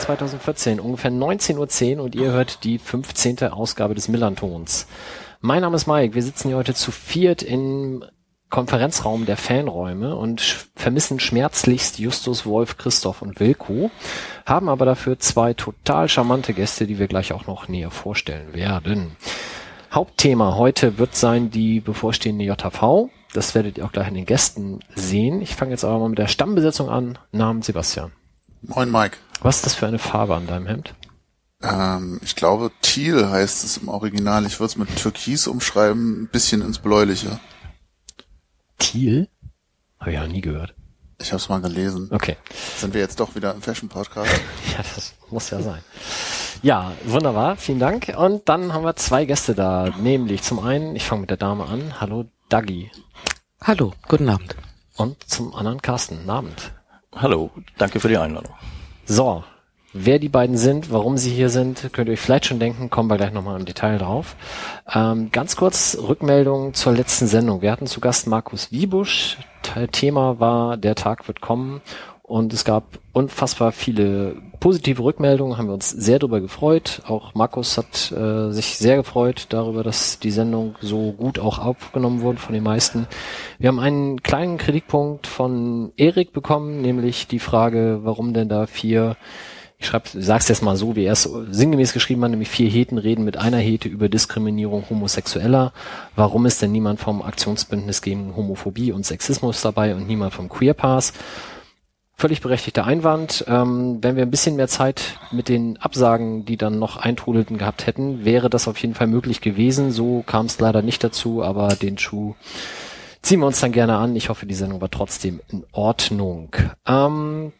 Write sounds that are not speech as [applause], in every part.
2014, ungefähr 19.10 Uhr und ihr hört die 15. Ausgabe des Millantons. Mein Name ist Mike, wir sitzen hier heute zu viert im Konferenzraum der Fanräume und vermissen schmerzlichst Justus, Wolf, Christoph und Wilko, haben aber dafür zwei total charmante Gäste, die wir gleich auch noch näher vorstellen werden. Hauptthema heute wird sein die bevorstehende JV. Das werdet ihr auch gleich an den Gästen sehen. Ich fange jetzt aber mal mit der Stammbesetzung an. Namen Sebastian. Moin Mike. Was ist das für eine Farbe an deinem Hemd? Ähm, ich glaube, Teal heißt es im Original. Ich würde es mit Türkis umschreiben, ein bisschen ins Bläuliche. Thiel? Habe ich noch nie gehört. Ich habe es mal gelesen. Okay. Sind wir jetzt doch wieder im Fashion-Podcast? [laughs] ja, das muss ja sein. Ja, wunderbar. Vielen Dank. Und dann haben wir zwei Gäste da. Nämlich zum einen, ich fange mit der Dame an. Hallo, Dagi. Hallo, guten Abend. Und zum anderen Carsten. Abend. Hallo, danke für die Einladung. So, Wer die beiden sind, warum sie hier sind, könnt ihr euch vielleicht schon denken, kommen wir gleich nochmal im Detail drauf. Ähm, ganz kurz Rückmeldung zur letzten Sendung. Wir hatten zu Gast Markus Wiebusch. Thema war, der Tag wird kommen. Und es gab unfassbar viele positive Rückmeldungen, haben wir uns sehr darüber gefreut. Auch Markus hat äh, sich sehr gefreut darüber, dass die Sendung so gut auch aufgenommen wurde von den meisten. Wir haben einen kleinen Kritikpunkt von Erik bekommen, nämlich die Frage, warum denn da vier ich schreib, sag's jetzt mal so, wie er es sinngemäß geschrieben hat, nämlich vier Heten reden mit einer Hete über Diskriminierung Homosexueller. Warum ist denn niemand vom Aktionsbündnis gegen Homophobie und Sexismus dabei und niemand vom Queer Pass? Völlig berechtigter Einwand. Ähm, wenn wir ein bisschen mehr Zeit mit den Absagen, die dann noch eintrudelten, gehabt hätten, wäre das auf jeden Fall möglich gewesen. So kam es leider nicht dazu, aber den Schuh ziehen wir uns dann gerne an. Ich hoffe, die Sendung war trotzdem in Ordnung. Ähm,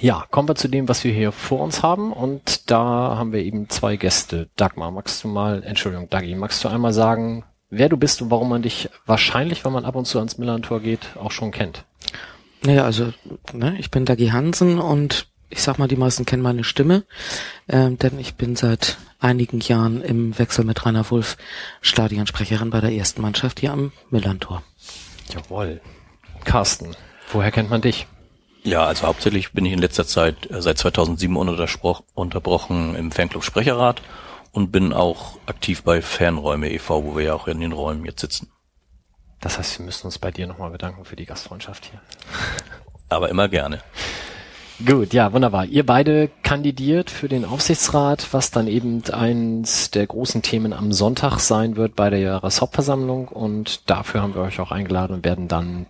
ja, kommen wir zu dem, was wir hier vor uns haben. Und da haben wir eben zwei Gäste. Dagmar, magst du mal, Entschuldigung, Dagi, magst du einmal sagen, wer du bist und warum man dich wahrscheinlich, wenn man ab und zu ans Millantor geht, auch schon kennt? Naja, also ne, ich bin Dagi Hansen und ich sag mal, die meisten kennen meine Stimme, ähm, denn ich bin seit einigen Jahren im Wechsel mit Rainer Wulff Stadionsprecherin bei der ersten Mannschaft hier am Millantor. Jawohl. Carsten, woher kennt man dich? Ja, also hauptsächlich bin ich in letzter Zeit äh, seit 2007 unterbrochen im Fanclub Sprecherrat und bin auch aktiv bei Fanräume e.V., wo wir ja auch in den Räumen jetzt sitzen. Das heißt, wir müssen uns bei dir nochmal bedanken für die Gastfreundschaft hier. [laughs] Aber immer gerne. Gut, ja, wunderbar. Ihr beide kandidiert für den Aufsichtsrat, was dann eben eins der großen Themen am Sonntag sein wird bei der Jahreshauptversammlung und dafür haben wir euch auch eingeladen und werden dann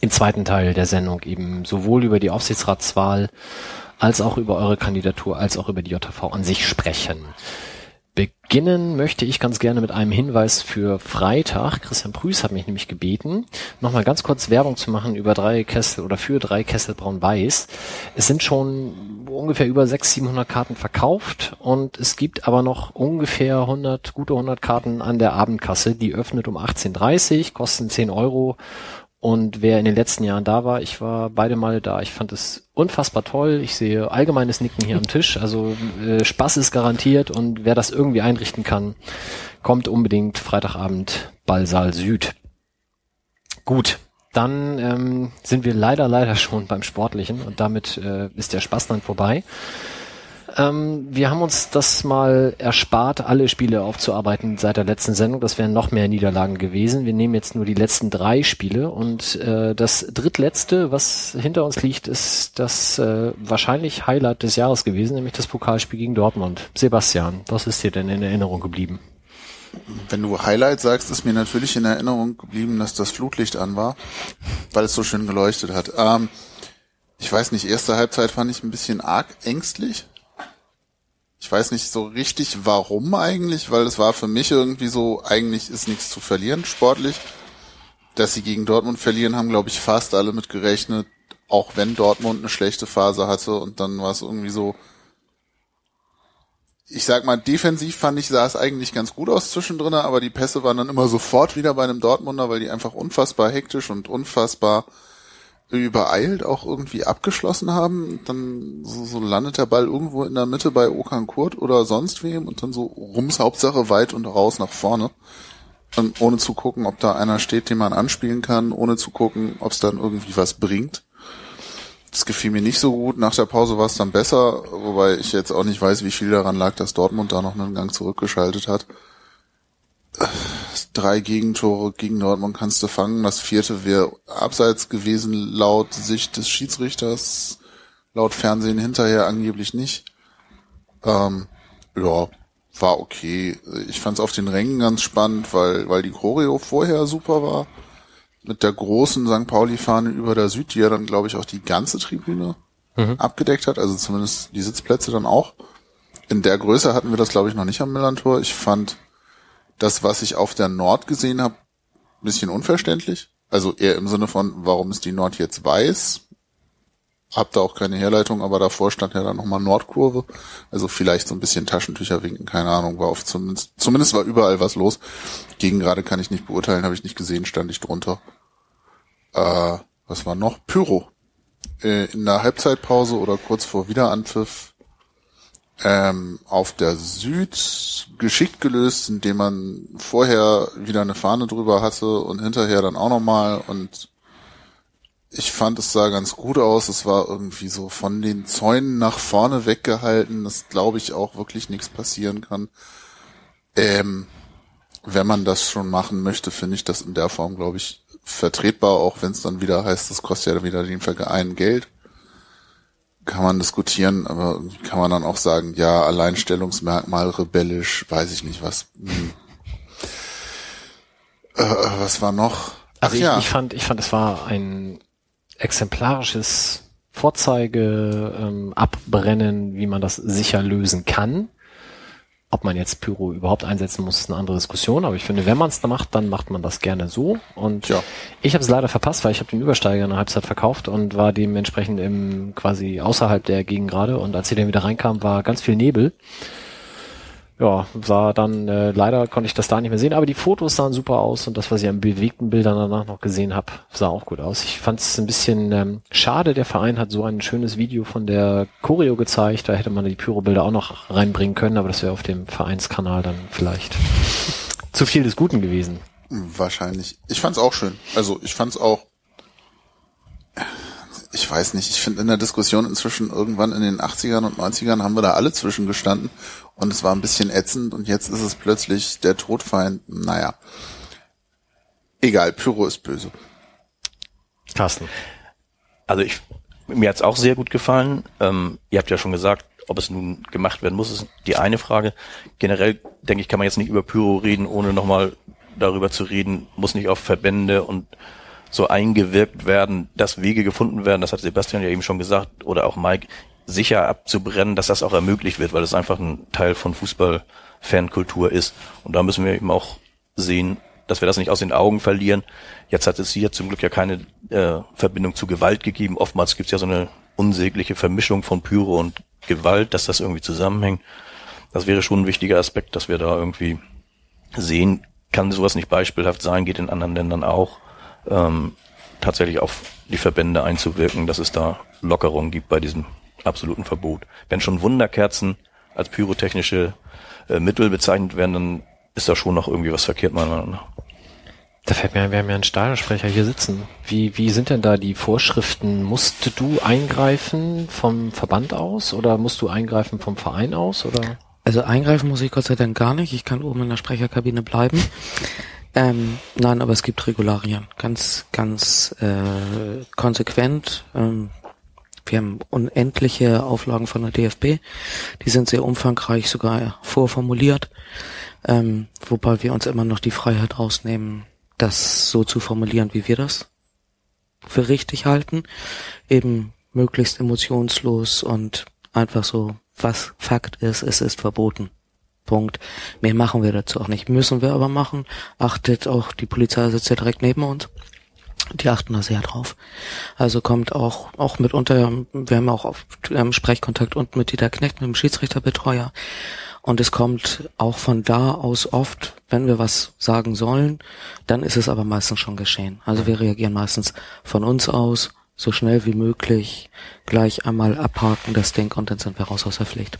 im zweiten Teil der Sendung eben sowohl über die Aufsichtsratswahl als auch über eure Kandidatur als auch über die JV an sich sprechen. Beginnen möchte ich ganz gerne mit einem Hinweis für Freitag. Christian Prüß hat mich nämlich gebeten, nochmal ganz kurz Werbung zu machen über drei Kessel oder für drei Kessel Braun-Weiß. Es sind schon ungefähr über 600, 700 Karten verkauft und es gibt aber noch ungefähr 100, gute 100 Karten an der Abendkasse. Die öffnet um 18.30 kosten 10 Euro und wer in den letzten Jahren da war, ich war beide Male da. Ich fand es unfassbar toll. Ich sehe allgemeines Nicken hier am Tisch. Also äh, Spaß ist garantiert und wer das irgendwie einrichten kann, kommt unbedingt Freitagabend Ballsaal Süd. Gut, dann ähm, sind wir leider, leider schon beim Sportlichen und damit äh, ist der Spaß dann vorbei. Ähm, wir haben uns das mal erspart, alle Spiele aufzuarbeiten seit der letzten Sendung. Das wären noch mehr Niederlagen gewesen. Wir nehmen jetzt nur die letzten drei Spiele und äh, das drittletzte, was hinter uns liegt, ist das äh, wahrscheinlich Highlight des Jahres gewesen, nämlich das Pokalspiel gegen Dortmund. Sebastian, was ist dir denn in Erinnerung geblieben? Wenn du Highlight sagst, ist mir natürlich in Erinnerung geblieben, dass das Flutlicht an war, weil es so schön geleuchtet hat. Ähm, ich weiß nicht, erste Halbzeit fand ich ein bisschen arg ängstlich. Ich weiß nicht so richtig warum eigentlich, weil es war für mich irgendwie so, eigentlich ist nichts zu verlieren sportlich. Dass sie gegen Dortmund verlieren, haben glaube ich fast alle mit gerechnet, auch wenn Dortmund eine schlechte Phase hatte und dann war es irgendwie so, ich sag mal, defensiv fand ich, sah es eigentlich ganz gut aus zwischendrin, aber die Pässe waren dann immer sofort wieder bei einem Dortmunder, weil die einfach unfassbar hektisch und unfassbar übereilt auch irgendwie abgeschlossen haben. Dann so, so landet der Ball irgendwo in der Mitte bei Okan Kurt oder sonst wem und dann so rums Hauptsache weit und raus nach vorne. Und ohne zu gucken, ob da einer steht, den man anspielen kann, ohne zu gucken, ob es dann irgendwie was bringt. Das gefiel mir nicht so gut. Nach der Pause war es dann besser, wobei ich jetzt auch nicht weiß, wie viel daran lag, dass Dortmund da noch einen Gang zurückgeschaltet hat. Drei Gegentore gegen Dortmund kannst du fangen. Das vierte wäre abseits gewesen, laut Sicht des Schiedsrichters, laut Fernsehen hinterher angeblich nicht. Ähm, ja, war okay. Ich fand es auf den Rängen ganz spannend, weil, weil die Choreo vorher super war mit der großen St. Pauli-Fahne über der Süd, die ja dann, glaube ich, auch die ganze Tribüne mhm. abgedeckt hat, also zumindest die Sitzplätze dann auch. In der Größe hatten wir das, glaube ich, noch nicht am Millantor. Ich fand das, was ich auf der Nord gesehen habe, bisschen unverständlich. Also eher im Sinne von, warum ist die Nord jetzt weiß? Hab da auch keine Herleitung, aber davor stand ja dann nochmal Nordkurve. Also vielleicht so ein bisschen Taschentücher winken, keine Ahnung, war auf zumindest, zumindest war überall was los. Gegen gerade kann ich nicht beurteilen, habe ich nicht gesehen, stand ich drunter. Äh, was war noch? Pyro. Äh, in der Halbzeitpause oder kurz vor Wiederanpfiff ähm, auf der Süd geschickt gelöst, indem man vorher wieder eine Fahne drüber hatte und hinterher dann auch nochmal und ich fand, es sah ganz gut aus. Es war irgendwie so von den Zäunen nach vorne weggehalten, dass glaube ich auch wirklich nichts passieren kann. Ähm, wenn man das schon machen möchte, finde ich das in der Form, glaube ich, vertretbar, auch wenn es dann wieder heißt, das kostet ja wieder den Verein Geld. Kann man diskutieren, aber kann man dann auch sagen, ja, Alleinstellungsmerkmal, rebellisch, weiß ich nicht was. Hm. Äh, was war noch? Also ich, ja. ich fand, ich fand, es war ein exemplarisches Vorzeige ähm, abbrennen, wie man das sicher lösen kann. Ob man jetzt Pyro überhaupt einsetzen muss, ist eine andere Diskussion. Aber ich finde, wenn man es da macht, dann macht man das gerne so. Und ja. ich habe es leider verpasst, weil ich habe den Übersteiger in der Halbzeit verkauft und war dementsprechend im quasi außerhalb der Gegend gerade. Und als sie dann wieder reinkam, war ganz viel Nebel ja, sah dann, äh, leider konnte ich das da nicht mehr sehen, aber die Fotos sahen super aus und das, was ich an bewegten Bildern danach noch gesehen habe, sah auch gut aus. Ich fand es ein bisschen ähm, schade, der Verein hat so ein schönes Video von der Choreo gezeigt, da hätte man die Pyro-Bilder auch noch reinbringen können, aber das wäre auf dem Vereinskanal dann vielleicht [laughs] zu viel des Guten gewesen. Wahrscheinlich. Ich fand's auch schön. Also ich fand's auch ich weiß nicht, ich finde in der Diskussion inzwischen irgendwann in den 80ern und 90ern haben wir da alle zwischengestanden und es war ein bisschen ätzend und jetzt ist es plötzlich der Todfeind. Naja. Egal, Pyro ist böse. Carsten. Also ich, mir hat's auch sehr gut gefallen. Ähm, ihr habt ja schon gesagt, ob es nun gemacht werden muss, ist die eine Frage. Generell denke ich, kann man jetzt nicht über Pyro reden, ohne nochmal darüber zu reden, muss nicht auf Verbände und so eingewirkt werden, dass Wege gefunden werden, das hat Sebastian ja eben schon gesagt, oder auch Mike, sicher abzubrennen, dass das auch ermöglicht wird, weil es einfach ein Teil von Fußball-Fankultur ist. Und da müssen wir eben auch sehen, dass wir das nicht aus den Augen verlieren. Jetzt hat es hier zum Glück ja keine äh, Verbindung zu Gewalt gegeben. Oftmals gibt es ja so eine unsägliche Vermischung von Pyro und Gewalt, dass das irgendwie zusammenhängt. Das wäre schon ein wichtiger Aspekt, dass wir da irgendwie sehen, kann sowas nicht beispielhaft sein, geht in anderen Ländern auch ähm, tatsächlich auf die Verbände einzuwirken, dass es da Lockerungen gibt bei diesem absoluten Verbot. Wenn schon Wunderkerzen als pyrotechnische äh, Mittel bezeichnet werden, dann ist da schon noch irgendwie was verkehrt, meiner Meinung nach. Da fällt mir ein, wir haben ja einen Stadionsprecher hier sitzen. Wie, wie sind denn da die Vorschriften? Musst du eingreifen vom Verband aus oder musst du eingreifen vom Verein aus oder? Also eingreifen muss ich Gott sei Dank gar nicht. Ich kann oben in der Sprecherkabine bleiben. Ähm, nein, aber es gibt Regularien. Ganz, ganz äh, konsequent. Ähm, wir haben unendliche Auflagen von der DFB. Die sind sehr umfangreich, sogar vorformuliert. Ähm, wobei wir uns immer noch die Freiheit rausnehmen, das so zu formulieren, wie wir das für richtig halten. Eben möglichst emotionslos und einfach so, was Fakt ist, es ist verboten. Punkt. Mehr machen wir dazu auch nicht. Müssen wir aber machen. Achtet auch, die Polizei sitzt ja direkt neben uns. Die achten da sehr drauf. Also kommt auch, auch mitunter, wir haben auch auf ähm, Sprechkontakt und mit Dieter Knecht, mit dem Schiedsrichterbetreuer. Und es kommt auch von da aus oft, wenn wir was sagen sollen, dann ist es aber meistens schon geschehen. Also wir reagieren meistens von uns aus, so schnell wie möglich gleich einmal abhaken, das Ding, und dann sind wir raus aus der Pflicht.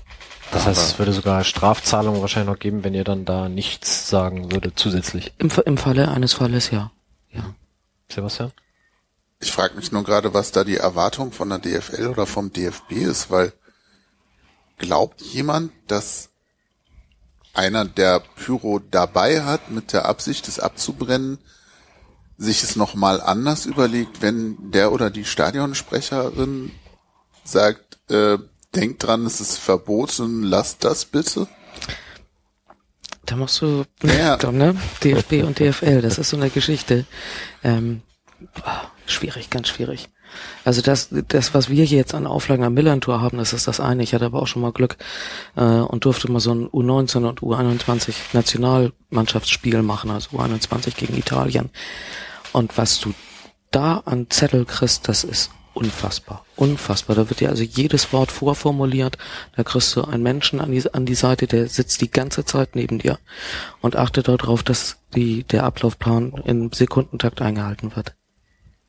Das heißt, es würde sogar Strafzahlungen wahrscheinlich noch geben, wenn ihr dann da nichts sagen würde zusätzlich. Im, Im Falle eines Falles ja. Ja. Sebastian? Ich frage mich nur gerade, was da die Erwartung von der DFL oder vom DFB ist, weil glaubt jemand, dass einer, der Pyro dabei hat, mit der Absicht, es abzubrennen, sich es nochmal anders überlegt, wenn der oder die Stadionsprecherin sagt, äh, denkt dran, es ist verboten, lasst das bitte? Da machst du, ja. Komm, ne? DFB und DFL, das ist so eine Geschichte. Ähm, schwierig, ganz schwierig. Also das, das, was wir hier jetzt an Auflagen am Millantor haben, das ist das eine. Ich hatte aber auch schon mal Glück äh, und durfte mal so ein U19 und U21 Nationalmannschaftsspiel machen, also U21 gegen Italien. Und was du da an Zettel kriegst, das ist unfassbar. Unfassbar. Da wird dir also jedes Wort vorformuliert. Da kriegst du einen Menschen an die, an die Seite, der sitzt die ganze Zeit neben dir und achtet darauf, dass die, der Ablaufplan im Sekundentakt eingehalten wird.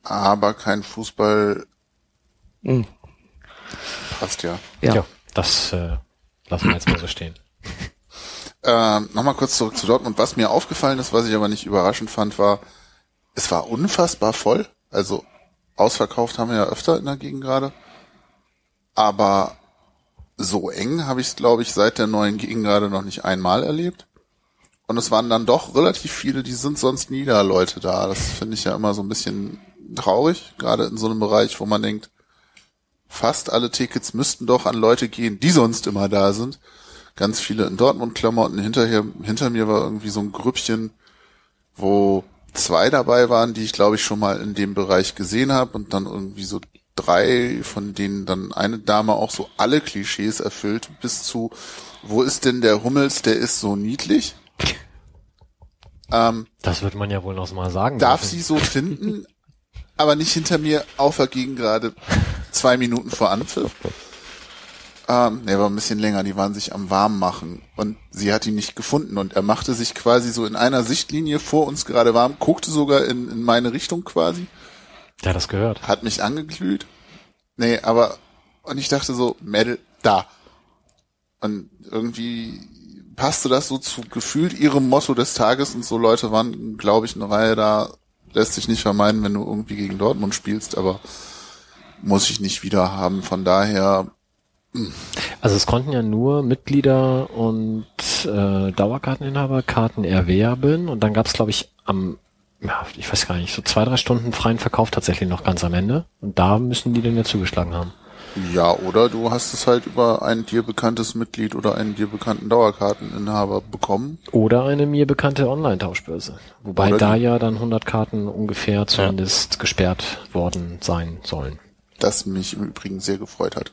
Aber kein Fußball. Mhm. Passt ja. Ja, ja das äh, lassen wir jetzt mal so stehen. Ähm, Nochmal kurz zurück zu Dortmund. Was mir aufgefallen ist, was ich aber nicht überraschend fand, war, es war unfassbar voll. Also ausverkauft haben wir ja öfter in der Gegend gerade. Aber so eng habe ich es, glaube ich, seit der neuen Gegend gerade noch nicht einmal erlebt. Und es waren dann doch relativ viele, die sind sonst nie da Leute da. Das finde ich ja immer so ein bisschen traurig, gerade in so einem Bereich, wo man denkt, fast alle Tickets müssten doch an Leute gehen, die sonst immer da sind. Ganz viele in Dortmund-Klamotten. Hinter mir war irgendwie so ein Grüppchen, wo zwei dabei waren, die ich glaube ich schon mal in dem Bereich gesehen habe und dann irgendwie so drei, von denen dann eine Dame auch so alle Klischees erfüllt, bis zu, wo ist denn der Hummels, der ist so niedlich? Ähm, das wird man ja wohl noch mal sagen. Darf dürfen. sie so finden, aber nicht hinter mir aufergegen gerade zwei Minuten vor Anpfiff. [laughs] Ähm, ne, war ein bisschen länger, die waren sich am warm machen und sie hat ihn nicht gefunden und er machte sich quasi so in einer Sichtlinie vor uns gerade warm, guckte sogar in, in meine Richtung quasi. Hat das gehört. Hat mich angeglüht. Nee, aber und ich dachte so, Mädel, da. Und irgendwie passte das so zu gefühlt ihrem Motto des Tages und so Leute waren, glaube ich, eine Reihe da, lässt sich nicht vermeiden, wenn du irgendwie gegen Dortmund spielst, aber muss ich nicht wieder haben. Von daher also es konnten ja nur Mitglieder und äh, Dauerkarteninhaber Karten erwerben und dann gab es, glaube ich, am, ja, ich weiß gar nicht, so zwei, drei Stunden freien Verkauf tatsächlich noch ganz am Ende. Und da müssen die denn ja zugeschlagen haben. Ja, oder du hast es halt über ein dir bekanntes Mitglied oder einen dir bekannten Dauerkarteninhaber bekommen. Oder eine mir bekannte Online-Tauschbörse. Wobei oder da ja dann 100 Karten ungefähr zumindest ja. gesperrt worden sein sollen. Das mich im Übrigen sehr gefreut hat.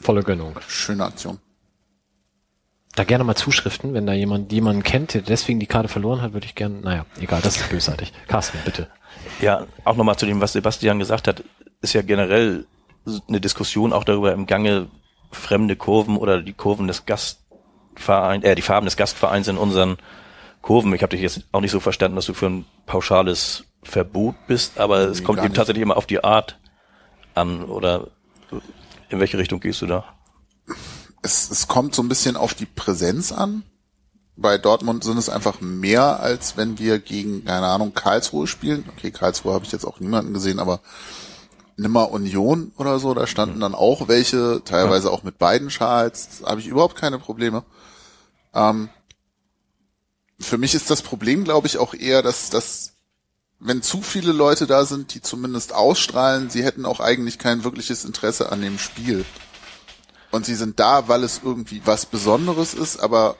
Volle Gönnung. Schöne Aktion. Da gerne mal Zuschriften, wenn da jemand jemanden kennt, der deswegen die Karte verloren hat, würde ich gerne, naja, egal, das ist bösartig. [laughs] Carsten, bitte. Ja, auch nochmal zu dem, was Sebastian gesagt hat, ist ja generell eine Diskussion auch darüber im Gange, fremde Kurven oder die Kurven des Gastvereins, äh, die Farben des Gastvereins in unseren Kurven. Ich habe dich jetzt auch nicht so verstanden, dass du für ein pauschales Verbot bist, aber nee, es kommt eben tatsächlich immer auf die Art an oder in welche Richtung gehst du da? Es, es kommt so ein bisschen auf die Präsenz an. Bei Dortmund sind es einfach mehr, als wenn wir gegen, keine Ahnung, Karlsruhe spielen. Okay, Karlsruhe habe ich jetzt auch niemanden gesehen, aber Nimmer Union oder so, da standen hm. dann auch welche, teilweise auch mit beiden Schals, habe ich überhaupt keine Probleme. Ähm, für mich ist das Problem, glaube ich, auch eher, dass, dass wenn zu viele Leute da sind, die zumindest ausstrahlen, sie hätten auch eigentlich kein wirkliches Interesse an dem Spiel. Und sie sind da, weil es irgendwie was Besonderes ist, aber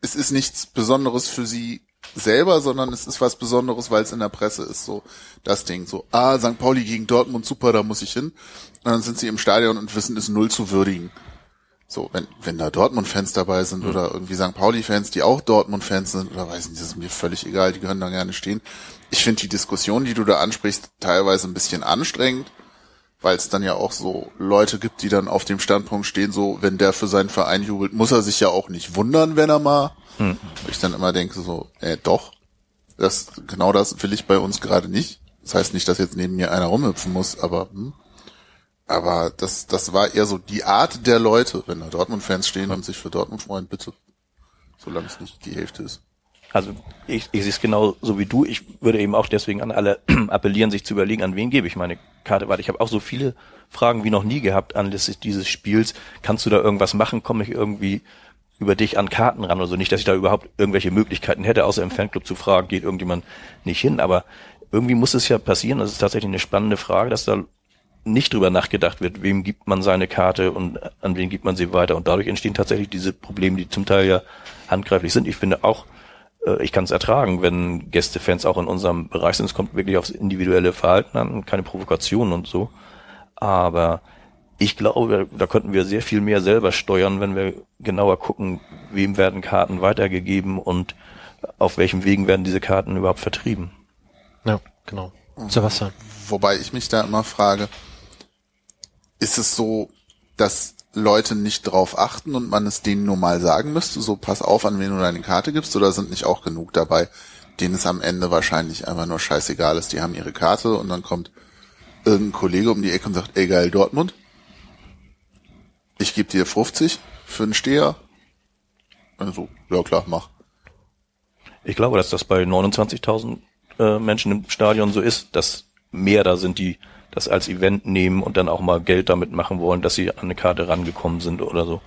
es ist nichts Besonderes für sie selber, sondern es ist was Besonderes, weil es in der Presse ist. So das Ding. So, ah, St. Pauli gegen Dortmund, super, da muss ich hin. Und dann sind sie im Stadion und wissen es null zu würdigen. So, wenn, wenn da Dortmund-Fans dabei sind mhm. oder irgendwie St. Pauli-Fans, die auch Dortmund-Fans sind oder weiß nicht, das ist mir völlig egal, die können da gerne stehen. Ich finde die Diskussion, die du da ansprichst, teilweise ein bisschen anstrengend, weil es dann ja auch so Leute gibt, die dann auf dem Standpunkt stehen, so, wenn der für seinen Verein jubelt, muss er sich ja auch nicht wundern, wenn er mal. Mhm. Ich dann immer denke so, äh, doch, das, genau das will ich bei uns gerade nicht. Das heißt nicht, dass jetzt neben mir einer rumhüpfen muss, aber hm. Aber das das war eher so die Art der Leute, wenn da Dortmund-Fans stehen und sich für Dortmund freuen, bitte, solange es nicht die Hälfte ist. Also ich, ich sehe es genau so wie du. Ich würde eben auch deswegen an alle [clears throat] appellieren, sich zu überlegen, an wen gebe ich meine Karte weil Ich habe auch so viele Fragen wie noch nie gehabt anlässlich dieses Spiels. Kannst du da irgendwas machen? Komme ich irgendwie über dich an Karten ran oder so? Nicht, dass ich da überhaupt irgendwelche Möglichkeiten hätte, außer im Fanclub zu fragen, geht irgendjemand nicht hin. Aber irgendwie muss es ja passieren. Das ist tatsächlich eine spannende Frage, dass da nicht drüber nachgedacht wird, wem gibt man seine Karte und an wen gibt man sie weiter. Und dadurch entstehen tatsächlich diese Probleme, die zum Teil ja handgreiflich sind. Ich finde auch, äh, ich kann es ertragen, wenn Gästefans auch in unserem Bereich sind. Es kommt wirklich aufs individuelle Verhalten an, keine Provokationen und so. Aber ich glaube, da könnten wir sehr viel mehr selber steuern, wenn wir genauer gucken, wem werden Karten weitergegeben und auf welchen Wegen werden diese Karten überhaupt vertrieben. Ja, genau. Sebastian. Wobei ich mich da immer frage, ist es so, dass Leute nicht drauf achten und man es denen nur mal sagen müsste, so pass auf, an wen du deine Karte gibst, oder sind nicht auch genug dabei, denen es am Ende wahrscheinlich einfach nur scheißegal ist, die haben ihre Karte und dann kommt irgendein Kollege um die Ecke und sagt, ey geil, Dortmund, ich gebe dir 50 für einen Steher. Also, ja klar, mach. Ich glaube, dass das bei 29.000 äh, Menschen im Stadion so ist, dass mehr da sind, die das als Event nehmen und dann auch mal Geld damit machen wollen, dass sie an eine Karte rangekommen sind oder so.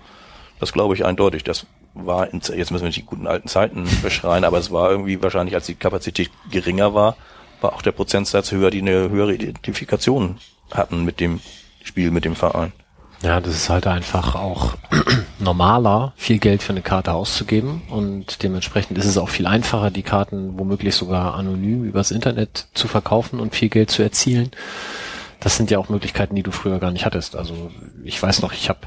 Das glaube ich eindeutig. Das war, in, jetzt müssen wir nicht die guten alten Zeiten [laughs] beschreien, aber es war irgendwie wahrscheinlich, als die Kapazität geringer war, war auch der Prozentsatz höher, die eine höhere Identifikation hatten mit dem Spiel, mit dem Verein. Ja, das ist halt einfach auch [clears throat] normaler, viel Geld für eine Karte auszugeben und dementsprechend ist es auch viel einfacher, die Karten womöglich sogar anonym übers Internet zu verkaufen und viel Geld zu erzielen. Das sind ja auch Möglichkeiten, die du früher gar nicht hattest. Also ich weiß noch, ich habe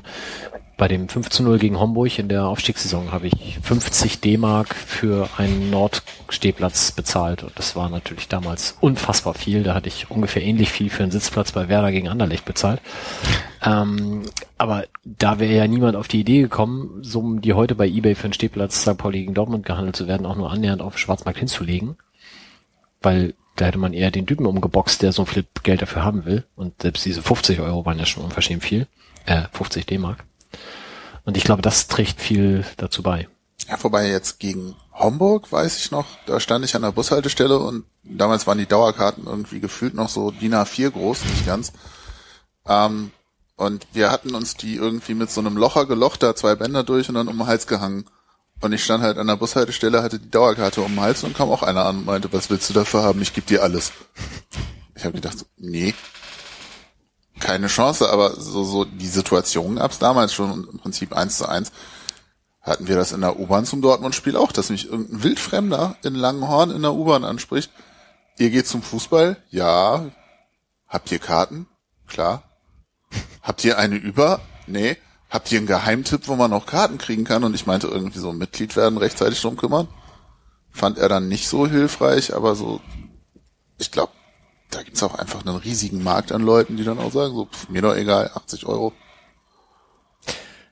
bei dem 5 zu 0 gegen Homburg in der Aufstiegssaison habe ich 50 D-Mark für einen Nordstehplatz bezahlt. Und das war natürlich damals unfassbar viel. Da hatte ich ungefähr ähnlich viel für einen Sitzplatz bei Werder gegen Anderlecht bezahlt. Ähm, aber da wäre ja niemand auf die Idee gekommen, Summen, die heute bei eBay für einen Stehplatz St. Pauli gegen Dortmund gehandelt zu werden, auch nur annähernd auf Schwarzmarkt hinzulegen. Weil da hätte man eher den Typen umgeboxt, der so viel Geld dafür haben will. Und selbst diese 50 Euro waren ja schon unverschämt viel. Äh, 50 D-Mark. Und ich glaube, das trägt viel dazu bei. Ja, vorbei jetzt gegen Homburg, weiß ich noch, da stand ich an der Bushaltestelle und damals waren die Dauerkarten irgendwie gefühlt noch so DIN A4 groß, nicht ganz. Ähm, und wir hatten uns die irgendwie mit so einem Locher gelocht, da zwei Bänder durch und dann um den Hals gehangen. Und ich stand halt an der Bushaltestelle, hatte die Dauerkarte um den Hals und kam auch einer an und meinte, was willst du dafür haben? Ich geb dir alles. Ich habe gedacht, nee, keine Chance, aber so, so die Situation gab's damals schon im Prinzip eins zu eins. Hatten wir das in der U-Bahn zum Dortmund-Spiel auch, dass mich irgendein Wildfremder in Langenhorn in der U-Bahn anspricht. Ihr geht zum Fußball? Ja. Habt ihr Karten? Klar. Habt ihr eine über? Nee. Habt ihr einen Geheimtipp, wo man noch Karten kriegen kann? Und ich meinte irgendwie so Mitglied werden, rechtzeitig drum kümmern. Fand er dann nicht so hilfreich, aber so, ich glaube, da gibt's auch einfach einen riesigen Markt an Leuten, die dann auch sagen, so, pff, mir doch egal, 80 Euro.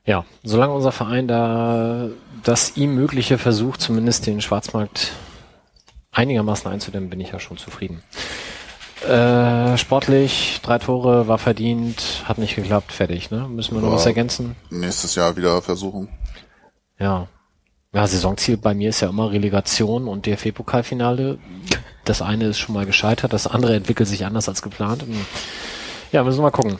Ja, solange unser Verein da das ihm Mögliche versucht, zumindest den Schwarzmarkt einigermaßen einzudämmen, bin ich ja schon zufrieden. Äh, sportlich, drei Tore, war verdient, hat nicht geklappt, fertig, ne? Müssen wir noch was ergänzen? Nächstes Jahr wieder Versuchung. Ja. Ja, Saisonziel bei mir ist ja immer Relegation und DFB-Pokalfinale. Das eine ist schon mal gescheitert, das andere entwickelt sich anders als geplant. Ja, müssen wir mal gucken.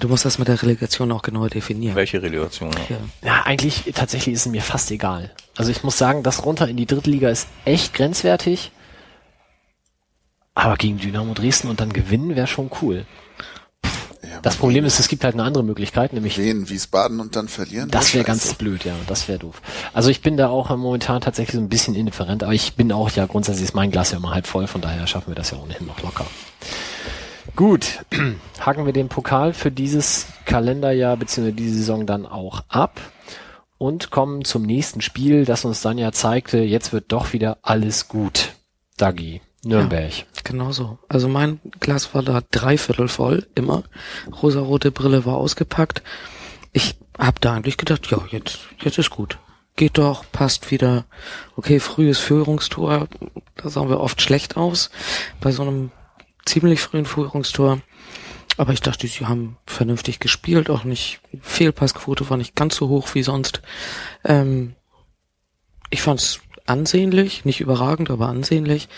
Du musst das mit der Relegation auch genauer definieren. Welche Relegation? Ja. Ja. Ja, eigentlich, tatsächlich ist es mir fast egal. Also ich muss sagen, das runter in die dritte Liga ist echt grenzwertig. Aber gegen Dynamo Dresden und dann gewinnen wäre schon cool. Ja, Das Problem ist, es gibt halt eine andere Möglichkeit, nämlich Wen, Wiesbaden und dann verlieren? das wäre ganz blöd, ja, das wäre doof. Also ich bin da auch momentan tatsächlich so ein bisschen indifferent, aber ich bin auch ja grundsätzlich ist mein Glas ja immer halb voll, von daher schaffen wir das ja ohnehin noch locker. Gut, [clears throat] haken wir den Pokal für dieses Kalenderjahr bzw. diese Saison dann auch ab und kommen zum nächsten Spiel, das uns dann ja zeigte, jetzt wird doch wieder alles gut. Dagi, Nürnberg. Genau so. Also mein Glas war da dreiviertel voll, immer. Rosarote Brille war ausgepackt. Ich hab da eigentlich gedacht, ja, jetzt, jetzt ist gut. Geht doch, passt wieder. Okay, frühes Führungstor, da sahen wir oft schlecht aus. Bei so einem ziemlich frühen Führungstor. Aber ich dachte, sie haben vernünftig gespielt, auch nicht, Fehlpassquote war nicht ganz so hoch wie sonst. Ähm, ich fand's ansehnlich, nicht überragend, aber ansehnlich.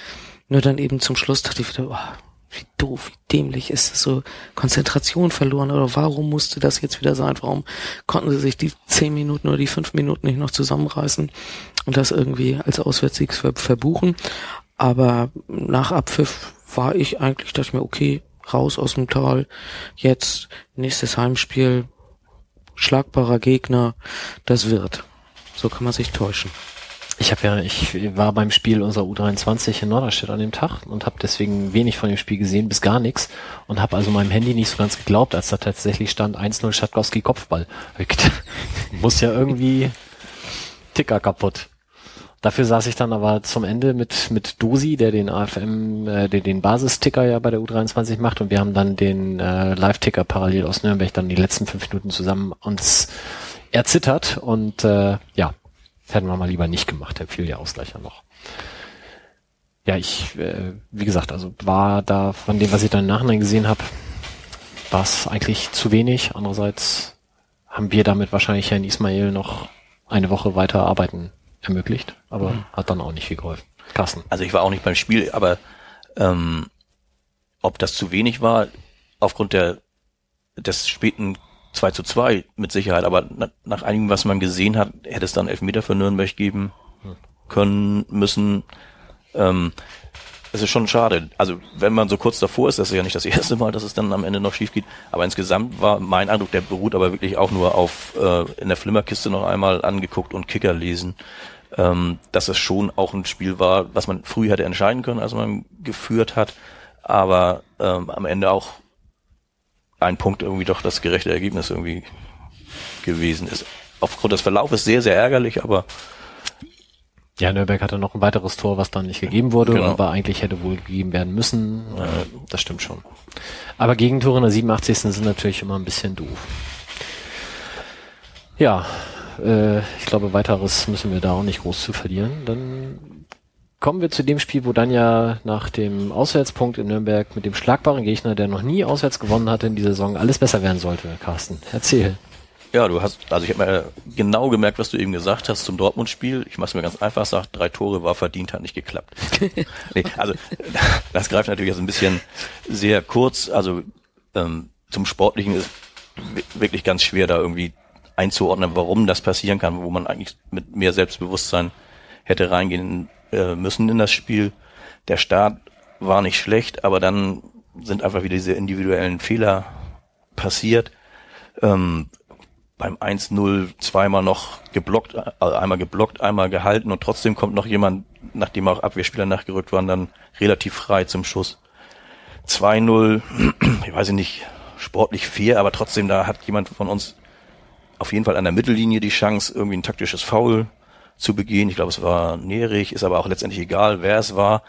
Nur dann eben zum Schluss dachte ich wieder, oh, wie doof, wie dämlich ist es so Konzentration verloren oder warum musste das jetzt wieder sein? Warum konnten sie sich die zehn Minuten oder die fünf Minuten nicht noch zusammenreißen und das irgendwie als Auswärtssieg verbuchen? Aber nach Abpfiff war ich eigentlich, dachte ich mir, okay, raus aus dem Tal, jetzt nächstes Heimspiel, schlagbarer Gegner, das wird. So kann man sich täuschen. Ich habe ja, ich war beim Spiel unserer U23 in Norderstedt an dem Tag und habe deswegen wenig von dem Spiel gesehen, bis gar nichts und habe also meinem Handy nicht so ganz geglaubt, als da tatsächlich stand 1-0 Schatkowski Kopfball. [laughs] Muss ja irgendwie Ticker kaputt. Dafür saß ich dann aber zum Ende mit mit Dosi, der den AFM, äh, den, den Basisticker ja bei der U23 macht und wir haben dann den äh, Live-Ticker parallel aus Nürnberg dann die letzten fünf Minuten zusammen uns erzittert und äh, ja, hätten wir mal lieber nicht gemacht, da fiel der Ausgleich ja noch. Ja, ich, äh, wie gesagt, also war da von dem, was ich dann im Nachhinein gesehen habe, war es eigentlich zu wenig. Andererseits haben wir damit wahrscheinlich Herrn Ismail noch eine Woche weiter arbeiten ermöglicht, aber mhm. hat dann auch nicht viel geholfen. Carsten. Also ich war auch nicht beim Spiel, aber ähm, ob das zu wenig war, aufgrund der des späten 2 zu 2 mit Sicherheit, aber na, nach einigen, was man gesehen hat, hätte es dann Elfmeter für Nürnberg geben können, müssen. Ähm, es ist schon schade. Also wenn man so kurz davor ist, das ist ja nicht das [laughs] erste Mal, dass es dann am Ende noch schief geht. Aber insgesamt war mein Eindruck, der beruht aber wirklich auch nur auf äh, in der Flimmerkiste noch einmal angeguckt und Kicker lesen, ähm, dass es schon auch ein Spiel war, was man früh hätte entscheiden können, als man geführt hat, aber ähm, am Ende auch ein Punkt irgendwie doch das gerechte Ergebnis irgendwie gewesen ist. Aufgrund des Verlaufes sehr, sehr ärgerlich, aber ja, Nürnberg hatte noch ein weiteres Tor, was dann nicht gegeben wurde, genau. aber eigentlich hätte wohl gegeben werden müssen. Ja. Äh, das stimmt schon. Aber Gegentore in der 87. sind natürlich immer ein bisschen doof. Ja, äh, ich glaube, weiteres müssen wir da auch nicht groß zu verlieren. Dann kommen wir zu dem Spiel, wo dann ja nach dem Auswärtspunkt in Nürnberg mit dem schlagbaren Gegner, der noch nie auswärts gewonnen hatte in dieser Saison, alles besser werden sollte. Carsten, erzähl. Ja, du hast, also ich habe mir genau gemerkt, was du eben gesagt hast zum Dortmund-Spiel. Ich mach's mir ganz einfach, sagt, drei Tore war verdient, hat nicht geklappt. [laughs] nee, also [laughs] das greift natürlich jetzt ein bisschen sehr kurz. Also ähm, zum Sportlichen ist wirklich ganz schwer, da irgendwie einzuordnen, warum das passieren kann, wo man eigentlich mit mehr Selbstbewusstsein hätte reingehen äh, müssen in das Spiel. Der Start war nicht schlecht, aber dann sind einfach wieder diese individuellen Fehler passiert. Ähm, beim 1-0 zweimal noch geblockt, also einmal geblockt, einmal gehalten und trotzdem kommt noch jemand, nachdem auch Abwehrspieler nachgerückt waren, dann relativ frei zum Schuss. 2-0, [clears throat] ich weiß nicht, sportlich fair, aber trotzdem, da hat jemand von uns auf jeden Fall an der Mittellinie die Chance, irgendwie ein taktisches Foul zu begehen. Ich glaube, es war Nerich, ist aber auch letztendlich egal, wer es war.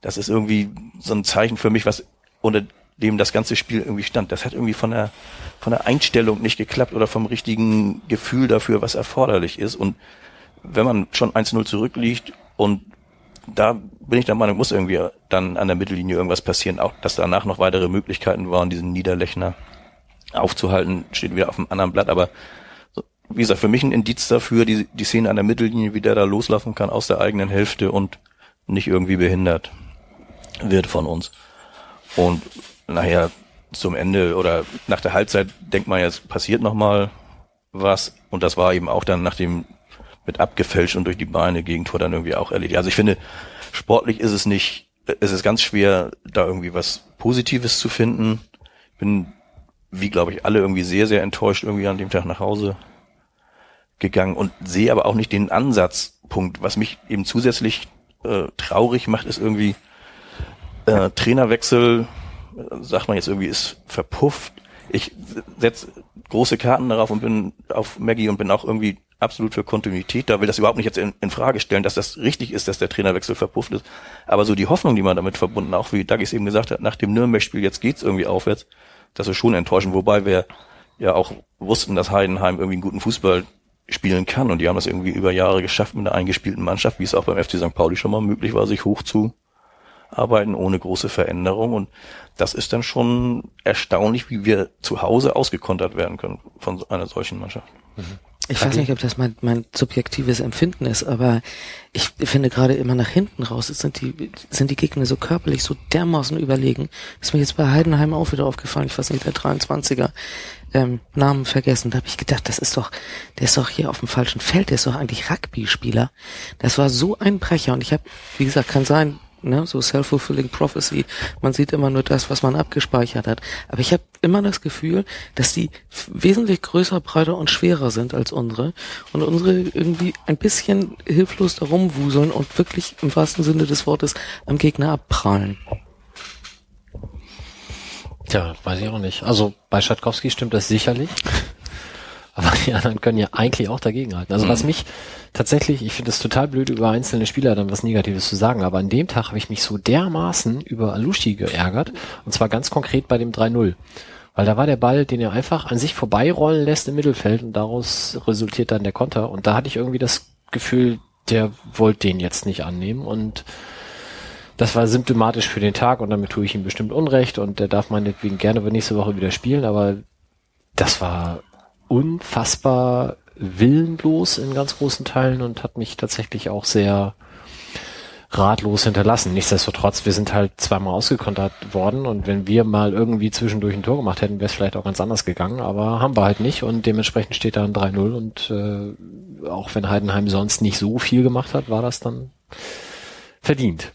Das ist irgendwie so ein Zeichen für mich, was unter dem das ganze Spiel irgendwie stand. Das hat irgendwie von der, von der Einstellung nicht geklappt oder vom richtigen Gefühl dafür, was erforderlich ist. Und wenn man schon 1-0 zurückliegt und da bin ich der Meinung, muss irgendwie dann an der Mittellinie irgendwas passieren, auch dass danach noch weitere Möglichkeiten waren, diesen Niederlechner aufzuhalten, steht wieder auf dem anderen Blatt, aber wie gesagt, für mich ein Indiz dafür, die, die Szene an der Mittellinie, wie der da loslaufen kann aus der eigenen Hälfte und nicht irgendwie behindert wird von uns. Und nachher zum Ende oder nach der Halbzeit denkt man jetzt, passiert noch mal was. Und das war eben auch dann nach dem mit abgefälscht und durch die Beine Gegentor dann irgendwie auch erledigt. Also ich finde, sportlich ist es nicht, es ist ganz schwer, da irgendwie was Positives zu finden. Bin, wie glaube ich, alle irgendwie sehr, sehr enttäuscht irgendwie an dem Tag nach Hause gegangen und sehe aber auch nicht den Ansatzpunkt. Was mich eben zusätzlich äh, traurig macht, ist irgendwie äh, Trainerwechsel, sagt man jetzt irgendwie, ist verpufft. Ich setze große Karten darauf und bin auf Maggie und bin auch irgendwie absolut für Kontinuität da, will das überhaupt nicht jetzt in, in, Frage stellen, dass das richtig ist, dass der Trainerwechsel verpufft ist. Aber so die Hoffnung, die man damit verbunden, auch wie Doug es eben gesagt hat, nach dem Nürnberg-Spiel, jetzt geht's irgendwie aufwärts, das ist schon enttäuschend, wobei wir ja auch wussten, dass Heidenheim irgendwie einen guten Fußball spielen kann. Und die haben das irgendwie über Jahre geschafft mit einer eingespielten Mannschaft, wie es auch beim FC St. Pauli schon mal möglich war, sich hoch zu arbeiten ohne große Veränderung und das ist dann schon erstaunlich, wie wir zu Hause ausgekontert werden können von einer solchen Mannschaft. Mhm. Ich weiß nicht, ob das mein, mein subjektives Empfinden ist, aber ich finde gerade immer nach hinten raus sind die, sind die Gegner so körperlich so dermaßen überlegen. ist mir jetzt bei Heidenheim auch wieder aufgefallen. Ich weiß nicht, der 23er ähm, Namen vergessen. Da habe ich gedacht, das ist doch, der ist doch hier auf dem falschen Feld. Der ist doch eigentlich Rugby-Spieler. Das war so ein Brecher und ich habe, wie gesagt, kann sein, ne, so self-fulfilling prophecy. Man sieht immer nur das, was man abgespeichert hat. Aber ich habe immer das Gefühl, dass die wesentlich größer, breiter und schwerer sind als unsere und unsere irgendwie ein bisschen hilflos darum wuseln und wirklich im wahrsten Sinne des Wortes am Gegner abprallen. Tja, weiß ich auch nicht. Also bei Schatkowski stimmt das sicherlich. [laughs] Aber [laughs] die anderen können ja eigentlich auch dagegenhalten. Also mhm. was mich tatsächlich, ich finde es total blöd, über einzelne Spieler dann was Negatives zu sagen, aber an dem Tag habe ich mich so dermaßen über Alushi geärgert, und zwar ganz konkret bei dem 3-0. Weil da war der Ball, den er einfach an sich vorbeirollen lässt im Mittelfeld und daraus resultiert dann der Konter. Und da hatte ich irgendwie das Gefühl, der wollte den jetzt nicht annehmen und das war symptomatisch für den Tag und damit tue ich ihm bestimmt Unrecht und der darf meinetwegen gerne nächste Woche wieder spielen, aber das war unfassbar willenlos in ganz großen Teilen und hat mich tatsächlich auch sehr ratlos hinterlassen. Nichtsdestotrotz, wir sind halt zweimal ausgekontert worden und wenn wir mal irgendwie zwischendurch ein Tor gemacht hätten, wäre es vielleicht auch ganz anders gegangen, aber haben wir halt nicht und dementsprechend steht da ein 3-0 und äh, auch wenn Heidenheim sonst nicht so viel gemacht hat, war das dann verdient.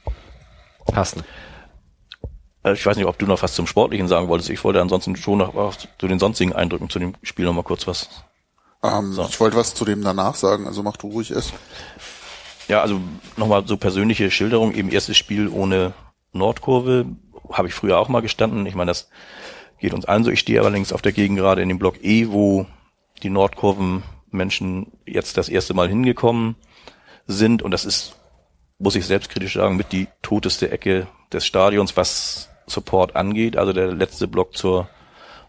Carsten. Äh, ich weiß nicht, ob du noch was zum Sportlichen sagen wolltest. Ich wollte ansonsten schon noch zu den sonstigen Eindrücken zu dem Spiel noch mal kurz was ähm, so. Ich wollte was zu dem danach sagen, also mach du ruhig es. Ja, also nochmal so persönliche Schilderung, eben erstes Spiel ohne Nordkurve, habe ich früher auch mal gestanden. Ich meine, das geht uns allen so. Ich stehe allerdings auf der Gegend gerade in dem Block E, wo die Nordkurven-Menschen jetzt das erste Mal hingekommen sind. Und das ist, muss ich selbstkritisch sagen, mit die toteste Ecke des Stadions, was Support angeht. Also der letzte Block zur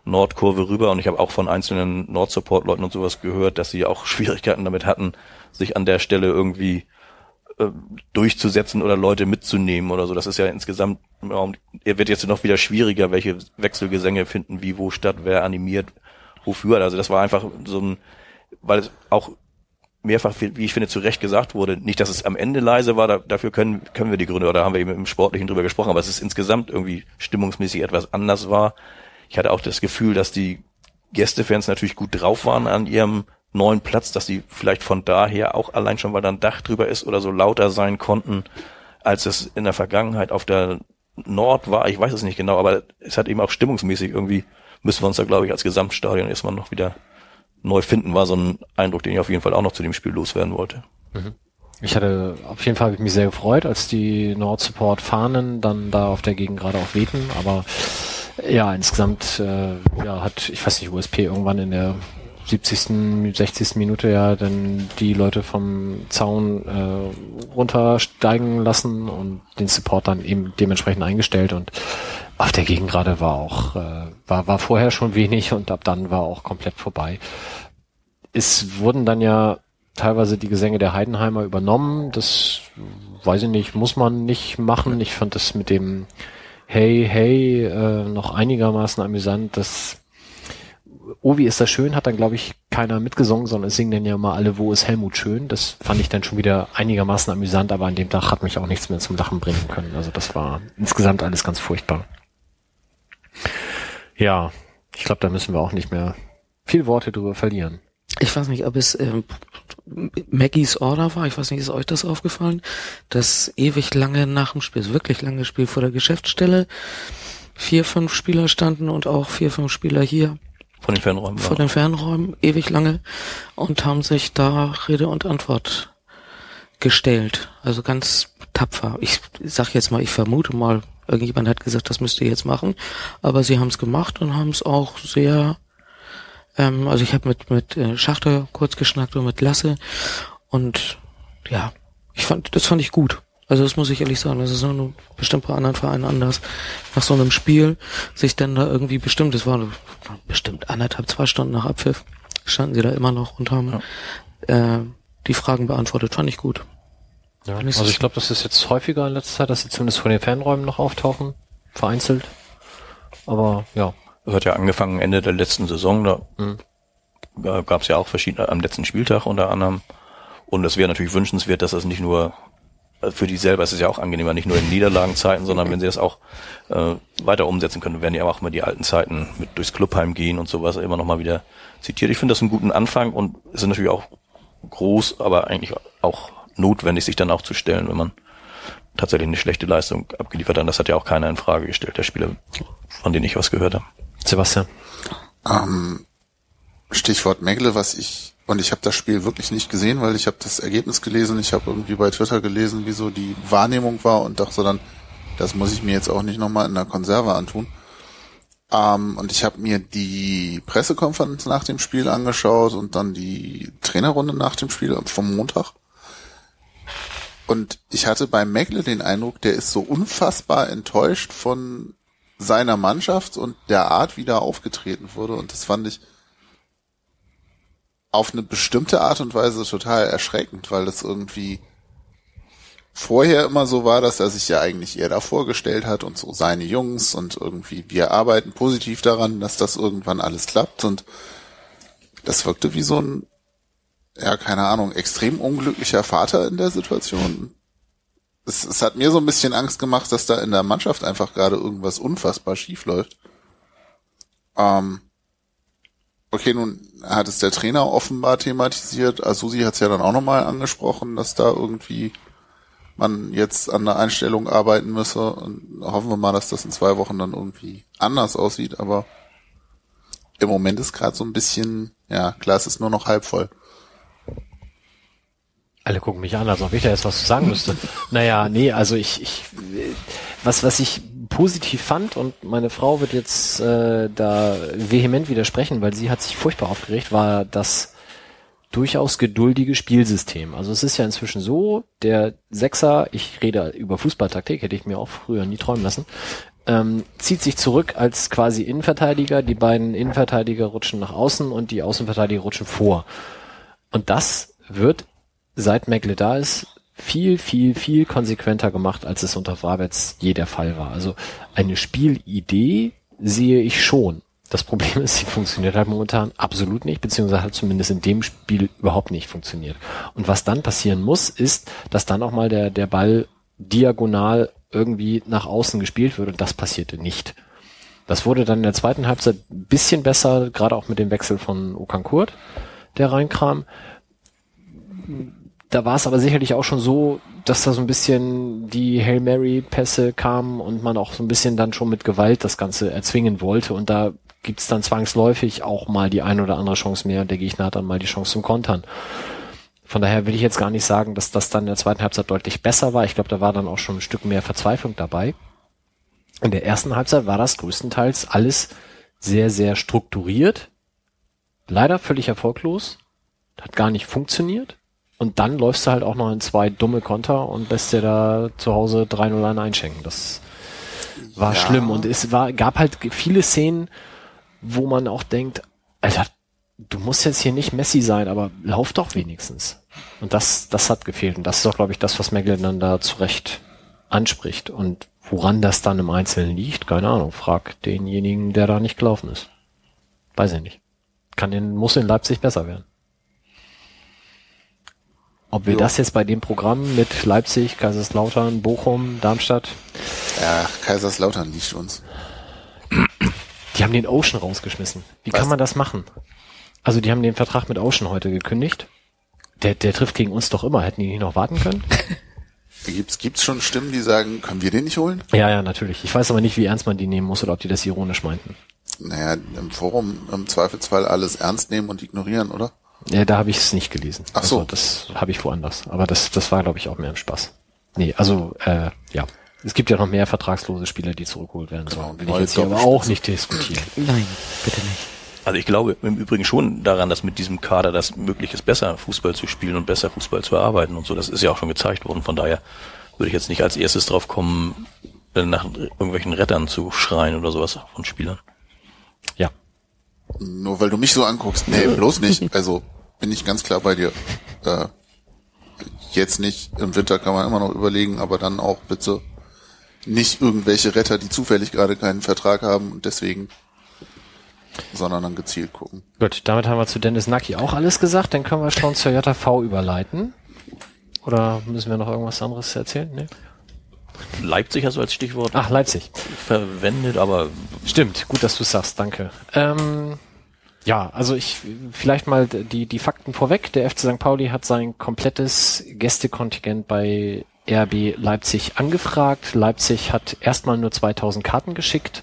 Nordkurve rüber und ich habe auch von einzelnen Nord-Support-Leuten und sowas gehört, dass sie auch [laughs] Schwierigkeiten damit hatten, sich an der Stelle irgendwie äh, durchzusetzen oder Leute mitzunehmen oder so. Das ist ja insgesamt, er wird jetzt noch wieder schwieriger, welche Wechselgesänge finden, wie wo statt, wer animiert, wofür. Also das war einfach so ein, weil es auch mehrfach, wie ich finde, zu Recht gesagt wurde, nicht, dass es am Ende leise war, da, dafür können, können wir die Gründe, oder haben wir eben im Sportlichen drüber gesprochen, aber es ist insgesamt irgendwie stimmungsmäßig etwas anders war. Ich hatte auch das Gefühl, dass die Gästefans natürlich gut drauf waren an ihrem neuen Platz, dass sie vielleicht von daher auch allein schon, weil da ein Dach drüber ist oder so lauter sein konnten, als es in der Vergangenheit auf der Nord war. Ich weiß es nicht genau, aber es hat eben auch stimmungsmäßig irgendwie, müssen wir uns da glaube ich als Gesamtstadion erstmal noch wieder neu finden, war so ein Eindruck, den ich auf jeden Fall auch noch zu dem Spiel loswerden wollte. Mhm. Ich hatte auf jeden Fall mich sehr gefreut, als die Nord Support Fahnen dann da auf der Gegend gerade auch wehten, aber ja, insgesamt äh, ja, hat, ich weiß nicht, USP irgendwann in der 70., 60. Minute ja dann die Leute vom Zaun äh, runtersteigen lassen und den Support dann eben dementsprechend eingestellt und auf der Gegend gerade war auch, äh, war, war vorher schon wenig und ab dann war auch komplett vorbei. Es wurden dann ja teilweise die Gesänge der Heidenheimer übernommen. Das weiß ich nicht, muss man nicht machen. Ich fand das mit dem Hey, hey, äh, noch einigermaßen amüsant. Das Oh, wie ist das schön, hat dann, glaube ich, keiner mitgesungen, sondern es singen dann ja immer alle, wo ist Helmut schön. Das fand ich dann schon wieder einigermaßen amüsant, aber an dem Tag hat mich auch nichts mehr zum Lachen bringen können. Also das war insgesamt alles ganz furchtbar. Ja, ich glaube, da müssen wir auch nicht mehr viel Worte drüber verlieren. Ich weiß nicht, ob es ähm, Maggies Order war, ich weiß nicht, ist euch das aufgefallen, dass ewig lange nach dem Spiel, wirklich lange Spiel vor der Geschäftsstelle, vier, fünf Spieler standen und auch vier, fünf Spieler hier. Von den Fernräumen. Vor den Fernräumen, ewig lange und haben sich da Rede und Antwort gestellt. Also ganz tapfer. Ich sag jetzt mal, ich vermute mal, irgendjemand hat gesagt, das müsst ihr jetzt machen, aber sie haben es gemacht und haben es auch sehr ähm, also ich habe mit mit äh, Schachter kurz geschnackt und mit Lasse und ja, ich fand das fand ich gut. Also das muss ich ehrlich sagen, das ist nur bestimmt bei anderen Vereinen anders. Nach so einem Spiel sich dann da irgendwie bestimmt, das war bestimmt anderthalb, zwei Stunden nach Abpfiff, standen sie da immer noch und haben ja. äh, die Fragen beantwortet. Fand ich gut. Ja, also ich glaube, das ist jetzt häufiger in letzter Zeit, dass sie zumindest von den Fanräumen noch auftauchen, vereinzelt. Aber ja. Das hat ja angefangen Ende der letzten Saison, da mhm. gab es ja auch verschiedene, am letzten Spieltag unter anderem. Und es wäre natürlich wünschenswert, dass das nicht nur äh, für die selber ist es ja auch angenehmer, nicht nur in Niederlagenzeiten, sondern wenn sie das auch äh, weiter umsetzen können, werden ja auch immer die alten Zeiten mit durchs Clubheim gehen und sowas immer nochmal wieder zitiert. Ich finde das einen guten Anfang und es ist natürlich auch groß, aber eigentlich auch notwendig, sich dann auch zu stellen, wenn man tatsächlich eine schlechte Leistung abgeliefert hat. Das hat ja auch keiner in Frage gestellt, der Spieler, von denen ich was gehört habe. Sebastian. Ähm, Stichwort Megle, was ich und ich habe das Spiel wirklich nicht gesehen, weil ich habe das Ergebnis gelesen. Ich habe irgendwie bei Twitter gelesen, wie so die Wahrnehmung war und dachte dann, das muss ich mir jetzt auch nicht nochmal in der Konserve antun. Ähm, und ich habe mir die Pressekonferenz nach dem Spiel angeschaut und dann die Trainerrunde nach dem Spiel vom Montag. Und ich hatte bei Megle den Eindruck, der ist so unfassbar enttäuscht von seiner Mannschaft und der Art, wie da aufgetreten wurde. Und das fand ich auf eine bestimmte Art und Weise total erschreckend, weil das irgendwie vorher immer so war, dass er sich ja eigentlich eher da vorgestellt hat und so seine Jungs und irgendwie wir arbeiten positiv daran, dass das irgendwann alles klappt und das wirkte wie so ein, ja, keine Ahnung, extrem unglücklicher Vater in der Situation. Es, es hat mir so ein bisschen Angst gemacht, dass da in der Mannschaft einfach gerade irgendwas unfassbar schief läuft. Ähm, Okay, nun hat es der Trainer offenbar thematisiert. Asusi hat es ja dann auch nochmal angesprochen, dass da irgendwie man jetzt an der Einstellung arbeiten müsse. Und hoffen wir mal, dass das in zwei Wochen dann irgendwie anders aussieht. Aber im Moment ist gerade so ein bisschen, ja, Glas ist nur noch halb voll. Alle gucken mich an, als ob ich da jetzt was zu sagen müsste. naja, nee, also ich, ich was, was ich positiv fand und meine Frau wird jetzt äh, da vehement widersprechen, weil sie hat sich furchtbar aufgeregt, war das durchaus geduldige Spielsystem. Also es ist ja inzwischen so, der Sechser, ich rede über Fußballtaktik, hätte ich mir auch früher nie träumen lassen, ähm, zieht sich zurück als quasi Innenverteidiger, die beiden Innenverteidiger rutschen nach außen und die Außenverteidiger rutschen vor. Und das wird, seit Meckle da ist, viel, viel, viel konsequenter gemacht, als es unter Wabetz je der Fall war. Also eine Spielidee sehe ich schon. Das Problem ist, sie funktioniert halt momentan absolut nicht, beziehungsweise hat zumindest in dem Spiel überhaupt nicht funktioniert. Und was dann passieren muss, ist, dass dann auch mal der, der Ball diagonal irgendwie nach außen gespielt wird und das passierte nicht. Das wurde dann in der zweiten Halbzeit ein bisschen besser, gerade auch mit dem Wechsel von Okankurt, der reinkam da war es aber sicherlich auch schon so, dass da so ein bisschen die Hail Mary Pässe kamen und man auch so ein bisschen dann schon mit Gewalt das Ganze erzwingen wollte und da gibt's dann zwangsläufig auch mal die ein oder andere Chance mehr und der Gegner hat dann mal die Chance zum Kontern. Von daher will ich jetzt gar nicht sagen, dass das dann in der zweiten Halbzeit deutlich besser war. Ich glaube, da war dann auch schon ein Stück mehr Verzweiflung dabei. In der ersten Halbzeit war das größtenteils alles sehr, sehr strukturiert. Leider völlig erfolglos. Hat gar nicht funktioniert. Und dann läufst du halt auch noch in zwei dumme Konter und lässt dir da zu Hause 3-0 einschenken. Das war ja. schlimm. Und es war, gab halt viele Szenen, wo man auch denkt, Alter, du musst jetzt hier nicht Messi sein, aber lauf doch wenigstens. Und das, das hat gefehlt. Und das ist doch, glaube ich, das, was Meglin dann da zurecht anspricht. Und woran das dann im Einzelnen liegt, keine Ahnung. Frag denjenigen, der da nicht gelaufen ist. Weiß ich nicht. Kann in, muss in Leipzig besser werden. Ob wir jo. das jetzt bei dem Programm mit Leipzig, Kaiserslautern, Bochum, Darmstadt. Ja, Kaiserslautern liegt uns. Die haben den Ocean rausgeschmissen. Wie Was? kann man das machen? Also die haben den Vertrag mit Ocean heute gekündigt. Der, der trifft gegen uns doch immer. Hätten die nicht noch warten können? [laughs] Gibt's, gibt's schon Stimmen, die sagen, können wir den nicht holen? Ja, ja, natürlich. Ich weiß aber nicht, wie ernst man die nehmen muss oder ob die das ironisch meinten. Naja, im Forum im Zweifelsfall alles ernst nehmen und ignorieren, oder? Ja, da habe ich es nicht gelesen. Ach so. Also, das habe ich woanders. Aber das, das war, glaube ich, auch mehr im Spaß. Nee, also, äh, ja. Es gibt ja noch mehr vertragslose Spieler, die zurückgeholt werden sollen. Will ich jetzt hier aber auch nicht diskutieren. [laughs] Nein, bitte nicht. Also ich glaube im Übrigen schon daran, dass mit diesem Kader das möglich ist, besser Fußball zu spielen und besser Fußball zu erarbeiten und so. Das ist ja auch schon gezeigt worden. Von daher würde ich jetzt nicht als erstes drauf kommen, äh, nach irgendwelchen Rettern zu schreien oder sowas von Spielern. Ja. Nur weil du mich so anguckst. Nee, [laughs] bloß nicht. Also bin ich ganz klar bei dir. Äh, jetzt nicht. Im Winter kann man immer noch überlegen, aber dann auch bitte nicht irgendwelche Retter, die zufällig gerade keinen Vertrag haben und deswegen, sondern dann gezielt gucken. Gut, damit haben wir zu Dennis Nacki auch alles gesagt. Dann können wir schon zur JV überleiten. Oder müssen wir noch irgendwas anderes erzählen? Nee? Leipzig hast du als Stichwort Ach, Leipzig. verwendet, aber Stimmt, gut, dass du sagst, danke. Ähm, ja, also ich vielleicht mal die, die Fakten vorweg. Der FC St. Pauli hat sein komplettes Gästekontingent bei RB Leipzig angefragt. Leipzig hat erstmal nur 2000 Karten geschickt,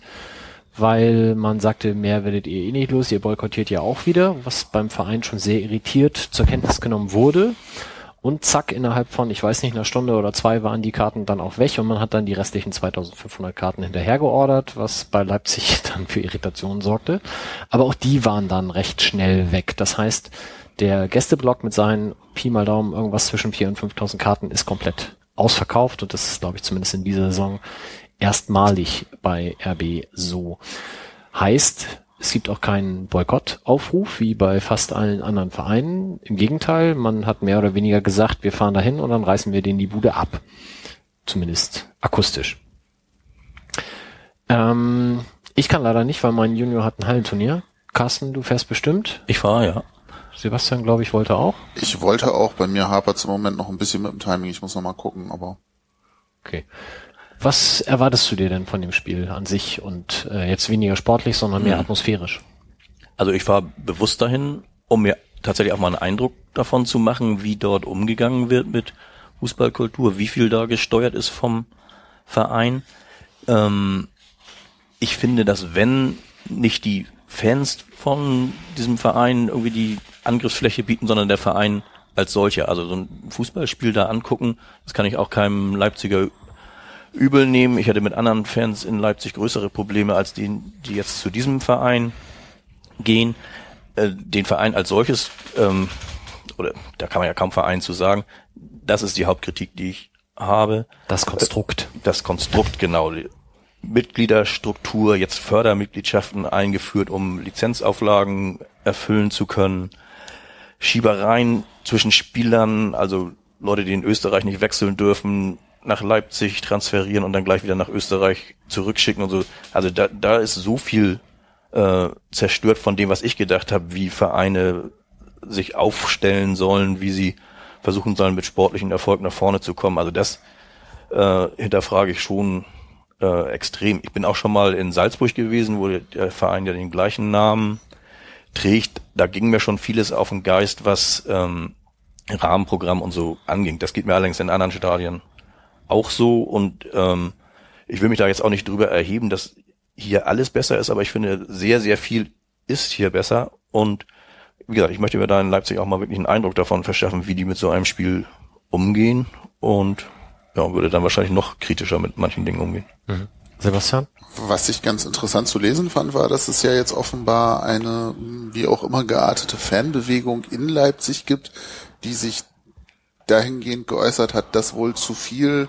weil man sagte, mehr werdet ihr eh nicht los, ihr boykottiert ja auch wieder, was beim Verein schon sehr irritiert zur Kenntnis genommen wurde. Und zack, innerhalb von, ich weiß nicht, einer Stunde oder zwei waren die Karten dann auch weg und man hat dann die restlichen 2500 Karten hinterher geordert, was bei Leipzig [laughs] dann für Irritationen sorgte. Aber auch die waren dann recht schnell weg. Das heißt, der Gästeblock mit seinen Pi mal Daumen irgendwas zwischen 4.000 und 5.000 Karten ist komplett ausverkauft und das ist, glaube ich, zumindest in dieser Saison erstmalig bei RB so. Heißt, es gibt auch keinen Boykottaufruf wie bei fast allen anderen Vereinen. Im Gegenteil, man hat mehr oder weniger gesagt, wir fahren dahin und dann reißen wir denen die Bude ab. Zumindest akustisch. Ähm, ich kann leider nicht, weil mein Junior hat ein Hallenturnier. Carsten, du fährst bestimmt. ich fahre ja. Sebastian, glaube ich, wollte auch. Ich wollte auch, bei mir hapert im Moment noch ein bisschen mit dem Timing, ich muss noch mal gucken, aber Okay. Was erwartest du dir denn von dem Spiel an sich und äh, jetzt weniger sportlich, sondern mehr Hm. atmosphärisch? Also ich fahre bewusst dahin, um mir tatsächlich auch mal einen Eindruck davon zu machen, wie dort umgegangen wird mit Fußballkultur, wie viel da gesteuert ist vom Verein. Ähm, ich finde, dass wenn nicht die Fans von diesem Verein irgendwie die Angriffsfläche bieten, sondern der Verein als solcher, also so ein Fußballspiel da angucken, das kann ich auch keinem Leipziger übel nehmen. Ich hatte mit anderen Fans in Leipzig größere Probleme als die, die jetzt zu diesem Verein gehen. Äh, den Verein als solches, ähm, oder da kann man ja kaum Verein zu sagen, das ist die Hauptkritik, die ich habe. Das Konstrukt. Das Konstrukt, genau. Mitgliederstruktur, jetzt Fördermitgliedschaften eingeführt, um Lizenzauflagen erfüllen zu können. Schiebereien zwischen Spielern, also Leute, die in Österreich nicht wechseln dürfen, nach Leipzig transferieren und dann gleich wieder nach Österreich zurückschicken und so. Also da, da ist so viel äh, zerstört von dem, was ich gedacht habe, wie Vereine sich aufstellen sollen, wie sie versuchen sollen, mit sportlichen Erfolg nach vorne zu kommen. Also das äh, hinterfrage ich schon äh, extrem. Ich bin auch schon mal in Salzburg gewesen, wo der Verein ja den gleichen Namen trägt. Da ging mir schon vieles auf den Geist, was ähm, Rahmenprogramm und so anging. Das geht mir allerdings in anderen Stadien auch so und ähm, ich will mich da jetzt auch nicht drüber erheben, dass hier alles besser ist, aber ich finde, sehr, sehr viel ist hier besser und wie gesagt, ich möchte mir da in Leipzig auch mal wirklich einen Eindruck davon verschaffen, wie die mit so einem Spiel umgehen und ja, würde dann wahrscheinlich noch kritischer mit manchen Dingen umgehen. Sebastian? Was ich ganz interessant zu lesen fand, war, dass es ja jetzt offenbar eine, wie auch immer geartete Fanbewegung in Leipzig gibt, die sich dahingehend geäußert hat, dass wohl zu viel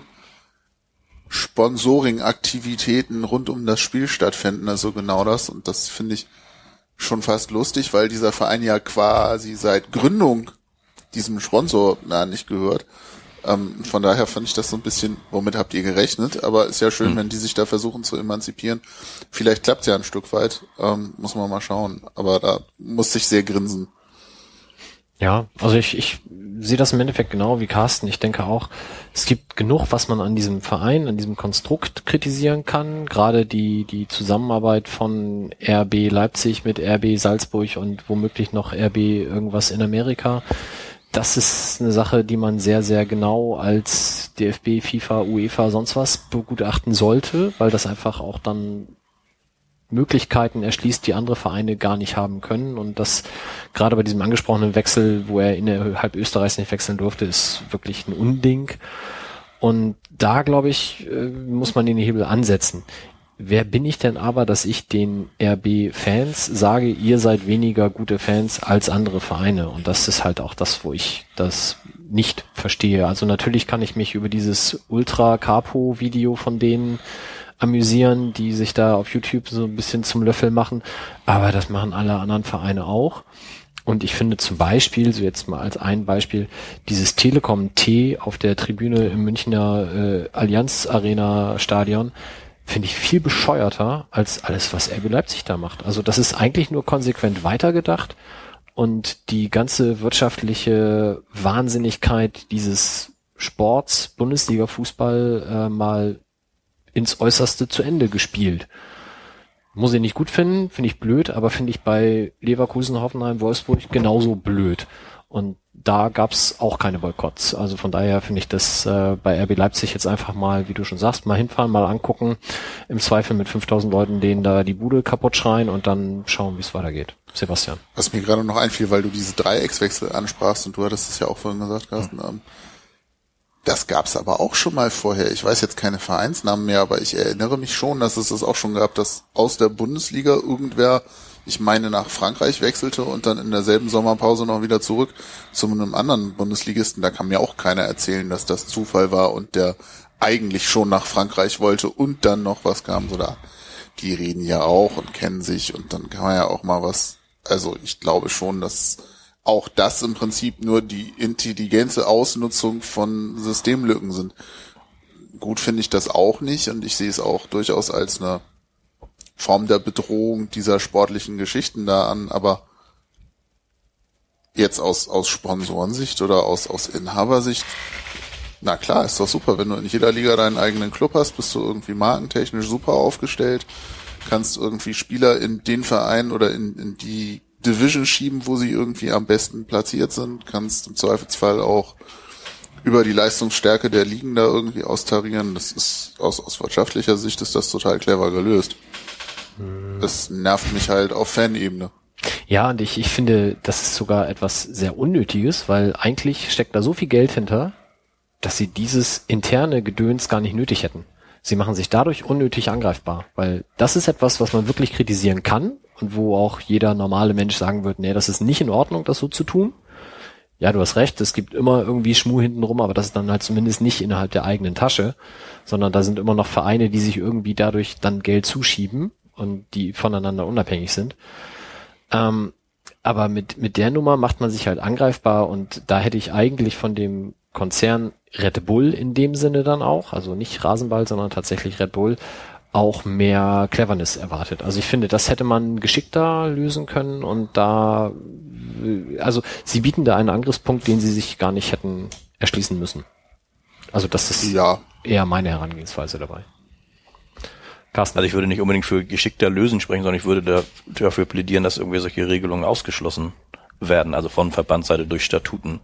Sponsoring-Aktivitäten rund um das Spiel stattfinden, also genau das. Und das finde ich schon fast lustig, weil dieser Verein ja quasi seit Gründung diesem Sponsor na, nicht gehört. Ähm, von daher fand ich das so ein bisschen, womit habt ihr gerechnet? Aber ist ja schön, Hm. wenn die sich da versuchen zu emanzipieren. Vielleicht klappt's ja ein Stück weit, ähm, muss man mal schauen. Aber da musste ich sehr grinsen. Ja, also ich, ich sehe das im Endeffekt genau wie Carsten. Ich denke auch, es gibt genug, was man an diesem Verein, an diesem Konstrukt kritisieren kann. Gerade die, die Zusammenarbeit von RB Leipzig mit RB Salzburg und womöglich noch RB irgendwas in Amerika. Das ist eine Sache, die man sehr, sehr genau als DFB, FIFA, UEFA, sonst was begutachten sollte, weil das einfach auch dann Möglichkeiten erschließt, die andere Vereine gar nicht haben können. Und das gerade bei diesem angesprochenen Wechsel, wo er innerhalb Österreichs nicht wechseln durfte, ist wirklich ein Unding. Und da, glaube ich, äh, muss man den Hebel ansetzen. Wer bin ich denn aber, dass ich den RB-Fans sage, ihr seid weniger gute Fans als andere Vereine? Und das ist halt auch das, wo ich das nicht verstehe. Also natürlich kann ich mich über dieses Ultra-Capo-Video von denen amüsieren, die sich da auf YouTube so ein bisschen zum Löffel machen. Aber das machen alle anderen Vereine auch. und ich finde zum Beispiel, so jetzt mal als ein Beispiel, dieses Telekom T auf der Tribüne im Münchner äh, Allianz Arena Stadion, finde ich viel bescheuerter als alles, was RB Leipzig da macht. Also das ist eigentlich nur konsequent weitergedacht und die ganze wirtschaftliche Wahnsinnigkeit dieses Sports, Bundesliga-Fußball äh, mal ins Äußerste zu Ende gespielt. Muss ich nicht gut finden, finde ich blöd, aber finde ich bei Leverkusen, Hoffenheim, Wolfsburg genauso blöd. Und da gab's auch keine Boykotts. Also von daher finde ich das äh, bei RB Leipzig jetzt einfach mal, wie du schon sagst, mal hinfahren, mal angucken. Im Zweifel mit 5000 Leuten, denen da die Bude kaputt schreien und dann schauen, wie es weitergeht. Sebastian. Was mir gerade noch einfiel, weil du diese Dreieckswechsel ansprachst und du hattest es ja auch vorhin gesagt, Carsten, hm. Das gab's aber auch schon mal vorher. Ich weiß jetzt keine Vereinsnamen mehr, aber ich erinnere mich schon, dass es das auch schon gab, dass aus der Bundesliga irgendwer, ich meine, nach Frankreich wechselte und dann in derselben Sommerpause noch wieder zurück zu einem anderen Bundesligisten. Da kann mir auch keiner erzählen, dass das Zufall war und der eigentlich schon nach Frankreich wollte und dann noch was kam. So da, die reden ja auch und kennen sich und dann kann man ja auch mal was. Also ich glaube schon, dass auch das im Prinzip nur die intelligente Ausnutzung von Systemlücken sind. Gut finde ich das auch nicht und ich sehe es auch durchaus als eine Form der Bedrohung dieser sportlichen Geschichten da an, aber jetzt aus, aus Sponsorensicht oder aus, aus Inhabersicht, na klar, ist doch super, wenn du in jeder Liga deinen eigenen Club hast, bist du irgendwie markentechnisch super aufgestellt, kannst irgendwie Spieler in den Verein oder in, in die Division schieben, wo sie irgendwie am besten platziert sind, kannst im Zweifelsfall auch über die Leistungsstärke der Ligen da irgendwie austarieren. Das ist aus, aus wirtschaftlicher Sicht ist das total clever gelöst. Hm. Das nervt mich halt auf Fanebene. Ja, und ich, ich finde, das ist sogar etwas sehr Unnötiges, weil eigentlich steckt da so viel Geld hinter, dass sie dieses interne Gedöns gar nicht nötig hätten. Sie machen sich dadurch unnötig angreifbar, weil das ist etwas, was man wirklich kritisieren kann und wo auch jeder normale Mensch sagen wird, nee, das ist nicht in Ordnung, das so zu tun. Ja, du hast recht, es gibt immer irgendwie Schmuh hintenrum, aber das ist dann halt zumindest nicht innerhalb der eigenen Tasche, sondern da sind immer noch Vereine, die sich irgendwie dadurch dann Geld zuschieben und die voneinander unabhängig sind. Ähm, aber mit, mit der Nummer macht man sich halt angreifbar und da hätte ich eigentlich von dem Konzern Red Bull in dem Sinne dann auch, also nicht Rasenball, sondern tatsächlich Red Bull, auch mehr Cleverness erwartet. Also ich finde, das hätte man geschickter lösen können und da, also sie bieten da einen Angriffspunkt, den sie sich gar nicht hätten erschließen müssen. Also das ist ja. eher meine Herangehensweise dabei. Carsten. Also ich würde nicht unbedingt für geschickter lösen sprechen, sondern ich würde da, dafür plädieren, dass irgendwie solche Regelungen ausgeschlossen werden, also von Verbandsseite durch Statuten.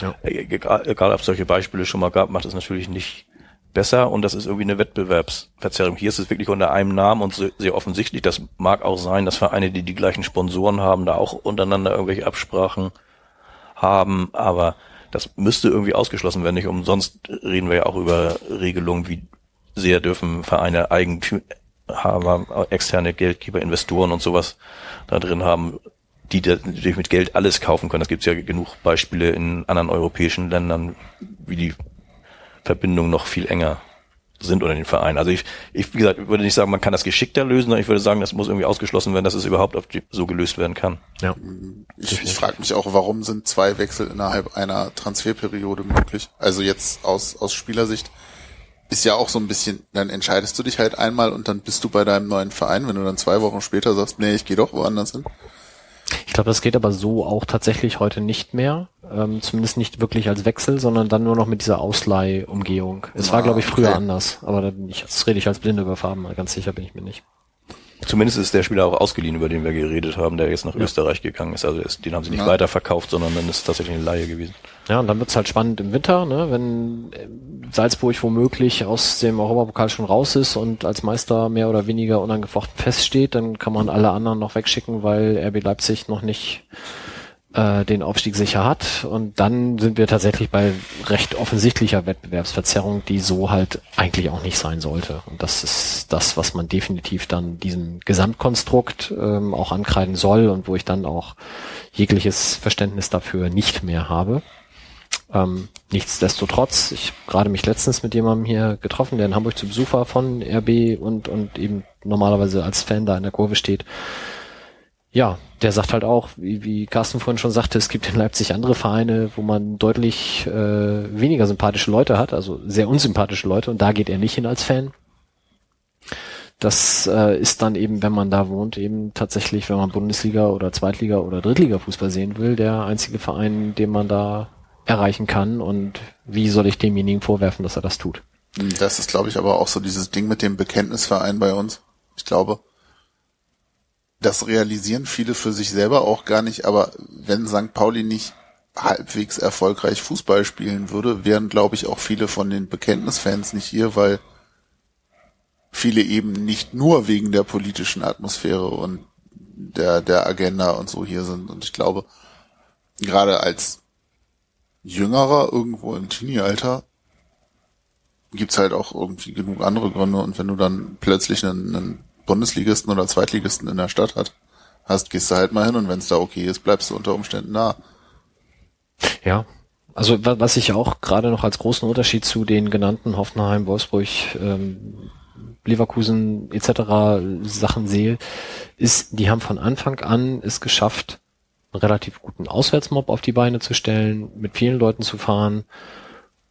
Ja. Egal, egal ob es solche Beispiele schon mal gab, macht es natürlich nicht besser und das ist irgendwie eine Wettbewerbsverzerrung. Hier ist es wirklich unter einem Namen und sehr offensichtlich. Das mag auch sein, dass Vereine, die die gleichen Sponsoren haben, da auch untereinander irgendwelche Absprachen haben, aber das müsste irgendwie ausgeschlossen werden. Nicht umsonst reden wir ja auch über Regelungen, wie sehr dürfen Vereine Eigentümer, externe Geldgeber, Investoren und sowas da drin haben, die natürlich mit Geld alles kaufen können. Das gibt es ja genug Beispiele in anderen europäischen Ländern, wie die Verbindungen noch viel enger sind unter den Vereinen. Also ich, ich, wie gesagt, würde nicht sagen, man kann das geschickter lösen, sondern ich würde sagen, das muss irgendwie ausgeschlossen werden, dass es überhaupt so gelöst werden kann. Ja. Ich, ich frage mich auch, warum sind zwei Wechsel innerhalb einer Transferperiode möglich? Also jetzt aus, aus Spielersicht ist ja auch so ein bisschen, dann entscheidest du dich halt einmal und dann bist du bei deinem neuen Verein, wenn du dann zwei Wochen später sagst, nee, ich gehe doch woanders hin. Ich glaube, das geht aber so auch tatsächlich heute nicht mehr. Ähm, zumindest nicht wirklich als Wechsel, sondern dann nur noch mit dieser Ausleihumgehung. Es ah, war, glaube ich, früher okay. anders, aber da bin ich, das rede ich als Blinde über Farben, ganz sicher bin ich mir nicht. Zumindest ist der Spieler auch ausgeliehen, über den wir geredet haben, der jetzt nach ja. Österreich gegangen ist. Also den haben sie nicht ja. weiterverkauft, sondern dann ist es tatsächlich eine Laie gewesen. Ja, und dann wird's halt spannend im Winter, ne, wenn äh, Salzburg womöglich aus dem Europapokal schon raus ist und als Meister mehr oder weniger unangefochten feststeht, dann kann man alle anderen noch wegschicken, weil RB Leipzig noch nicht äh, den Aufstieg sicher hat. Und dann sind wir tatsächlich bei recht offensichtlicher Wettbewerbsverzerrung, die so halt eigentlich auch nicht sein sollte. Und das ist das, was man definitiv dann diesem Gesamtkonstrukt ähm, auch ankreiden soll und wo ich dann auch jegliches Verständnis dafür nicht mehr habe. Ähm, nichtsdestotrotz, ich gerade mich letztens mit jemandem hier getroffen, der in Hamburg zu Besuch war von RB und, und eben normalerweise als Fan da in der Kurve steht. ja, der sagt halt auch, wie, wie Carsten vorhin schon sagte, es gibt in Leipzig andere Vereine, wo man deutlich äh, weniger sympathische Leute hat, also sehr unsympathische Leute und da geht er nicht hin als Fan. Das äh, ist dann eben, wenn man da wohnt, eben tatsächlich, wenn man Bundesliga oder Zweitliga oder Drittliga Fußball sehen will, der einzige Verein, den man da erreichen kann und wie soll ich demjenigen vorwerfen, dass er das tut? Das ist, glaube ich, aber auch so dieses Ding mit dem Bekenntnisverein bei uns. Ich glaube, das realisieren viele für sich selber auch gar nicht, aber wenn St. Pauli nicht halbwegs erfolgreich Fußball spielen würde, wären, glaube ich, auch viele von den Bekenntnisfans nicht hier, weil viele eben nicht nur wegen der politischen Atmosphäre und der, der Agenda und so hier sind. Und ich glaube, gerade als Jüngerer irgendwo im Teenie-Alter gibt's halt auch irgendwie genug andere Gründe. Und wenn du dann plötzlich einen, einen Bundesligisten oder Zweitligisten in der Stadt hat, hast, gehst du halt mal hin und wenn es da okay ist, bleibst du unter Umständen da. Ja. Also was ich auch gerade noch als großen Unterschied zu den genannten Hoffenheim, Wolfsburg, ähm, Leverkusen etc. Sachen sehe, ist, die haben von Anfang an es geschafft, relativ guten Auswärtsmob auf die Beine zu stellen, mit vielen Leuten zu fahren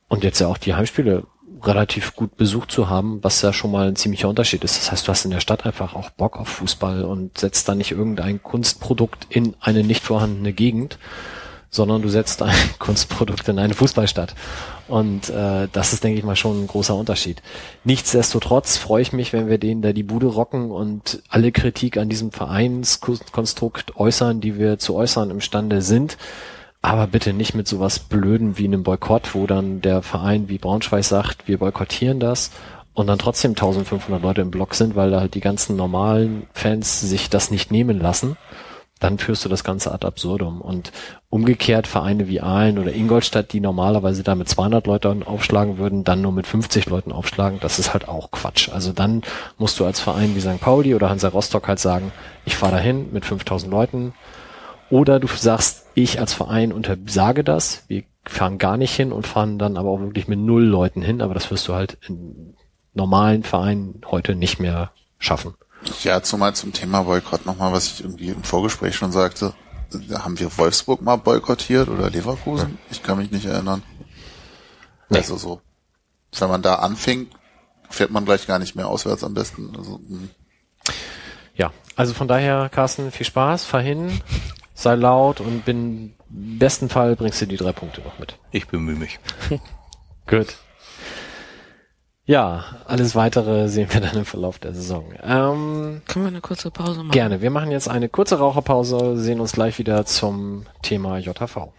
und jetzt ja auch die Heimspiele relativ gut besucht zu haben, was ja schon mal ein ziemlicher Unterschied ist. Das heißt, du hast in der Stadt einfach auch Bock auf Fußball und setzt da nicht irgendein Kunstprodukt in eine nicht vorhandene Gegend, sondern du setzt ein [laughs] Kunstprodukt in eine Fußballstadt. Und äh, das ist, denke ich mal, schon ein großer Unterschied. Nichtsdestotrotz freue ich mich, wenn wir denen da die Bude rocken und alle Kritik an diesem Vereinskonstrukt äußern, die wir zu äußern imstande sind aber bitte nicht mit sowas Blöden wie einem Boykott, wo dann der Verein wie Braunschweig sagt, wir boykottieren das und dann trotzdem 1500 Leute im Block sind, weil da halt die ganzen normalen Fans sich das nicht nehmen lassen, dann führst du das Ganze ad absurdum. Und umgekehrt Vereine wie Aalen oder Ingolstadt, die normalerweise da mit 200 Leuten aufschlagen würden, dann nur mit 50 Leuten aufschlagen, das ist halt auch Quatsch. Also dann musst du als Verein wie St. Pauli oder Hansa Rostock halt sagen, ich fahre dahin mit 5000 Leuten, oder du sagst, ich als Verein untersage das, wir fahren gar nicht hin und fahren dann aber auch wirklich mit null Leuten hin, aber das wirst du halt in normalen Vereinen heute nicht mehr schaffen. Ja, zumal zum Thema Boykott nochmal, was ich irgendwie im Vorgespräch schon sagte. Haben wir Wolfsburg mal boykottiert oder Leverkusen? Ja. Ich kann mich nicht erinnern. Nee. Also so, wenn man da anfängt, fährt man gleich gar nicht mehr auswärts am besten. Also, hm. ja, also von daher, Carsten, viel Spaß, fahr hin, sei laut und bin im besten Fall bringst du die drei Punkte noch mit. Ich bemühe mich. Gut. Ja, alles weitere sehen wir dann im Verlauf der Saison. Ähm, Können wir eine kurze Pause machen? Gerne. Wir machen jetzt eine kurze Raucherpause, sehen uns gleich wieder zum Thema JHV.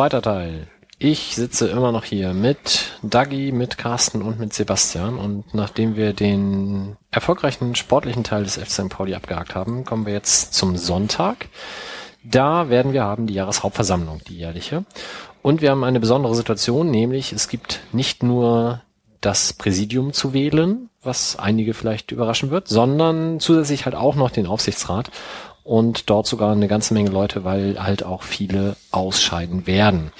Zweiter Teil. Ich sitze immer noch hier mit Dagi, mit Carsten und mit Sebastian und nachdem wir den erfolgreichen sportlichen Teil des FC St. Pauli abgehakt haben, kommen wir jetzt zum Sonntag. Da werden wir haben die Jahreshauptversammlung, die jährliche. Und wir haben eine besondere Situation, nämlich es gibt nicht nur das Präsidium zu wählen, was einige vielleicht überraschen wird, sondern zusätzlich halt auch noch den Aufsichtsrat und dort sogar eine ganze Menge Leute, weil halt auch viele ausscheiden werden.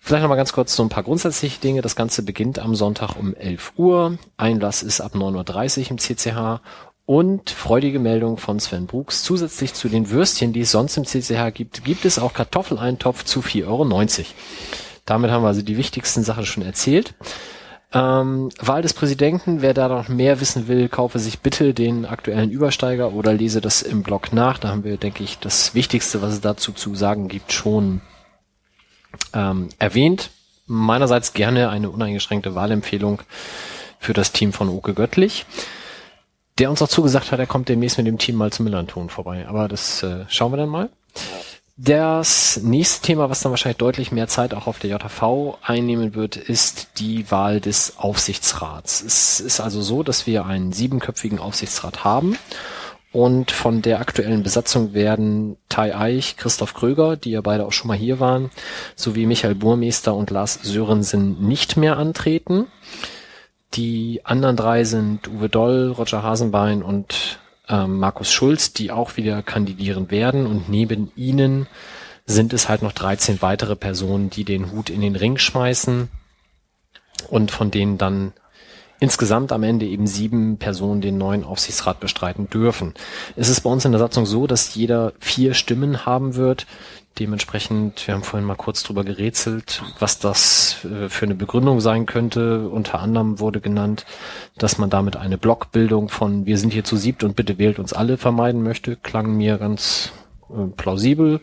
Vielleicht nochmal ganz kurz so ein paar grundsätzliche Dinge. Das Ganze beginnt am Sonntag um 11 Uhr. Einlass ist ab 9.30 Uhr im CCH. Und freudige Meldung von Sven Brooks. Zusätzlich zu den Würstchen, die es sonst im CCH gibt, gibt es auch Kartoffeleintopf zu 4,90 Euro. Damit haben wir also die wichtigsten Sachen schon erzählt. Ähm, Wahl des Präsidenten, wer da noch mehr wissen will, kaufe sich bitte den aktuellen Übersteiger oder lese das im Blog nach. Da haben wir, denke ich, das Wichtigste, was es dazu zu sagen gibt, schon ähm, erwähnt. Meinerseits gerne eine uneingeschränkte Wahlempfehlung für das Team von Oke Göttlich, der uns auch zugesagt hat, er kommt demnächst mit dem Team mal zum Millanton vorbei. Aber das äh, schauen wir dann mal. Das nächste Thema, was dann wahrscheinlich deutlich mehr Zeit auch auf der JV einnehmen wird, ist die Wahl des Aufsichtsrats. Es ist also so, dass wir einen siebenköpfigen Aufsichtsrat haben und von der aktuellen Besatzung werden Tai Eich, Christoph Kröger, die ja beide auch schon mal hier waren, sowie Michael Burmeister und Lars Sörensen nicht mehr antreten. Die anderen drei sind Uwe Doll, Roger Hasenbein und Markus Schulz, die auch wieder kandidieren werden. Und neben ihnen sind es halt noch 13 weitere Personen, die den Hut in den Ring schmeißen und von denen dann insgesamt am Ende eben sieben Personen den neuen Aufsichtsrat bestreiten dürfen. Es ist bei uns in der Satzung so, dass jeder vier Stimmen haben wird. Dementsprechend, wir haben vorhin mal kurz drüber gerätselt, was das äh, für eine Begründung sein könnte. Unter anderem wurde genannt, dass man damit eine Blockbildung von wir sind hier zu siebt und bitte wählt uns alle vermeiden möchte. Klang mir ganz äh, plausibel.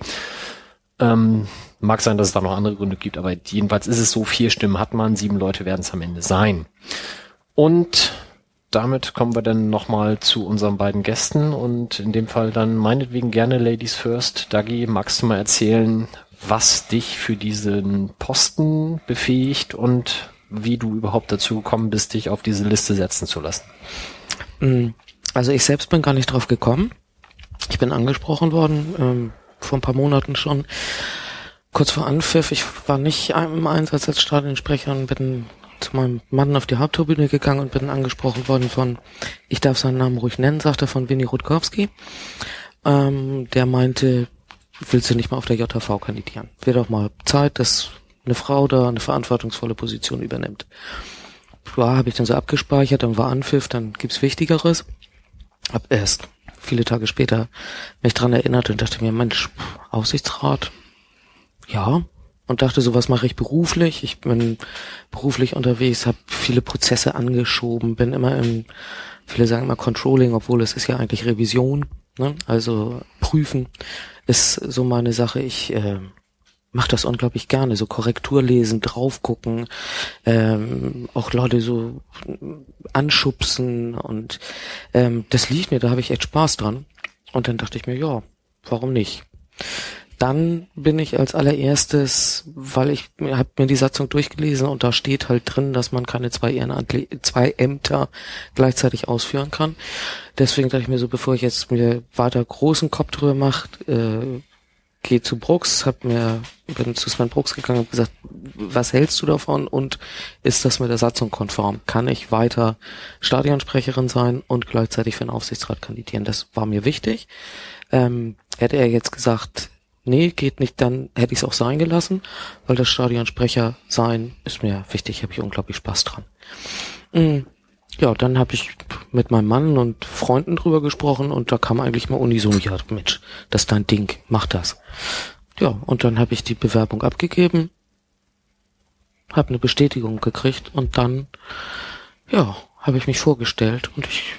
Ähm, mag sein, dass es da noch andere Gründe gibt, aber jedenfalls ist es so, vier Stimmen hat man, sieben Leute werden es am Ende sein. Und damit kommen wir dann nochmal zu unseren beiden Gästen und in dem Fall dann meinetwegen gerne Ladies First. Dagi, magst du mal erzählen, was dich für diesen Posten befähigt und wie du überhaupt dazu gekommen bist, dich auf diese Liste setzen zu lassen? Mm, also ich selbst bin gar nicht drauf gekommen. Ich bin angesprochen worden, ähm, vor ein paar Monaten schon, kurz vor Anpfiff. Ich war nicht im Einsatz als Stadionsprecher und bin zu meinem Mann auf die Hauptturbine gegangen und bin angesprochen worden von, ich darf seinen Namen ruhig nennen, sagte von Winnie Rutkowski. Ähm, der meinte, willst du nicht mal auf der JV kandidieren? Wäre doch mal Zeit, dass eine Frau da eine verantwortungsvolle Position übernimmt. Ja, habe ich dann so abgespeichert, dann war Anpfiff, dann gibt's Wichtigeres. Hab erst viele Tage später mich dran erinnert und dachte mir, Mensch, Aussichtsrat, ja, und dachte so, was mache ich beruflich? Ich bin beruflich unterwegs, habe viele Prozesse angeschoben, bin immer im, viele sagen immer Controlling, obwohl es ist ja eigentlich Revision, ne? also prüfen ist so meine Sache. Ich äh, mache das unglaublich gerne, so Korrektur lesen, drauf gucken, ähm, auch Leute so anschubsen und ähm, das liegt mir, da habe ich echt Spaß dran. Und dann dachte ich mir, ja, warum nicht? Dann bin ich als allererstes, weil ich habe mir die Satzung durchgelesen und da steht halt drin, dass man keine zwei Ehrenamtli zwei Ämter gleichzeitig ausführen kann. Deswegen dachte ich mir so, bevor ich jetzt mir weiter großen Kopf drüber mache, äh, geh zu Brooks, hab mir bin zu Sven Brooks gegangen und gesagt, was hältst du davon und ist das mit der Satzung konform? Kann ich weiter Stadionsprecherin sein und gleichzeitig für den Aufsichtsrat kandidieren? Das war mir wichtig. Ähm, hätte er jetzt gesagt, nee, geht nicht, dann hätte ich es auch sein gelassen, weil das Stadionsprecher sein ist mir wichtig, habe ich unglaublich Spaß dran. Mhm. Ja, dann habe ich mit meinem Mann und Freunden drüber gesprochen und da kam eigentlich mal unisono, ja, Mensch, das ist dein Ding, mach das. Ja, und dann habe ich die Bewerbung abgegeben, habe eine Bestätigung gekriegt und dann, ja, habe ich mich vorgestellt und ich,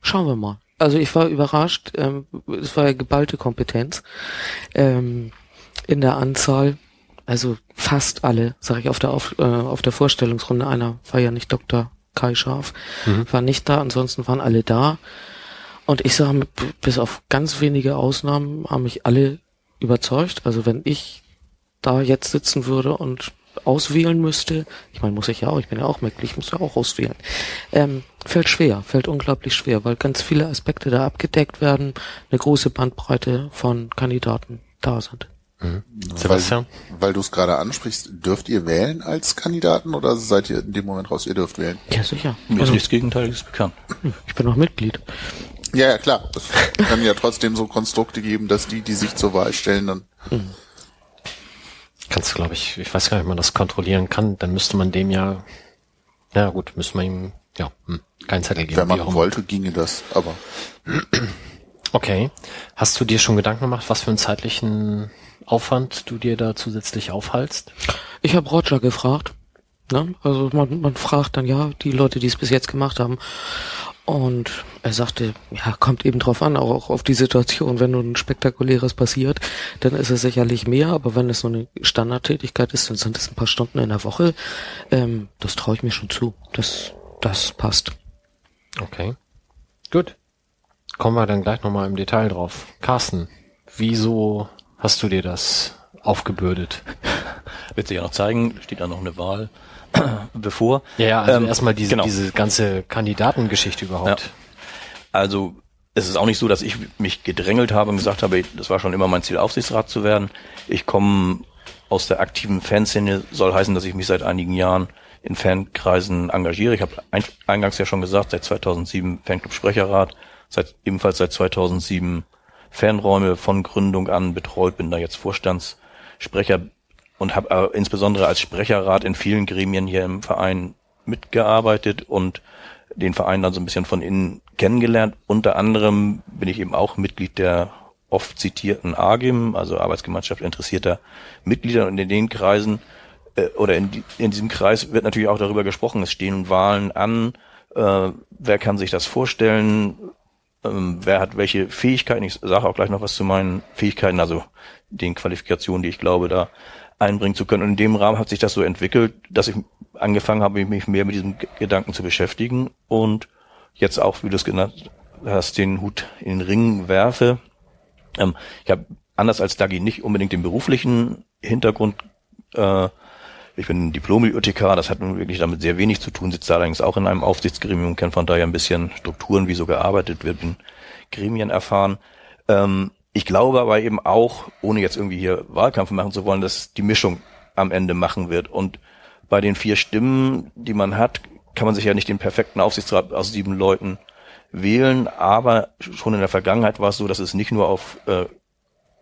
schauen wir mal. Also ich war überrascht, ähm, es war ja geballte Kompetenz ähm, in der Anzahl. Also fast alle, sage ich auf der auf, äh, auf der Vorstellungsrunde. Einer war ja nicht Dr. Kai Scharf, mhm. war nicht da, ansonsten waren alle da. Und ich sage, bis auf ganz wenige Ausnahmen haben mich alle überzeugt. Also wenn ich da jetzt sitzen würde und auswählen müsste, ich meine, muss ich ja auch, ich bin ja auch Mitglied, ich muss ja auch auswählen, ähm, fällt schwer, fällt unglaublich schwer, weil ganz viele Aspekte da abgedeckt werden, eine große Bandbreite von Kandidaten da sind. Mhm. Sebastian? Weil, weil du es gerade ansprichst, dürft ihr wählen als Kandidaten oder seid ihr in dem Moment raus, ihr dürft wählen? Ja, sicher. Mir also, ist nichts Gegenteiliges bekannt. Ich bin auch Mitglied. Ja, ja, klar. Es kann ja trotzdem so Konstrukte geben, dass die, die sich zur Wahl stellen, dann mhm kannst du, glaube ich, ich weiß gar nicht, ob man das kontrollieren kann, dann müsste man dem ja, na gut, müsste man ihm, ja, hm, keinen Zettel geben. Wenn man wollte, ginge das, aber. [clears throat] Okay. Hast du dir schon Gedanken gemacht, was für einen zeitlichen Aufwand du dir da zusätzlich aufhalst? Ich habe Roger gefragt. Ne? Also man, man fragt dann ja die Leute, die es bis jetzt gemacht haben. Und er sagte, ja, kommt eben drauf an, auch auf die Situation. Wenn nun ein spektakuläres passiert, dann ist es sicherlich mehr, aber wenn es so eine Standardtätigkeit ist, dann sind es ein paar Stunden in der Woche. Ähm, das traue ich mir schon zu. Das, das passt. Okay. Gut. Kommen wir dann gleich nochmal im Detail drauf. Carsten, wieso hast du dir das aufgebürdet? Wird sich ja noch zeigen, steht da noch eine Wahl [clears throat] bevor. Ja, ja also ähm, erstmal diese, genau. diese ganze Kandidatengeschichte überhaupt. Ja. Also es ist auch nicht so, dass ich mich gedrängelt habe und gesagt habe, das war schon immer mein Ziel, Aufsichtsrat zu werden. Ich komme aus der aktiven Fanszene, soll heißen, dass ich mich seit einigen Jahren in Fankreisen engagiere. Ich habe eingangs ja schon gesagt, seit 2007 Fanclub-Sprecherrat, seit, ebenfalls seit 2007 Fanräume von Gründung an betreut, bin da jetzt Vorstandssprecher und habe äh, insbesondere als Sprecherrat in vielen Gremien hier im Verein mitgearbeitet und den Verein dann so ein bisschen von innen kennengelernt. Unter anderem bin ich eben auch Mitglied der oft zitierten AGIM, also Arbeitsgemeinschaft interessierter Mitglieder und in den Kreisen äh, oder in, in diesem Kreis wird natürlich auch darüber gesprochen, es stehen Wahlen an, äh, wer kann sich das vorstellen, ähm, wer hat welche Fähigkeiten, ich sage auch gleich noch was zu meinen Fähigkeiten, also den Qualifikationen, die ich glaube, da einbringen zu können. Und in dem Rahmen hat sich das so entwickelt, dass ich angefangen habe, mich mehr mit diesem Gedanken zu beschäftigen und jetzt auch, wie du es genannt hast, den Hut in den Ring werfe. Ähm, ich habe anders als Dagi nicht unbedingt den beruflichen Hintergrund. Äh, ich bin Diplom-Bibliothekar, das hat nun wirklich damit sehr wenig zu tun, sitze allerdings auch in einem Aufsichtsgremium, kenne von daher ein bisschen Strukturen, wie so gearbeitet wird, bin Gremien erfahren. Ähm, ich glaube aber eben auch, ohne jetzt irgendwie hier Wahlkampf machen zu wollen, dass die Mischung am Ende machen wird. Und bei den vier Stimmen, die man hat, kann man sich ja nicht den perfekten Aufsichtsrat aus sieben Leuten wählen, aber schon in der Vergangenheit war es so, dass es nicht nur auf äh,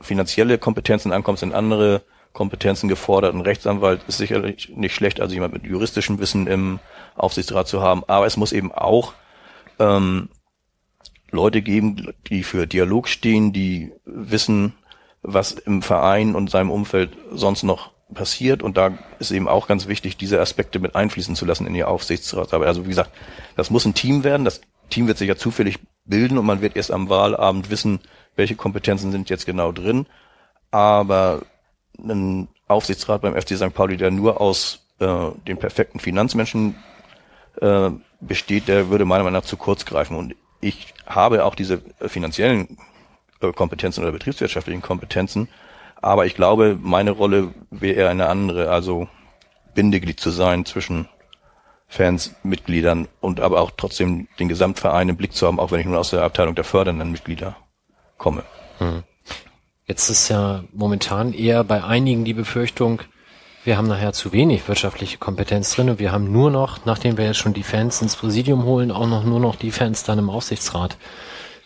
finanzielle Kompetenzen ankommt, sind andere Kompetenzen gefordert. Ein Rechtsanwalt ist sicherlich nicht schlecht, also jemand mit juristischem Wissen im Aufsichtsrat zu haben, aber es muss eben auch ähm, Leute geben, die für Dialog stehen, die wissen, was im Verein und seinem Umfeld sonst noch passiert. Und da ist eben auch ganz wichtig, diese Aspekte mit einfließen zu lassen in die Aufsichtsratsarbeit. Also wie gesagt, das muss ein Team werden. Das Team wird sich ja zufällig bilden und man wird erst am Wahlabend wissen, welche Kompetenzen sind jetzt genau drin. Aber ein Aufsichtsrat beim FC St. Pauli, der nur aus äh, den perfekten Finanzmenschen äh, besteht, der würde meiner Meinung nach zu kurz greifen. Und ich habe auch diese finanziellen äh, Kompetenzen oder betriebswirtschaftlichen Kompetenzen, aber ich glaube, meine Rolle wäre eher eine andere, also Bindeglied zu sein zwischen Fans, Mitgliedern und aber auch trotzdem den Gesamtverein im Blick zu haben, auch wenn ich nun aus der Abteilung der fördernden Mitglieder komme. Hm. Jetzt ist ja momentan eher bei einigen die Befürchtung, wir haben nachher zu wenig wirtschaftliche Kompetenz drin und wir haben nur noch, nachdem wir jetzt schon die Fans ins Präsidium holen, auch noch nur noch die Fans dann im Aufsichtsrat.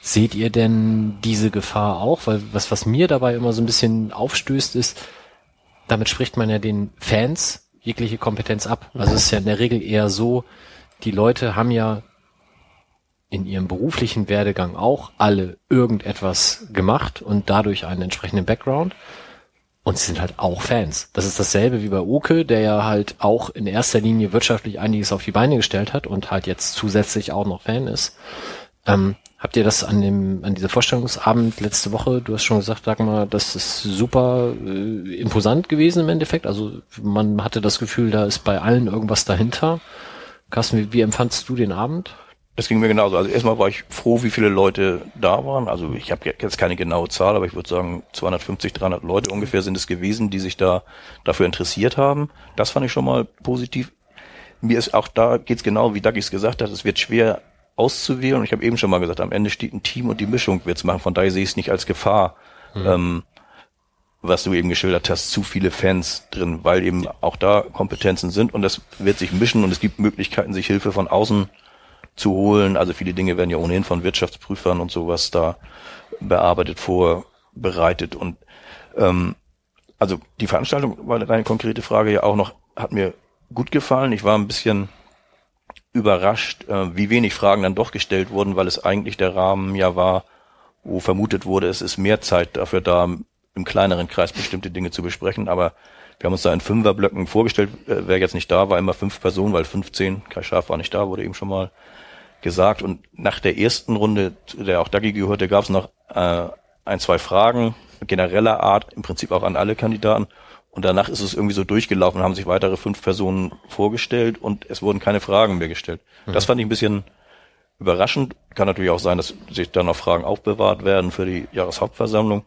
Seht ihr denn diese Gefahr auch? Weil was, was mir dabei immer so ein bisschen aufstößt, ist, damit spricht man ja den Fans jegliche Kompetenz ab. Also es ist ja in der Regel eher so, die Leute haben ja in ihrem beruflichen Werdegang auch alle irgendetwas gemacht und dadurch einen entsprechenden Background. Und sie sind halt auch Fans. Das ist dasselbe wie bei Oke, der ja halt auch in erster Linie wirtschaftlich einiges auf die Beine gestellt hat und halt jetzt zusätzlich auch noch Fan ist. Ähm, habt ihr das an dem, an dieser Vorstellungsabend letzte Woche, du hast schon gesagt, sag mal, das ist super äh, imposant gewesen im Endeffekt. Also man hatte das Gefühl, da ist bei allen irgendwas dahinter. Carsten, wie, wie empfandst du den Abend? Das ging mir genauso. Also erstmal war ich froh, wie viele Leute da waren. Also ich habe jetzt keine genaue Zahl, aber ich würde sagen 250, 300 Leute ungefähr sind es gewesen, die sich da dafür interessiert haben. Das fand ich schon mal positiv. Mir ist auch da geht's genau, wie Dagis gesagt hat, es wird schwer auszuwählen. Und ich habe eben schon mal gesagt, am Ende steht ein Team und die Mischung wird's machen. Von daher sehe ich es nicht als Gefahr, mhm. ähm, was du eben geschildert hast, zu viele Fans drin, weil eben auch da Kompetenzen sind und das wird sich mischen und es gibt Möglichkeiten, sich Hilfe von außen zu holen. Also viele Dinge werden ja ohnehin von Wirtschaftsprüfern und sowas da bearbeitet, vorbereitet und ähm, also die Veranstaltung war deine konkrete Frage ja auch noch, hat mir gut gefallen. Ich war ein bisschen überrascht, äh, wie wenig Fragen dann doch gestellt wurden, weil es eigentlich der Rahmen ja war, wo vermutet wurde, es ist mehr Zeit dafür da, im kleineren Kreis bestimmte Dinge zu besprechen. Aber wir haben uns da in Fünferblöcken vorgestellt, äh, wer jetzt nicht da war, immer fünf Personen, weil 15, Kai Schaf war nicht da, wurde eben schon mal gesagt. Und nach der ersten Runde, der auch Dagi gehörte, gab es noch äh, ein, zwei Fragen genereller Art, im Prinzip auch an alle Kandidaten. Und danach ist es irgendwie so durchgelaufen, haben sich weitere fünf Personen vorgestellt und es wurden keine Fragen mehr gestellt. Mhm. Das fand ich ein bisschen überraschend. Kann natürlich auch sein, dass sich dann noch Fragen aufbewahrt werden für die Jahreshauptversammlung.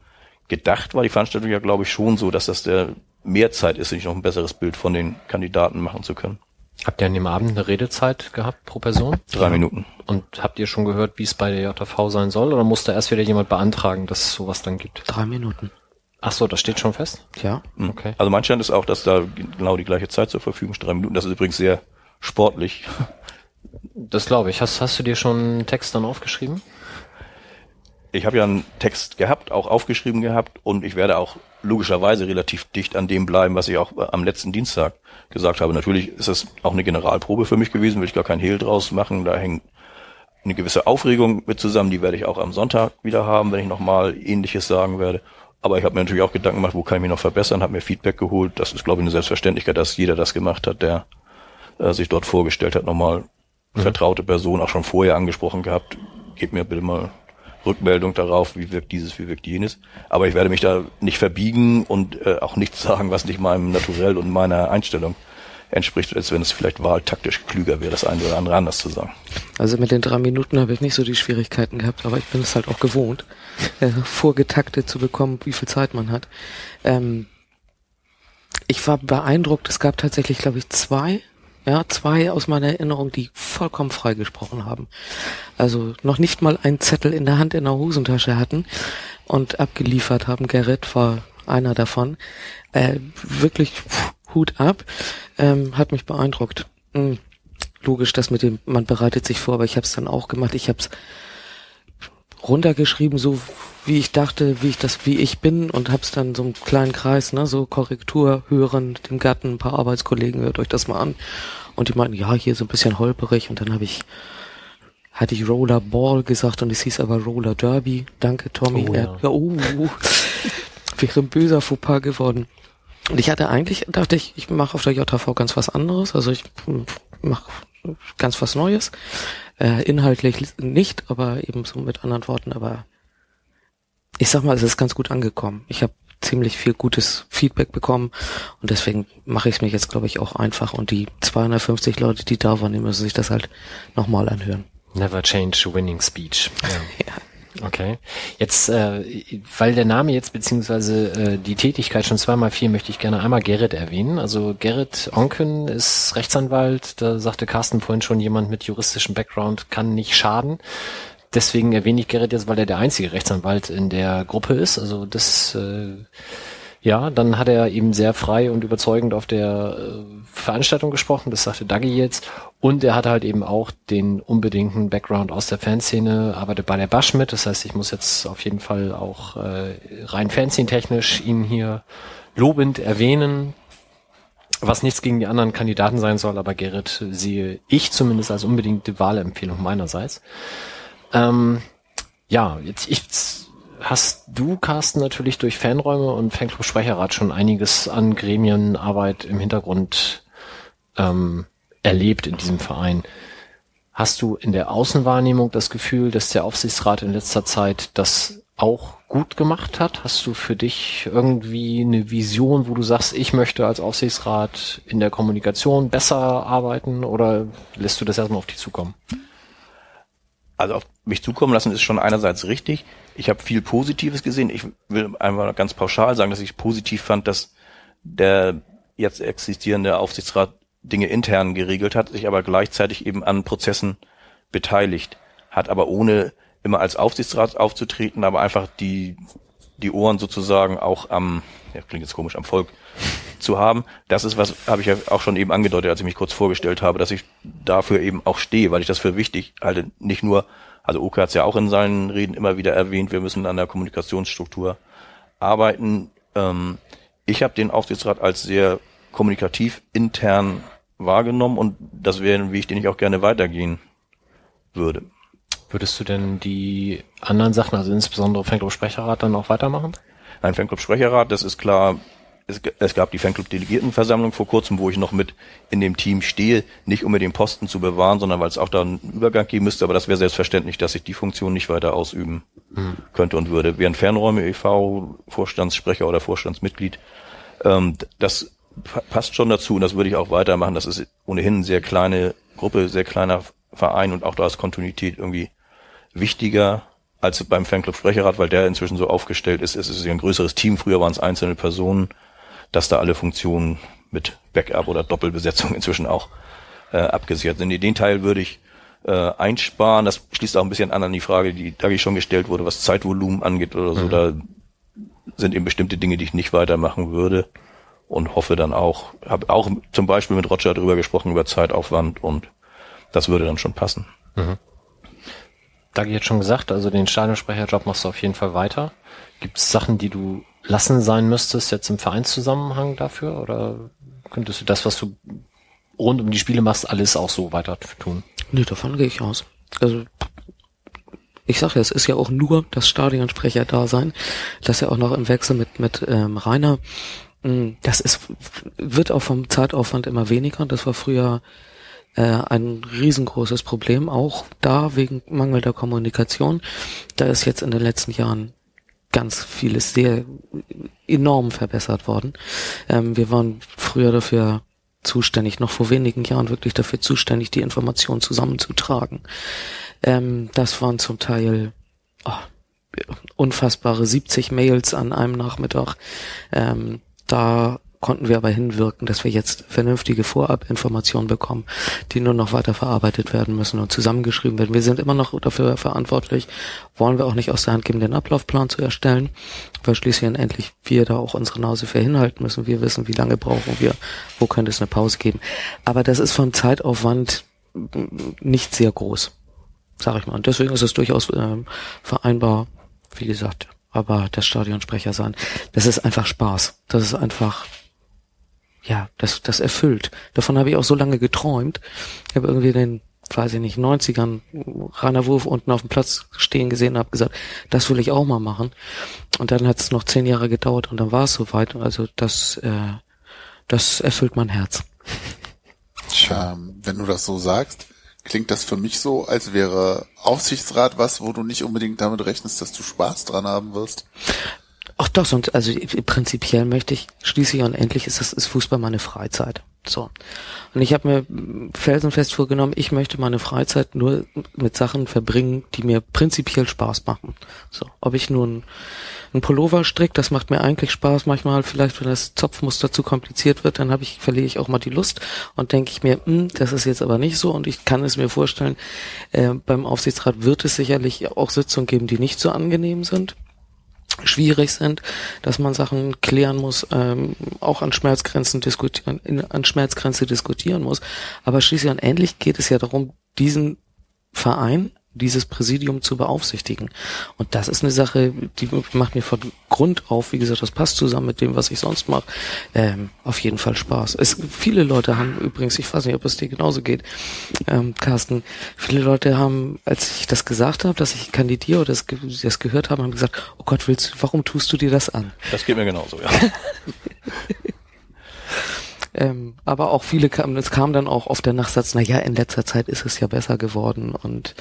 gedacht war die Veranstaltung ja, glaube ich, schon so, dass das der mehr Zeit ist, sich noch ein besseres Bild von den Kandidaten machen zu können. Habt ihr an dem Abend eine Redezeit gehabt pro Person? Drei Minuten. Und habt ihr schon gehört, wie es bei der JV sein soll? Oder musste erst wieder jemand beantragen, dass es sowas dann gibt? Drei Minuten. Ach so, das steht schon fest? Ja. Mhm. Okay. Also mein Stand ist auch, dass da genau die gleiche Zeit zur Verfügung steht. Drei Minuten. Das ist übrigens sehr sportlich. Das glaube ich. Hast, hast du dir schon einen Text dann aufgeschrieben? Ich habe ja einen Text gehabt, auch aufgeschrieben gehabt und ich werde auch logischerweise relativ dicht an dem bleiben, was ich auch am letzten Dienstag gesagt habe. Natürlich ist das auch eine Generalprobe für mich gewesen, will ich gar kein Hehl draus machen. Da hängt eine gewisse Aufregung mit zusammen, die werde ich auch am Sonntag wieder haben, wenn ich nochmal ähnliches sagen werde. Aber ich habe mir natürlich auch Gedanken gemacht, wo kann ich mich noch verbessern, habe mir Feedback geholt. Das ist, glaube ich, eine Selbstverständlichkeit, dass jeder das gemacht hat, der äh, sich dort vorgestellt hat, nochmal mhm. vertraute Person, auch schon vorher angesprochen gehabt. Gebt mir bitte mal Rückmeldung darauf, wie wirkt dieses, wie wirkt jenes. Aber ich werde mich da nicht verbiegen und äh, auch nichts [laughs] sagen, was nicht meinem Naturell und meiner Einstellung entspricht, als wenn es vielleicht wahltaktisch klüger wäre, das eine oder andere anders zu sagen. Also mit den drei Minuten habe ich nicht so die Schwierigkeiten gehabt, aber ich bin es halt auch gewohnt, [laughs] äh, vorgetaktet zu bekommen, wie viel Zeit man hat. Ähm, ich war beeindruckt, es gab tatsächlich, glaube ich, zwei ja, zwei aus meiner Erinnerung, die vollkommen frei gesprochen haben. Also noch nicht mal einen Zettel in der Hand in der Hosentasche hatten und abgeliefert haben. Gerrit war einer davon. Äh, wirklich Hut ab. Ähm, hat mich beeindruckt. Hm, logisch, dass mit dem, man bereitet sich vor, aber ich habe es dann auch gemacht. Ich habe es runtergeschrieben, so wie ich dachte, wie ich das, wie ich bin und hab's dann so einen kleinen Kreis, ne, so Korrektur hören, dem Gatten, ein paar Arbeitskollegen, hört euch das mal an. Und die meinten, ja, hier so ein bisschen holperig und dann habe ich, hatte ich Roller Ball gesagt und es hieß aber Roller Derby. Danke, Tommy. Oh, ja. ja, oh, wäre ein böser Fauxpas geworden. Und ich hatte eigentlich, dachte ich, ich mache auf der JV ganz was anderes, also ich mache ganz was Neues. Äh, inhaltlich nicht, aber eben so mit anderen Worten, aber ich sag mal, es ist ganz gut angekommen. Ich habe ziemlich viel gutes Feedback bekommen und deswegen mache ich es mir jetzt, glaube ich, auch einfach und die 250 Leute, die da waren, die müssen sich das halt nochmal anhören. Never change winning speech. Ja. [laughs] ja. Okay. Jetzt, äh, weil der Name jetzt beziehungsweise äh, die Tätigkeit schon zweimal fiel, möchte ich gerne einmal Gerrit erwähnen. Also Gerrit Onken ist Rechtsanwalt. Da sagte Carsten vorhin schon, jemand mit juristischem Background kann nicht schaden. Deswegen erwähne ich Gerrit jetzt, weil er der einzige Rechtsanwalt in der Gruppe ist. Also das, äh, ja, dann hat er eben sehr frei und überzeugend auf der äh, Veranstaltung gesprochen. Das sagte Dagi jetzt. Und er hat halt eben auch den unbedingten Background aus der Fanszene, arbeitet bei der Basch mit. Das heißt, ich muss jetzt auf jeden Fall auch äh, rein Fanszene-technisch ihn hier lobend erwähnen was nichts gegen die anderen Kandidaten sein soll, aber Gerrit sehe ich zumindest als unbedingte Wahlempfehlung meinerseits. Ähm, ja, jetzt ich, hast du, Carsten, natürlich durch Fanräume und Fanclub Sprecherrat schon einiges an Gremienarbeit im Hintergrund ähm, erlebt in diesem Verein. Hast du in der Außenwahrnehmung das Gefühl, dass der Aufsichtsrat in letzter Zeit das auch gut gemacht hat? Hast du für dich irgendwie eine Vision, wo du sagst, ich möchte als Aufsichtsrat in der Kommunikation besser arbeiten oder lässt du das erstmal auf dich zukommen? Also auf mich zukommen lassen ist schon einerseits richtig. Ich habe viel Positives gesehen. Ich will einfach ganz pauschal sagen, dass ich positiv fand, dass der jetzt existierende Aufsichtsrat Dinge intern geregelt hat, sich aber gleichzeitig eben an Prozessen beteiligt hat, aber ohne immer als Aufsichtsrat aufzutreten, aber einfach die, die Ohren sozusagen auch am, ja, klingt jetzt komisch, am Volk zu haben. Das ist was, habe ich ja auch schon eben angedeutet, als ich mich kurz vorgestellt habe, dass ich dafür eben auch stehe, weil ich das für wichtig halte. Nicht nur, also Oke hat es ja auch in seinen Reden immer wieder erwähnt, wir müssen an der Kommunikationsstruktur arbeiten. Ähm, ich habe den Aufsichtsrat als sehr kommunikativ intern wahrgenommen und das wäre ein Weg, den ich auch gerne weitergehen würde. Würdest du denn die anderen Sachen, also insbesondere Fanclub Sprecherrat, dann auch weitermachen? Nein, Fanclub Sprecherrat, das ist klar, es, es gab die Fanclub-Delegiertenversammlung vor kurzem, wo ich noch mit in dem Team stehe, nicht um mir den Posten zu bewahren, sondern weil es auch da einen Übergang geben müsste, aber das wäre selbstverständlich, dass ich die Funktion nicht weiter ausüben mhm. könnte und würde. Während Fernräume e.V., Vorstandssprecher oder Vorstandsmitglied, ähm, das passt schon dazu und das würde ich auch weitermachen. Das ist ohnehin eine sehr kleine Gruppe, sehr kleiner Verein und auch da ist Kontinuität irgendwie wichtiger als beim Fanclub Sprecherrat, weil der inzwischen so aufgestellt ist. Es ist ein größeres Team. Früher waren es einzelne Personen, dass da alle Funktionen mit Backup oder Doppelbesetzung inzwischen auch äh, abgesichert sind. Den Teil würde ich äh, einsparen. Das schließt auch ein bisschen an an die Frage, die da schon gestellt wurde, was Zeitvolumen angeht oder so. Mhm. Da sind eben bestimmte Dinge, die ich nicht weitermachen würde und hoffe dann auch, habe auch zum Beispiel mit Roger darüber gesprochen, über Zeitaufwand und das würde dann schon passen. Mhm. Dagi jetzt schon gesagt, also den Stadionsprecherjob machst du auf jeden Fall weiter. Gibt es Sachen, die du lassen sein müsstest jetzt im Vereinszusammenhang dafür oder könntest du das, was du rund um die Spiele machst, alles auch so weiter tun? Nee, davon gehe ich aus. Also ich sage ja, es ist ja auch nur das Stadionsprecher-Dasein, das ja auch noch im Wechsel mit mit ähm, Rainer. Mm, das ist wird auch vom Zeitaufwand immer weniger. Das war früher äh, ein riesengroßes Problem, auch da wegen mangelnder Kommunikation. Da ist jetzt in den letzten Jahren ganz vieles sehr enorm verbessert worden. Ähm, wir waren früher dafür zuständig, noch vor wenigen Jahren wirklich dafür zuständig, die Informationen zusammenzutragen. Ähm, das waren zum Teil oh, unfassbare 70 Mails an einem Nachmittag. Ähm, da konnten wir aber hinwirken, dass wir jetzt vernünftige Vorabinformationen bekommen, die nur noch weiter verarbeitet werden müssen und zusammengeschrieben werden. Wir sind immer noch dafür verantwortlich, wollen wir auch nicht aus der Hand geben, den Ablaufplan zu erstellen, weil schließlich und endlich wir da auch unsere Nase für hinhalten müssen. Wir wissen, wie lange brauchen wir, wo könnte es eine Pause geben. Aber das ist von Zeitaufwand nicht sehr groß, sag ich mal. Und deswegen ist es durchaus äh, vereinbar, wie gesagt, aber das Stadionsprecher sein, das ist einfach Spaß. Das ist einfach ja, das, das erfüllt. Davon habe ich auch so lange geträumt. Ich habe irgendwie den, weiß ich nicht, 90ern Rainer Wurf unten auf dem Platz stehen gesehen und habe gesagt, das will ich auch mal machen. Und dann hat es noch zehn Jahre gedauert und dann war es soweit. Also das, äh, das erfüllt mein Herz. Tja, wenn du das so sagst, klingt das für mich so, als wäre Aufsichtsrat was, wo du nicht unbedingt damit rechnest, dass du Spaß dran haben wirst. Ach doch, und also prinzipiell möchte ich, schließlich und endlich ist das ist Fußball meine Freizeit. So. Und ich habe mir felsenfest vorgenommen, ich möchte meine Freizeit nur mit Sachen verbringen, die mir prinzipiell Spaß machen. So. Ob ich nun ein Pullover stricke, das macht mir eigentlich Spaß. Manchmal vielleicht, wenn das Zopfmuster zu kompliziert wird, dann habe ich, verliere ich auch mal die Lust und denke ich mir, hm, das ist jetzt aber nicht so und ich kann es mir vorstellen, äh, beim Aufsichtsrat wird es sicherlich auch Sitzungen geben, die nicht so angenehm sind schwierig sind, dass man Sachen klären muss, ähm, auch an Schmerzgrenzen diskutieren, in, an Schmerzgrenze diskutieren muss. Aber schließlich und endlich geht es ja darum, diesen Verein dieses Präsidium zu beaufsichtigen. Und das ist eine Sache, die macht mir von Grund auf, wie gesagt, das passt zusammen mit dem, was ich sonst mache, ähm, auf jeden Fall Spaß. Es, viele Leute haben übrigens, ich weiß nicht, ob es dir genauso geht, ähm, Carsten, viele Leute haben, als ich das gesagt habe, dass ich kandidiere oder das, das gehört haben, haben gesagt, oh Gott, willst, warum tust du dir das an? Das geht mir genauso, ja. [laughs] Ähm, aber auch viele kamen, es kam dann auch oft der Nachsatz, na ja, in letzter Zeit ist es ja besser geworden. Und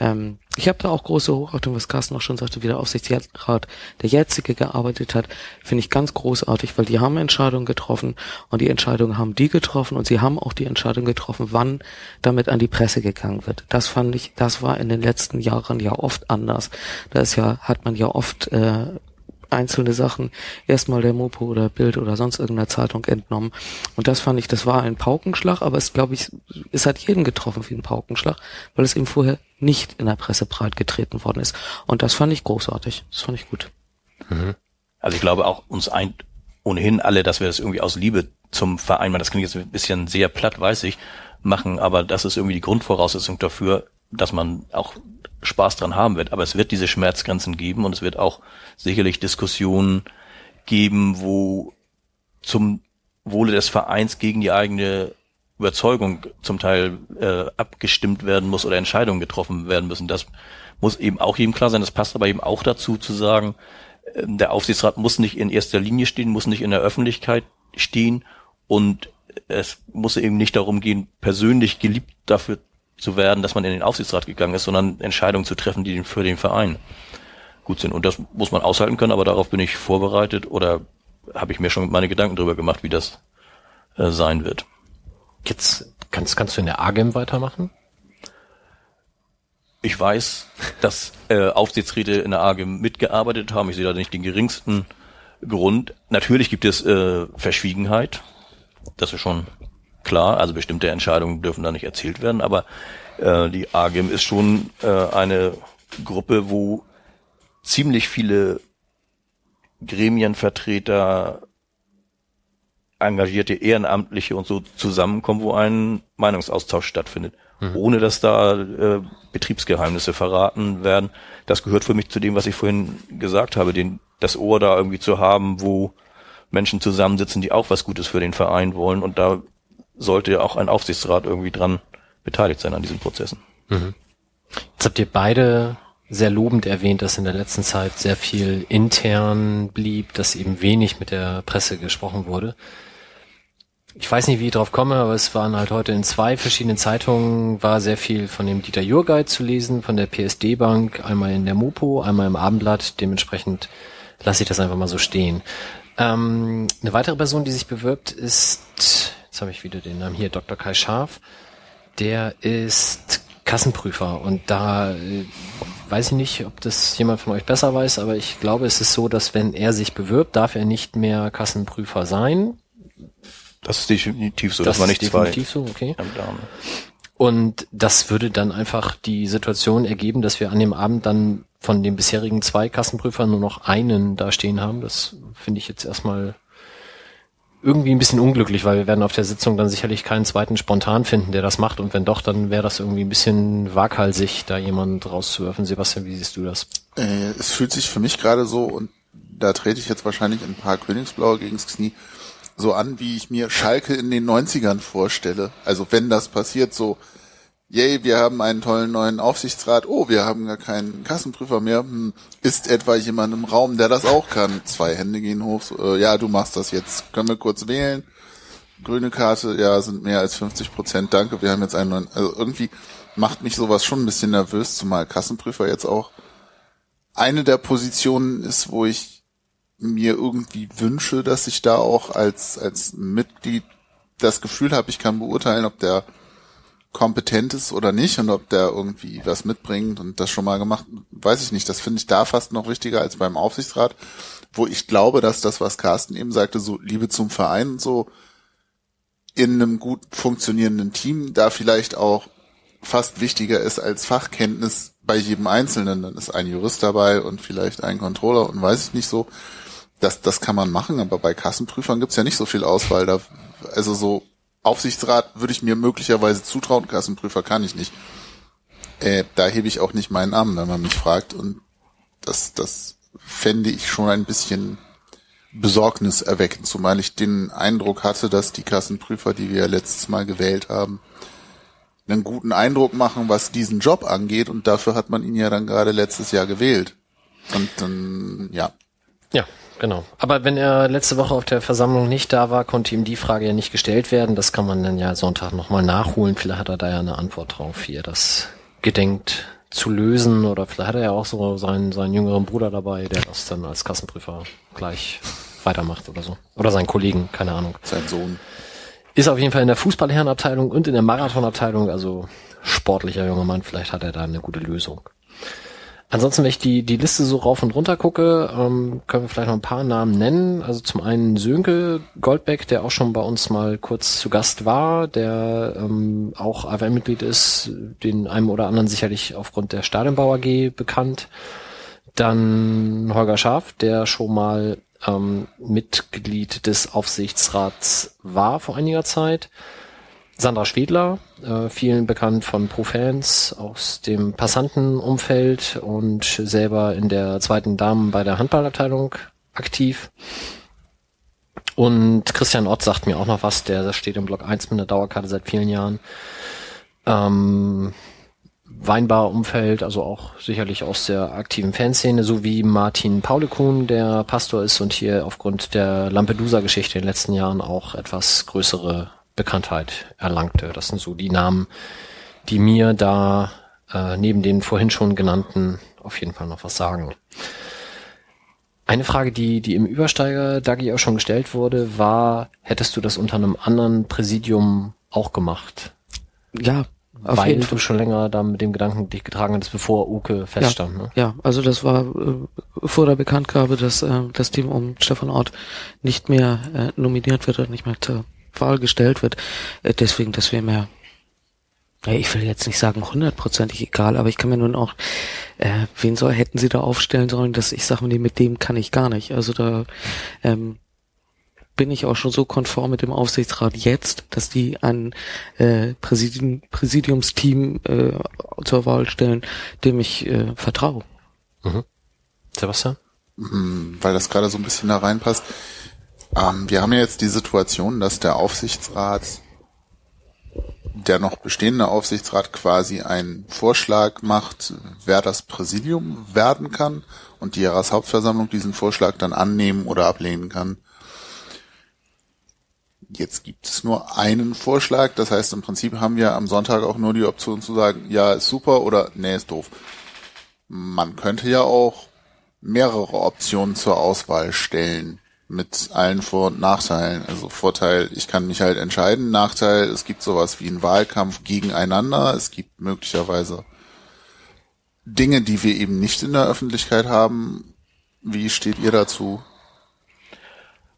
ähm, ich habe da auch große Hochachtung, was Carsten auch schon sagte, wie der Aufsichtsrat, der jetzige gearbeitet hat, finde ich ganz großartig, weil die haben Entscheidungen getroffen und die Entscheidungen haben die getroffen und sie haben auch die Entscheidung getroffen, wann damit an die Presse gegangen wird. Das fand ich, das war in den letzten Jahren ja oft anders. Da ist ja, hat man ja oft äh, einzelne Sachen erstmal der Mopo oder Bild oder sonst irgendeiner Zeitung entnommen. Und das fand ich, das war ein Paukenschlag, aber es glaube ich, es hat jeden getroffen wie ein Paukenschlag, weil es eben vorher nicht in der Presse breit getreten worden ist. Und das fand ich großartig. Das fand ich gut. Mhm. Also ich glaube auch uns ein ohnehin alle, dass wir das irgendwie aus Liebe zum Verein, das klingt jetzt ein bisschen sehr platt, weiß ich, machen, aber das ist irgendwie die Grundvoraussetzung dafür, dass man auch Spaß dran haben wird. Aber es wird diese Schmerzgrenzen geben und es wird auch sicherlich Diskussionen geben, wo zum Wohle des Vereins gegen die eigene Überzeugung zum Teil äh, abgestimmt werden muss oder Entscheidungen getroffen werden müssen. Das muss eben auch jedem klar sein. Das passt aber eben auch dazu zu sagen, äh, der Aufsichtsrat muss nicht in erster Linie stehen, muss nicht in der Öffentlichkeit stehen und es muss eben nicht darum gehen, persönlich geliebt dafür zu werden, dass man in den Aufsichtsrat gegangen ist, sondern Entscheidungen zu treffen, die für den Verein gut sind. Und das muss man aushalten können, aber darauf bin ich vorbereitet oder habe ich mir schon meine Gedanken darüber gemacht, wie das äh, sein wird. Jetzt kannst, kannst du in der AGEM weitermachen? ich weiß, dass äh, Aufsichtsräte in der AG mitgearbeitet haben. Ich sehe da nicht den geringsten Grund. Natürlich gibt es äh, Verschwiegenheit. Das ist schon klar. Also bestimmte Entscheidungen dürfen da nicht erzählt werden. Aber äh, die AGM ist schon äh, eine Gruppe, wo ziemlich viele Gremienvertreter, engagierte Ehrenamtliche und so zusammenkommen, wo ein Meinungsaustausch stattfindet, mhm. ohne dass da äh, Betriebsgeheimnisse verraten werden. Das gehört für mich zu dem, was ich vorhin gesagt habe, den, das Ohr da irgendwie zu haben, wo Menschen zusammensitzen, die auch was Gutes für den Verein wollen und da sollte auch ein Aufsichtsrat irgendwie dran beteiligt sein an diesen Prozessen. Mhm. Jetzt habt ihr beide sehr lobend erwähnt, dass in der letzten Zeit sehr viel intern blieb, dass eben wenig mit der Presse gesprochen wurde. Ich weiß nicht, wie ich drauf komme, aber es waren halt heute in zwei verschiedenen Zeitungen war sehr viel von dem Dieter Jurgeit zu lesen, von der PSD Bank, einmal in der Mopo, einmal im Abendblatt. Dementsprechend lasse ich das einfach mal so stehen. Ähm, eine weitere Person, die sich bewirbt, ist, jetzt habe ich wieder den Namen hier, Dr. Kai Scharf. Der ist Kassenprüfer und da äh, weiß ich nicht, ob das jemand von euch besser weiß, aber ich glaube, es ist so, dass wenn er sich bewirbt, darf er nicht mehr Kassenprüfer sein. Das ist definitiv so, das, das war nicht definitiv zwei. so, okay. Und das würde dann einfach die Situation ergeben, dass wir an dem Abend dann von den bisherigen zwei Kassenprüfern nur noch einen da stehen haben. Das finde ich jetzt erstmal irgendwie ein bisschen unglücklich, weil wir werden auf der Sitzung dann sicherlich keinen zweiten spontan finden, der das macht. Und wenn doch, dann wäre das irgendwie ein bisschen waghalsig, da jemand rauszuwerfen. Sebastian, wie siehst du das? Äh, es fühlt sich für mich gerade so, und da trete ich jetzt wahrscheinlich ein paar Königsblaue gegens Knie, so an, wie ich mir Schalke in den 90ern vorstelle. Also wenn das passiert, so yay, wir haben einen tollen neuen Aufsichtsrat, oh, wir haben gar keinen Kassenprüfer mehr, hm, ist etwa jemand im Raum, der das auch kann? Zwei Hände gehen hoch, äh, ja, du machst das jetzt, können wir kurz wählen? Grüne Karte, ja, sind mehr als 50 Prozent, danke, wir haben jetzt einen neuen, also irgendwie macht mich sowas schon ein bisschen nervös, zumal Kassenprüfer jetzt auch eine der Positionen ist, wo ich mir irgendwie wünsche, dass ich da auch als, als Mitglied das Gefühl habe, ich kann beurteilen, ob der kompetent ist oder nicht und ob der irgendwie was mitbringt und das schon mal gemacht, weiß ich nicht. Das finde ich da fast noch wichtiger als beim Aufsichtsrat, wo ich glaube, dass das, was Carsten eben sagte, so Liebe zum Verein und so in einem gut funktionierenden Team da vielleicht auch fast wichtiger ist als Fachkenntnis bei jedem Einzelnen. Dann ist ein Jurist dabei und vielleicht ein Controller und weiß ich nicht so. Das, das kann man machen, aber bei Kassenprüfern gibt's ja nicht so viel Auswahl. Da, also so Aufsichtsrat würde ich mir möglicherweise zutrauen, Kassenprüfer kann ich nicht. Äh, da hebe ich auch nicht meinen Namen, wenn man mich fragt. Und das, das fände ich schon ein bisschen besorgniserweckend, zumal ich den Eindruck hatte, dass die Kassenprüfer, die wir letztes Mal gewählt haben, einen guten Eindruck machen, was diesen Job angeht. Und dafür hat man ihn ja dann gerade letztes Jahr gewählt. Und dann, ja. Ja, Genau. Aber wenn er letzte Woche auf der Versammlung nicht da war, konnte ihm die Frage ja nicht gestellt werden. Das kann man dann ja Sonntag nochmal nachholen. Vielleicht hat er da ja eine Antwort drauf, wie er das gedenkt zu lösen. Oder vielleicht hat er ja auch so seinen, seinen jüngeren Bruder dabei, der das dann als Kassenprüfer gleich weitermacht oder so. Oder seinen Kollegen, keine Ahnung. Sein Sohn. Ist auf jeden Fall in der Fußballherrenabteilung und in der Marathonabteilung, also sportlicher junger Mann. Vielleicht hat er da eine gute Lösung. Ansonsten, wenn ich die, die Liste so rauf und runter gucke, ähm, können wir vielleicht noch ein paar Namen nennen. Also zum einen Sönke Goldbeck, der auch schon bei uns mal kurz zu Gast war, der ähm, auch AWM-Mitglied ist, den einem oder anderen sicherlich aufgrund der Stadionbau AG bekannt. Dann Holger Schaf, der schon mal ähm, Mitglied des Aufsichtsrats war vor einiger Zeit. Sandra Schwedler, äh, vielen bekannt von Profans aus dem Passantenumfeld und selber in der zweiten Damen bei der Handballabteilung aktiv. Und Christian Ott sagt mir auch noch was, der steht im Block 1 mit einer Dauerkarte seit vielen Jahren. Ähm, Weinbar-Umfeld, also auch sicherlich aus der aktiven Fanszene, sowie Martin Paulekun, der Pastor ist und hier aufgrund der Lampedusa-Geschichte in den letzten Jahren auch etwas größere Bekanntheit erlangte. Das sind so die Namen, die mir da äh, neben den vorhin schon genannten auf jeden Fall noch was sagen. Eine Frage, die, die im Übersteiger Dagi auch schon gestellt wurde, war, hättest du das unter einem anderen Präsidium auch gemacht? Ja, Auf Weil jeden du Fall. schon länger da mit dem Gedanken dich getragen hattest, bevor Uke feststand. Ne? Ja, also das war äh, vor der Bekanntgabe, dass äh, das Team um Stefan Ort nicht mehr äh, nominiert wird oder nicht mehr zur Wahl gestellt wird. Äh, deswegen, das wäre mir, ich will jetzt nicht sagen hundertprozentig egal, aber ich kann mir nun auch, äh, wen soll, hätten sie da aufstellen sollen, dass ich sage, nee, mit dem kann ich gar nicht. Also da ähm, bin ich auch schon so konform mit dem Aufsichtsrat jetzt, dass die ein äh, Präsidium, Präsidiumsteam äh, zur Wahl stellen, dem ich äh, vertraue. Sebastian? Hm, weil das gerade so ein bisschen da reinpasst. Ähm, wir haben ja jetzt die Situation, dass der Aufsichtsrat, der noch bestehende Aufsichtsrat quasi einen Vorschlag macht, wer das Präsidium werden kann und die Jahreshauptversammlung diesen Vorschlag dann annehmen oder ablehnen kann. Jetzt gibt es nur einen Vorschlag, das heißt im Prinzip haben wir am Sonntag auch nur die Option zu sagen, ja, ist super oder nee, ist doof. Man könnte ja auch mehrere Optionen zur Auswahl stellen mit allen Vor- und Nachteilen. Also Vorteil, ich kann mich halt entscheiden. Nachteil, es gibt sowas wie einen Wahlkampf gegeneinander. Es gibt möglicherweise Dinge, die wir eben nicht in der Öffentlichkeit haben. Wie steht ihr dazu?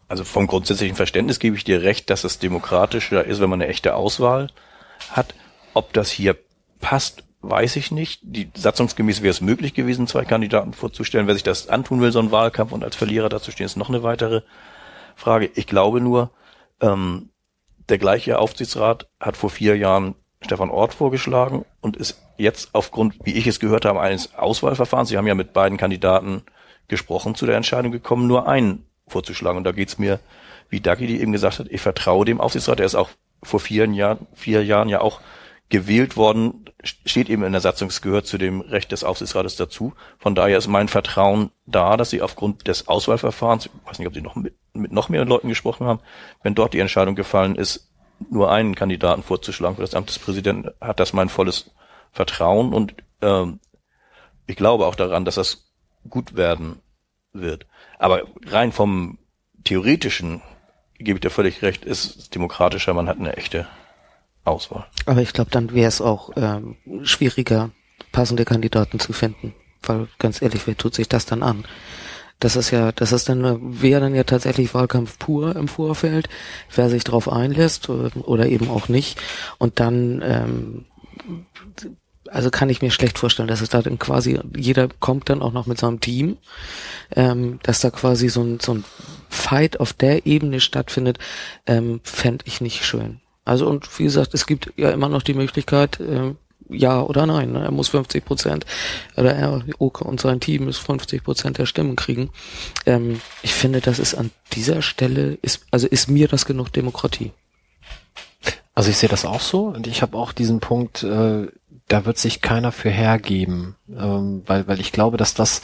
Also vom grundsätzlichen Verständnis gebe ich dir recht, dass es demokratischer ist, wenn man eine echte Auswahl hat. Ob das hier passt, weiß ich nicht. Die satzungsgemäß wäre es möglich gewesen, zwei Kandidaten vorzustellen. Wer sich das antun will, so einen Wahlkampf und als Verlierer dazu stehen, ist noch eine weitere Frage. Ich glaube nur, ähm, der gleiche Aufsichtsrat hat vor vier Jahren Stefan Ort vorgeschlagen und ist jetzt aufgrund, wie ich es gehört habe, eines Auswahlverfahrens, Sie haben ja mit beiden Kandidaten gesprochen, zu der Entscheidung gekommen, nur einen vorzuschlagen. Und da geht's mir, wie Dagi die eben gesagt hat, ich vertraue dem Aufsichtsrat, der ist auch vor vier Jahren, vier Jahren ja auch gewählt worden, steht eben in der Satzung, es gehört zu dem Recht des Aufsichtsrates dazu. Von daher ist mein Vertrauen da, dass sie aufgrund des Auswahlverfahrens, ich weiß nicht, ob sie noch mit, mit noch mehr Leuten gesprochen haben, wenn dort die Entscheidung gefallen ist, nur einen Kandidaten vorzuschlagen für das Amt des Präsidenten, hat das mein volles Vertrauen und ähm, ich glaube auch daran, dass das gut werden wird. Aber rein vom theoretischen gebe ich dir völlig recht, ist demokratischer, man hat eine echte Auswahl. Aber ich glaube, dann wäre es auch ähm, schwieriger, passende Kandidaten zu finden. Weil ganz ehrlich, wer tut sich das dann an? Das ist ja, das ist dann, wäre dann ja tatsächlich Wahlkampf pur im Vorfeld, wer sich darauf einlässt oder, oder eben auch nicht. Und dann, ähm, also kann ich mir schlecht vorstellen, dass es da dann quasi, jeder kommt dann auch noch mit seinem Team, ähm, dass da quasi so ein, so ein Fight auf der Ebene stattfindet, ähm, fände ich nicht schön. Also und wie gesagt, es gibt ja immer noch die Möglichkeit, äh, ja oder nein. Ne? Er muss 50 Prozent oder er, Oke und sein Team muss 50 Prozent der Stimmen kriegen. Ähm, ich finde, das ist an dieser Stelle ist also ist mir das genug Demokratie. Also ich sehe das auch so und ich habe auch diesen Punkt, äh, da wird sich keiner für hergeben, ähm, weil, weil ich glaube, dass das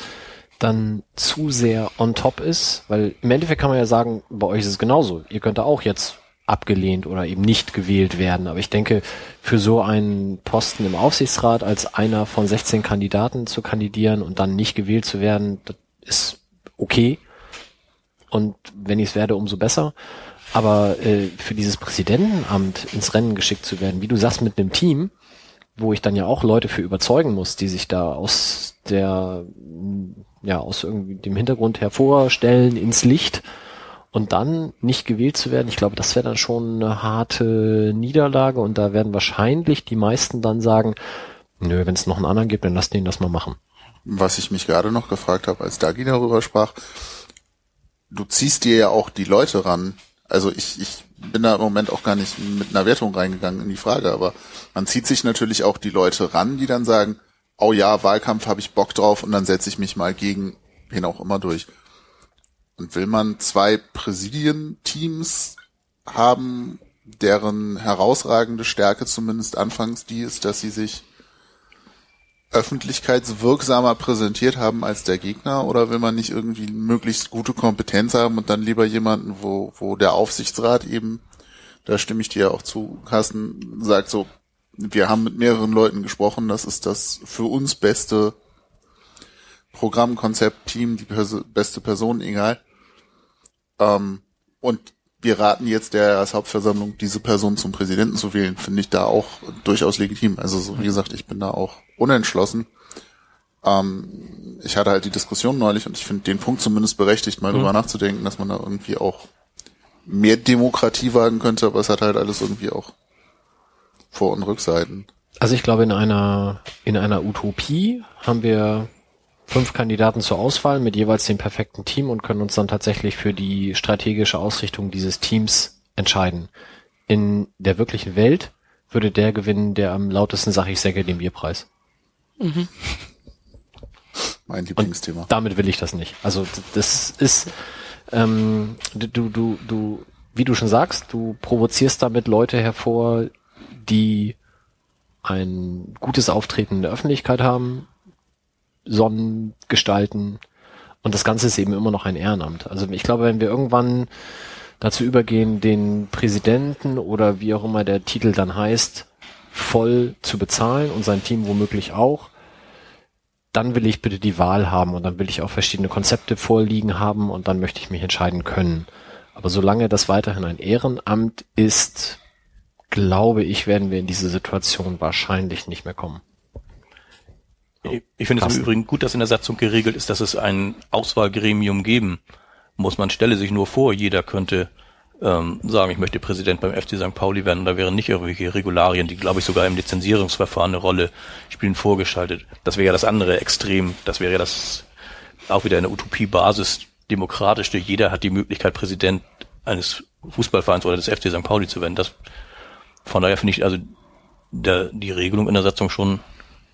dann zu sehr on top ist, weil im Endeffekt kann man ja sagen, bei euch ist es genauso. Ihr könnt da auch jetzt abgelehnt oder eben nicht gewählt werden. Aber ich denke, für so einen Posten im Aufsichtsrat als einer von 16 Kandidaten zu kandidieren und dann nicht gewählt zu werden, das ist okay. Und wenn ich es werde, umso besser. Aber äh, für dieses Präsidentenamt ins Rennen geschickt zu werden, wie du sagst, mit einem Team, wo ich dann ja auch Leute für überzeugen muss, die sich da aus der, ja, aus irgendwie dem Hintergrund hervorstellen ins Licht und dann nicht gewählt zu werden, ich glaube, das wäre dann schon eine harte Niederlage und da werden wahrscheinlich die meisten dann sagen, nö, wenn es noch einen anderen gibt, dann lass den das mal machen. Was ich mich gerade noch gefragt habe, als Dagi darüber sprach, du ziehst dir ja auch die Leute ran. Also ich, ich bin da im Moment auch gar nicht mit einer Wertung reingegangen in die Frage, aber man zieht sich natürlich auch die Leute ran, die dann sagen, oh ja, Wahlkampf habe ich Bock drauf und dann setze ich mich mal gegen wen auch immer durch. Und will man zwei Präsidienteams haben, deren herausragende Stärke zumindest anfangs die ist, dass sie sich öffentlichkeitswirksamer präsentiert haben als der Gegner? Oder will man nicht irgendwie möglichst gute Kompetenz haben und dann lieber jemanden, wo, wo der Aufsichtsrat eben, da stimme ich dir auch zu, Carsten, sagt so, wir haben mit mehreren Leuten gesprochen, das ist das für uns beste Programmkonzept, Team, die Perso beste Person, egal. Ähm, und wir raten jetzt der Hauptversammlung, diese Person zum Präsidenten zu wählen, finde ich da auch durchaus legitim. Also so wie gesagt, ich bin da auch unentschlossen. Ähm, ich hatte halt die Diskussion neulich und ich finde den Punkt zumindest berechtigt, mal mhm. drüber nachzudenken, dass man da irgendwie auch mehr Demokratie wagen könnte, aber es hat halt alles irgendwie auch Vor- und Rückseiten. Also ich glaube, in einer, in einer Utopie haben wir fünf Kandidaten zur Auswahl mit jeweils dem perfekten Team und können uns dann tatsächlich für die strategische Ausrichtung dieses Teams entscheiden. In der wirklichen Welt würde der gewinnen, der am lautesten sag ich säge den Bierpreis. Mhm. Mein Lieblingsthema. Und damit will ich das nicht. Also das ist ähm, du, du, du, wie du schon sagst, du provozierst damit Leute hervor, die ein gutes Auftreten in der Öffentlichkeit haben, Sonnengestalten und das Ganze ist eben immer noch ein Ehrenamt. Also ich glaube, wenn wir irgendwann dazu übergehen, den Präsidenten oder wie auch immer der Titel dann heißt, voll zu bezahlen und sein Team womöglich auch, dann will ich bitte die Wahl haben und dann will ich auch verschiedene Konzepte vorliegen haben und dann möchte ich mich entscheiden können. Aber solange das weiterhin ein Ehrenamt ist, glaube ich, werden wir in diese Situation wahrscheinlich nicht mehr kommen. Ich finde es im Übrigen gut, dass in der Satzung geregelt ist, dass es ein Auswahlgremium geben muss. Man stelle sich nur vor, jeder könnte ähm, sagen, ich möchte Präsident beim FC St. Pauli werden. Da wären nicht irgendwelche Regularien, die, glaube ich, sogar im Lizenzierungsverfahren eine Rolle spielen, vorgeschaltet. Das wäre ja das andere Extrem. Das wäre ja das auch wieder eine Utopie-Basis demokratischste. Jeder hat die Möglichkeit, Präsident eines Fußballvereins oder des FC St. Pauli zu werden. Das, von daher finde ich also der, die Regelung in der Satzung schon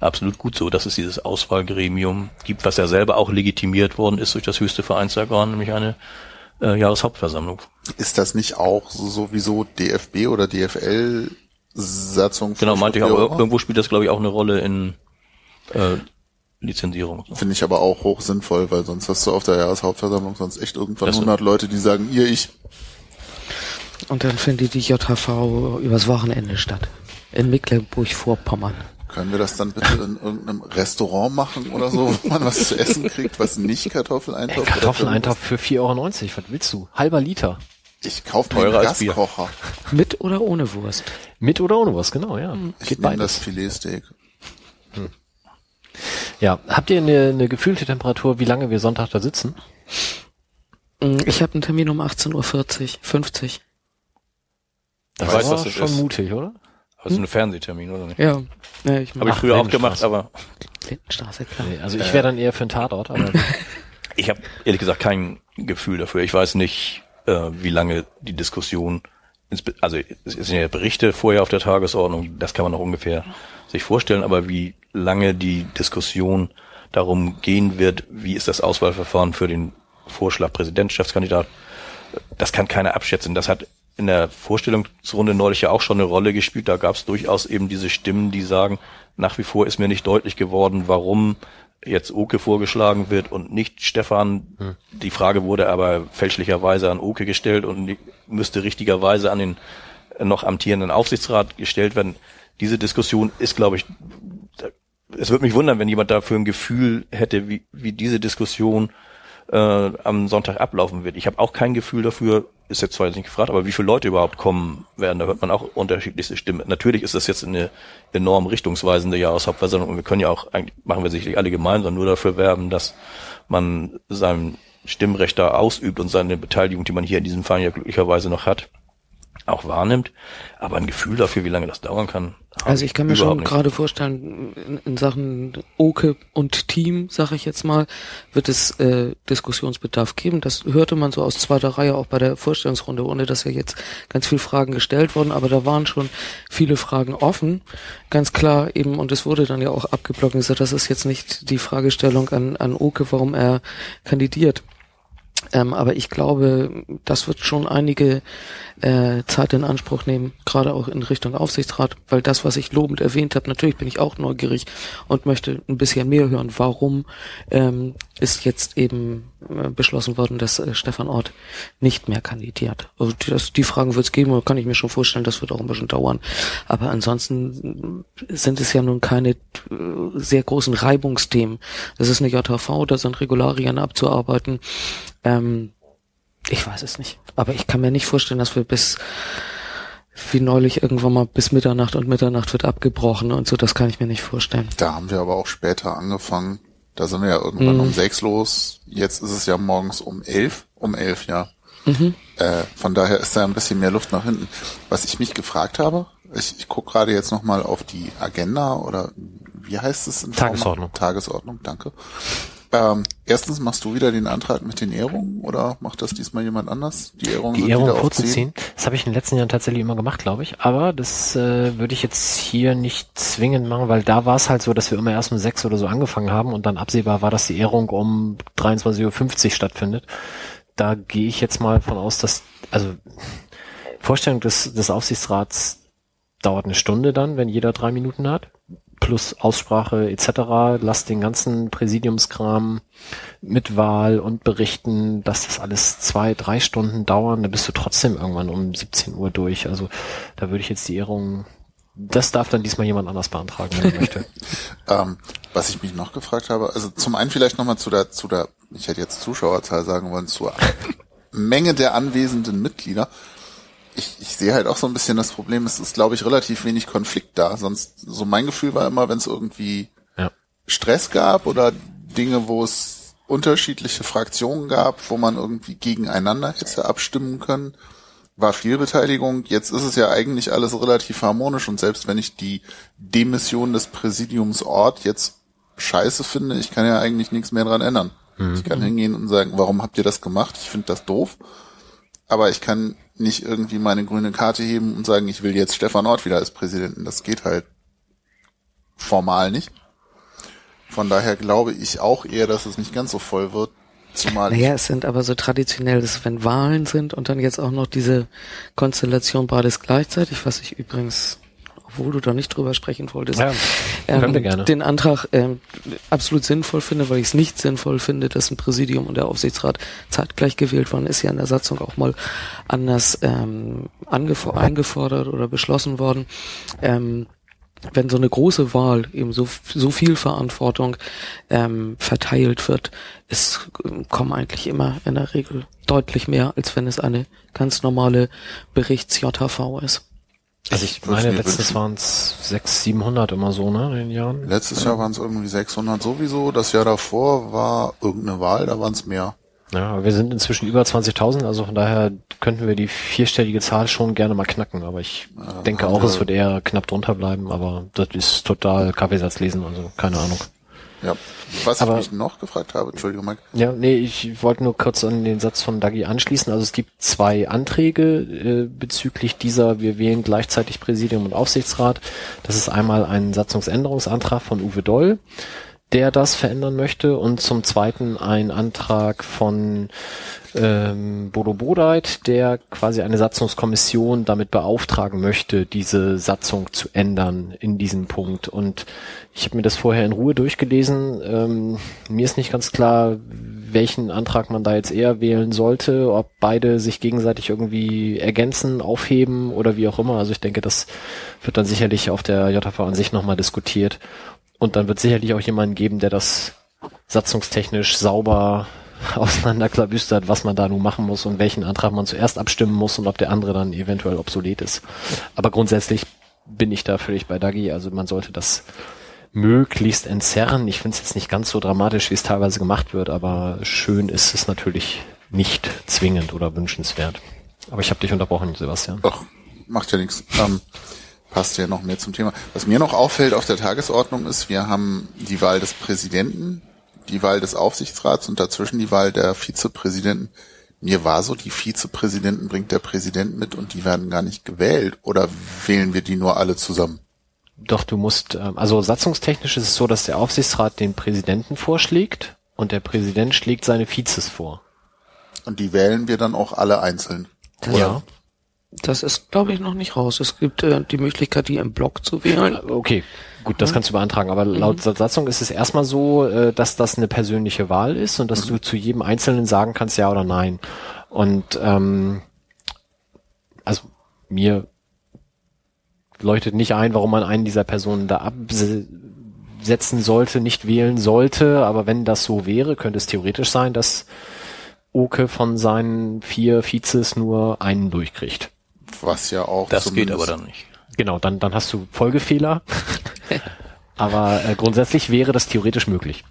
absolut gut so, dass es dieses Auswahlgremium gibt, was ja selber auch legitimiert worden ist durch das höchste Vereinsorgan, nämlich eine äh, Jahreshauptversammlung. Ist das nicht auch sowieso DFB oder DFL Satzung? Genau, meinte ich auch. Irgendwo spielt das, glaube ich, auch eine Rolle in äh, Lizenzierung. Finde ich aber auch hoch sinnvoll, weil sonst hast du auf der Jahreshauptversammlung sonst echt irgendwann das 100 Leute, die sagen, ihr, ich. Und dann findet die JHV übers Wochenende statt. In Mecklenburg-Vorpommern. Können wir das dann bitte in irgendeinem Restaurant machen oder so, wo man was zu essen kriegt, was nicht Kartoffeleintopf Ey, Kartoffeleintopf für 4,90 Euro. Was willst du? Halber Liter. Ich kaufe mir einen Gaskocher. Mit oder ohne Wurst? Mit oder ohne Wurst, genau, ja. Ich Geht nehme das Filetsteak. Hm. Ja, habt ihr eine, eine gefühlte Temperatur, wie lange wir Sonntag da sitzen? Mm, ich habe einen Termin um 18.40 Uhr, 50. Das weiß, das schon ist. mutig, oder? Also hm? ein Fernsehtermin, oder nicht? Ja. ja ich Habe ich früher auch gemacht, aber. Lindenstraße, klar. Nee, also ich wäre dann eher für einen Tatort, aber. [laughs] ich habe ehrlich gesagt kein Gefühl dafür. Ich weiß nicht, äh, wie lange die Diskussion, also es sind ja Berichte vorher auf der Tagesordnung, das kann man noch ungefähr sich vorstellen, aber wie lange die Diskussion darum gehen wird, wie ist das Auswahlverfahren für den Vorschlag Präsidentschaftskandidat, das kann keiner abschätzen. Das hat in der Vorstellungsrunde neulich ja auch schon eine Rolle gespielt. Da gab es durchaus eben diese Stimmen, die sagen, nach wie vor ist mir nicht deutlich geworden, warum jetzt Oke vorgeschlagen wird und nicht Stefan. Hm. Die Frage wurde aber fälschlicherweise an Oke gestellt und müsste richtigerweise an den noch amtierenden Aufsichtsrat gestellt werden. Diese Diskussion ist, glaube ich, es würde mich wundern, wenn jemand dafür ein Gefühl hätte, wie, wie diese Diskussion äh, am Sonntag ablaufen wird. Ich habe auch kein Gefühl dafür, ist jetzt zwar nicht gefragt, aber wie viele Leute überhaupt kommen werden, da hört man auch unterschiedlichste Stimmen. Natürlich ist das jetzt eine enorm richtungsweisende Jahreshauptversammlung und wir können ja auch, eigentlich machen wir sicherlich alle gemeinsam nur dafür werben, dass man sein Stimmrecht da ausübt und seine Beteiligung, die man hier in diesem Fall ja glücklicherweise noch hat, auch wahrnimmt. Aber ein Gefühl dafür, wie lange das dauern kann. Also ich kann mir schon gerade vorstellen, in, in, Sachen Oke und Team, sage ich jetzt mal, wird es äh, Diskussionsbedarf geben. Das hörte man so aus zweiter Reihe auch bei der Vorstellungsrunde, ohne dass ja jetzt ganz viele Fragen gestellt wurden, aber da waren schon viele Fragen offen. Ganz klar eben, und es wurde dann ja auch abgeblockt, das ist jetzt nicht die Fragestellung an, an Oke, warum er kandidiert. Ähm, aber ich glaube, das wird schon einige äh, Zeit in Anspruch nehmen, gerade auch in Richtung Aufsichtsrat, weil das, was ich lobend erwähnt habe, natürlich bin ich auch neugierig und möchte ein bisschen mehr hören, warum ähm, ist jetzt eben äh, beschlossen worden, dass äh, Stefan Ort nicht mehr kandidiert. Also das, die Fragen wird es geben, kann ich mir schon vorstellen, das wird auch ein bisschen dauern. Aber ansonsten sind es ja nun keine äh, sehr großen Reibungsthemen. Das ist eine JHV, da sind Regularien abzuarbeiten. Ähm, Ich weiß es nicht. Aber ich kann mir nicht vorstellen, dass wir bis wie neulich irgendwann mal bis Mitternacht und Mitternacht wird abgebrochen und so, das kann ich mir nicht vorstellen. Da haben wir aber auch später angefangen. Da sind wir ja irgendwann Mhm. um sechs los. Jetzt ist es ja morgens um elf. Um elf, ja. Mhm. Äh, von daher ist da ein bisschen mehr Luft nach hinten. Was ich mich gefragt habe, ich, ich gucke gerade jetzt nochmal auf die Agenda oder wie heißt es in Tagesordnung. Tagesordnung, danke. Ähm, erstens machst du wieder den Antrag mit den Ehrungen oder macht das diesmal jemand anders? Die Ehrungen Die sind Ehrung wieder das habe ich in den letzten Jahren tatsächlich immer gemacht, glaube ich. Aber das äh, würde ich jetzt hier nicht zwingend machen, weil da war es halt so, dass wir immer erst um sechs oder so angefangen haben und dann absehbar war, dass die Ehrung um 23.50 Uhr stattfindet. Da gehe ich jetzt mal von aus, dass, also Vorstellung des, des Aufsichtsrats dauert eine Stunde dann, wenn jeder drei Minuten hat. Plus Aussprache etc. Lass den ganzen Präsidiumskram mit Wahl und Berichten, dass das alles zwei, drei Stunden dauern, dann bist du trotzdem irgendwann um 17 Uhr durch. Also da würde ich jetzt die Ehrung, das darf dann diesmal jemand anders beantragen, wenn er möchte. [laughs] Ähm, was ich mich noch gefragt habe, also zum einen vielleicht nochmal zu der, zu der, ich hätte jetzt Zuschauerzahl sagen wollen, zur [laughs] Menge der anwesenden Mitglieder. Ich, ich sehe halt auch so ein bisschen das Problem, es ist, glaube ich, relativ wenig Konflikt da. Sonst, so mein Gefühl war immer, wenn es irgendwie Ja. Stress gab oder Dinge, wo es unterschiedliche Fraktionen gab, wo man irgendwie gegeneinander hätte abstimmen können, war viel Beteiligung. Jetzt ist es ja eigentlich alles relativ harmonisch und selbst wenn ich die Demission des Präsidiums Ort jetzt scheiße finde, ich kann ja eigentlich nichts mehr dran ändern. Ich kann hingehen und sagen, warum habt ihr das gemacht? Ich finde das doof. Aber ich kann nicht irgendwie meine grüne Karte heben und sagen, ich will jetzt Stefan Ort wieder als Präsidenten. Das geht halt formal nicht. Von daher glaube ich auch eher, dass es nicht ganz so voll wird. Zumal Naja, es sind aber so traditionell, dass wenn Wahlen sind und dann jetzt auch noch diese Konstellation beides gleichzeitig, was ich übrigens, obwohl du da nicht drüber sprechen wolltest, Ja, wir gerne. den Antrag ähm, absolut sinnvoll finde, weil ich es nicht sinnvoll finde, dass ein Präsidium und der Aufsichtsrat zeitgleich gewählt waren, ist ja in der Satzung auch mal anders ähm, eingefordert oder beschlossen worden. Ähm, wenn so eine große Wahl eben so, so viel Verantwortung ähm, verteilt wird, es ähm, kommen eigentlich immer in der Regel deutlich mehr, als wenn es eine ganz normale Berichts-JHV ist. Also ich würd's meine, letztes waren es 600, 700 immer so, ne, in den Jahren. Letztes Jahr waren es irgendwie 600 sowieso. Das Jahr davor war irgendeine Wahl, da waren es mehr. Ja, wir sind inzwischen über 20.000, also von daher könnten wir die vierstellige Zahl schon gerne mal knacken, aber ich denke haben auch, wir- es wird eher knapp drunter bleiben, aber das ist total Kaffeesatz lesen, also keine Ahnung. Ja. Was Aber- ich mich noch gefragt habe, Entschuldigung, Mike. Ja, nee, ich wollte nur kurz an den Satz von Dagi anschließen. Also es gibt zwei Anträge äh, bezüglich dieser, wir wählen gleichzeitig Präsidium und Aufsichtsrat. Das ist einmal ein Satzungsänderungsantrag von Uwe Doll, der das verändern möchte, und zum zweiten ein Antrag von ähm, Bodo Bodeit, der quasi eine Satzungskommission damit beauftragen möchte, diese Satzung zu ändern in diesem Punkt. Und ich habe mir das vorher in Ruhe durchgelesen. Ähm, mir ist nicht ganz klar, welchen Antrag man da jetzt eher wählen sollte, ob beide sich gegenseitig irgendwie ergänzen, aufheben oder wie auch immer. Also ich denke, das wird dann sicherlich auf der JV an sich nochmal diskutiert. Und dann wird sicherlich auch jemanden geben, der das satzungstechnisch sauber [laughs] auseinanderklabüstert, was man da nun machen muss und welchen Antrag man zuerst abstimmen muss und ob der andere dann eventuell obsolet ist. Aber grundsätzlich bin ich da völlig bei Dagi. Also man sollte das möglichst entzerren. Ich finde es jetzt nicht ganz so dramatisch, wie es teilweise gemacht wird, aber schön ist es natürlich nicht zwingend oder wünschenswert. Aber ich habe dich unterbrochen, Sebastian. Ach, macht ja nichts. Ähm, passt ja noch mehr zum Thema. Was mir noch auffällt auf der Tagesordnung ist, wir haben die Wahl des Präsidenten, die Wahl des Aufsichtsrats und dazwischen die Wahl der Vizepräsidenten. Mir war so, die Vizepräsidenten bringt der Präsident mit und die werden gar nicht gewählt. Oder wählen wir die nur alle zusammen? Doch, du musst, ähm, also satzungstechnisch ist es so, dass der Aufsichtsrat den Präsidenten vorschlägt und der Präsident schlägt seine Vizes vor. Und die wählen wir dann auch alle einzeln. Ja. Das ist, glaube ich, noch nicht raus. Es gibt äh, die Möglichkeit, die im Block zu wählen. Okay, gut, das kannst du beantragen. Aber laut Satzung ist es erstmal so, äh, dass das eine persönliche Wahl ist und dass du zu jedem Einzelnen sagen kannst, ja oder nein. Und ähm, also mir leuchtet nicht ein, warum man einen dieser Personen da absetzen sollte, nicht wählen sollte. Aber wenn das so wäre, könnte es theoretisch sein, dass Oke von seinen vier Vizes nur einen durchkriegt. Was ja auch. Das geht aber dann nicht. Genau, dann, dann hast du Folgefehler. [laughs] aber äh, grundsätzlich wäre das theoretisch möglich.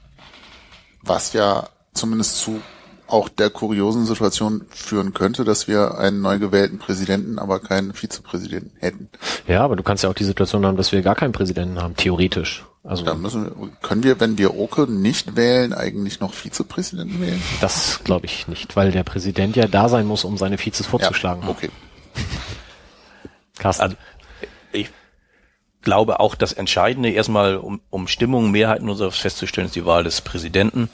Was ja zumindest zu auch der kuriosen Situation führen könnte, dass wir einen neu gewählten Präsidenten, aber keinen Vizepräsidenten hätten. Ja, aber du kannst ja auch die Situation haben, dass wir gar keinen Präsidenten haben, theoretisch. Also Da müssen wir, können wir, wenn wir Oke nicht wählen, eigentlich noch Vizepräsidenten wählen? das glaube ich nicht, weil der Präsident ja da sein muss, um seine Vizes vorzuschlagen. Ja, okay. Carsten. Also glaube auch, das Entscheidende erstmal, um, um Stimmung, Mehrheiten und so festzustellen, ist die Wahl des Präsidenten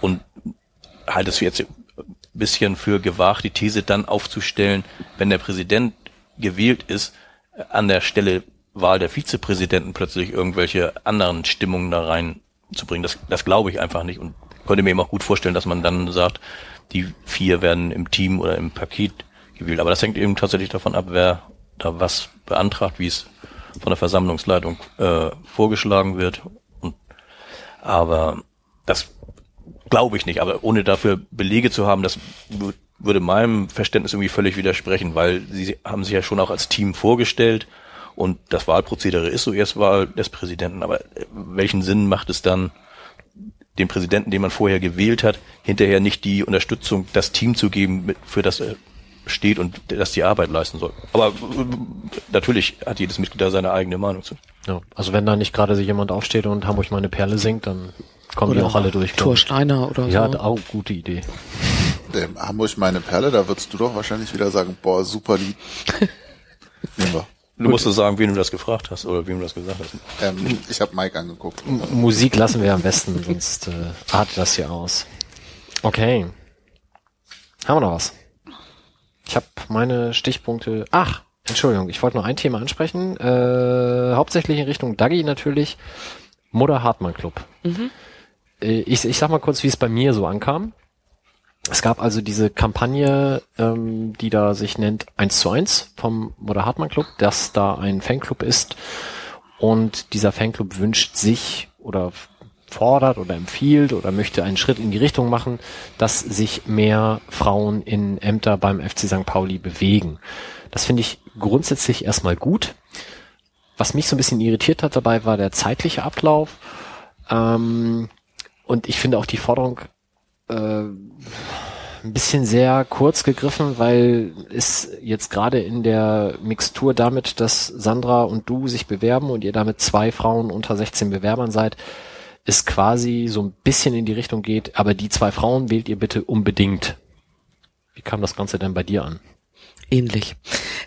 und halte es jetzt ein bisschen für gewagt, die These dann aufzustellen, wenn der Präsident gewählt ist, an der Stelle Wahl der Vizepräsidenten plötzlich irgendwelche anderen Stimmungen da reinzubringen. Das, das glaube ich einfach nicht und könnte mir eben auch gut vorstellen, dass man dann sagt, die vier werden im Team oder im Paket gewählt. Aber das hängt eben tatsächlich davon ab, wer da was beantragt, wie es von der Versammlungsleitung äh, vorgeschlagen wird. Und, aber das glaube ich nicht. Aber ohne dafür Belege zu haben, das wü- würde meinem Verständnis irgendwie völlig widersprechen, weil sie haben sich ja schon auch als Team vorgestellt und das Wahlprozedere ist so erst Wahl des Präsidenten. Aber äh, welchen Sinn macht es dann, dem Präsidenten, den man vorher gewählt hat, hinterher nicht die Unterstützung, das Team zu geben, für das er steht und das die Arbeit leisten soll. Aber äh, natürlich hat jedes Mitglied da seine eigene Meinung zu. Ja, also wenn da nicht gerade jemand aufsteht und Hamburg meine Perle singt, dann kommen die auch alle durch. Thor. Steiner oder Ja, so. auch gute Idee. Ähm, Hamburg meine Perle, da würdest du doch wahrscheinlich wieder sagen, boah, super Lied. [laughs] Nehmen wir. Du musst uns sagen, wen du das gefragt hast oder wem du das gesagt hast. Ähm, ich habe Mike angeguckt. M Musik lassen wir am besten, sonst äh, artet das hier aus. Okay. Haben wir noch was? Ich habe meine Stichpunkte. Ach, Entschuldigung, ich wollte nur ein Thema ansprechen. Äh, hauptsächlich in Richtung Dagi natürlich. Mutter Hartmann Club. Äh, ich, ich sag mal kurz, wie es bei mir so ankam. Es gab also diese Kampagne, ähm, die da sich nennt 1 zu 1 vom Mutter Hartmann Club, dass da ein Fanclub ist und dieser Fanclub wünscht sich oder fordert oder empfiehlt oder möchte einen Schritt in die Richtung machen, dass sich mehr Frauen in Ämter beim FC St. Pauli bewegen. Das finde ich grundsätzlich erstmal gut. Was mich so ein bisschen irritiert hat dabei, war der zeitliche Ablauf. Ähm, und ich finde auch die Forderung äh, ein bisschen sehr kurz gegriffen, weil es jetzt gerade in der Mixtur damit, dass Sandra und du sich bewerben und ihr damit zwei Frauen unter 16 Bewerbern seid, es quasi so ein bisschen in die Richtung geht, aber die zwei Frauen wählt ihr bitte unbedingt. Wie kam das Ganze denn bei dir an? Ähnlich.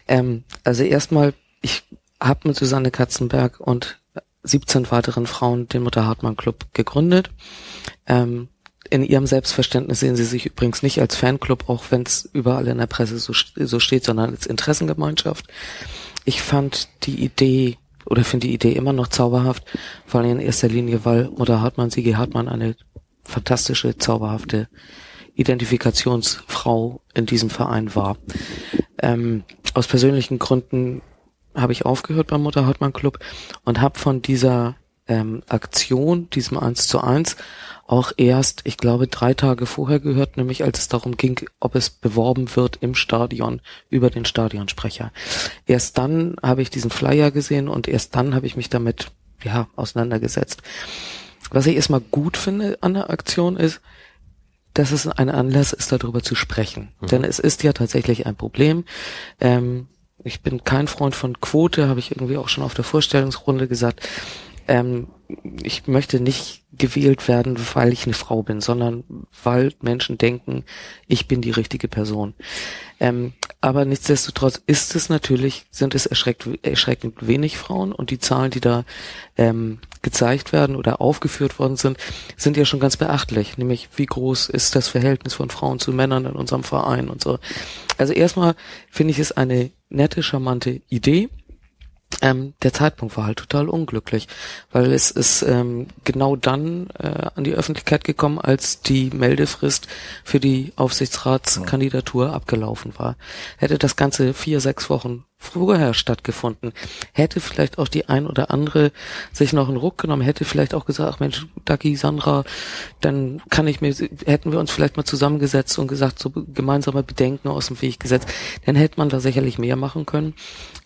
Ähm, also erstmal, ich habe mit Susanne Katzenberg und 17 weiteren Frauen den Mutter Hartmann Club gegründet. Ähm, in ihrem Selbstverständnis sehen sie sich übrigens nicht als Fanclub, auch wenn es überall in der Presse so, so steht, sondern als Interessengemeinschaft. Ich fand die Idee oder finde die Idee immer noch zauberhaft, vor allem in erster Linie, weil Mutter Hartmann, Sigi Hartmann eine fantastische, zauberhafte Identifikationsfrau in diesem Verein war. Ähm, aus persönlichen Gründen habe ich aufgehört beim Mutter Hartmann Club und habe von dieser ähm, Aktion, diesem 1 zu 1, auch erst, ich glaube, drei Tage vorher gehört, nämlich als es darum ging, ob es beworben wird im Stadion über den Stadionsprecher. Erst dann habe ich diesen Flyer gesehen und erst dann habe ich mich damit ja auseinandergesetzt. Was ich erstmal gut finde an der Aktion ist, dass es ein Anlass ist, darüber zu sprechen. Denn es ist ja tatsächlich ein Problem. Ähm, ich bin kein Freund von Quote, habe ich irgendwie auch schon auf der Vorstellungsrunde gesagt. Ähm, ich möchte nicht gewählt werden, weil ich eine Frau bin, sondern weil Menschen denken, ich bin die richtige Person. Ähm, aber nichtsdestotrotz ist es natürlich, sind es erschreckt, erschreckend wenig Frauen und die Zahlen, die da ähm, gezeigt werden oder aufgeführt worden sind, sind ja schon ganz beachtlich. Nämlich, wie groß ist das Verhältnis von Frauen zu Männern in unserem Verein und so. Also erstmal finde ich es eine nette, charmante Idee. Ähm, der Zeitpunkt war halt total unglücklich, weil es ist ähm, genau dann äh, an die Öffentlichkeit gekommen, als die Meldefrist für die Aufsichtsratskandidatur abgelaufen war. Hätte das Ganze vier, sechs Wochen vorher stattgefunden, hätte vielleicht auch die ein oder andere sich noch einen Ruck genommen, hätte vielleicht auch gesagt, ach Mensch, Dagi, Sandra, dann kann ich mir, hätten wir uns vielleicht mal zusammengesetzt und gesagt, so gemeinsame Bedenken aus dem Weg gesetzt, dann hätte man da sicherlich mehr machen können.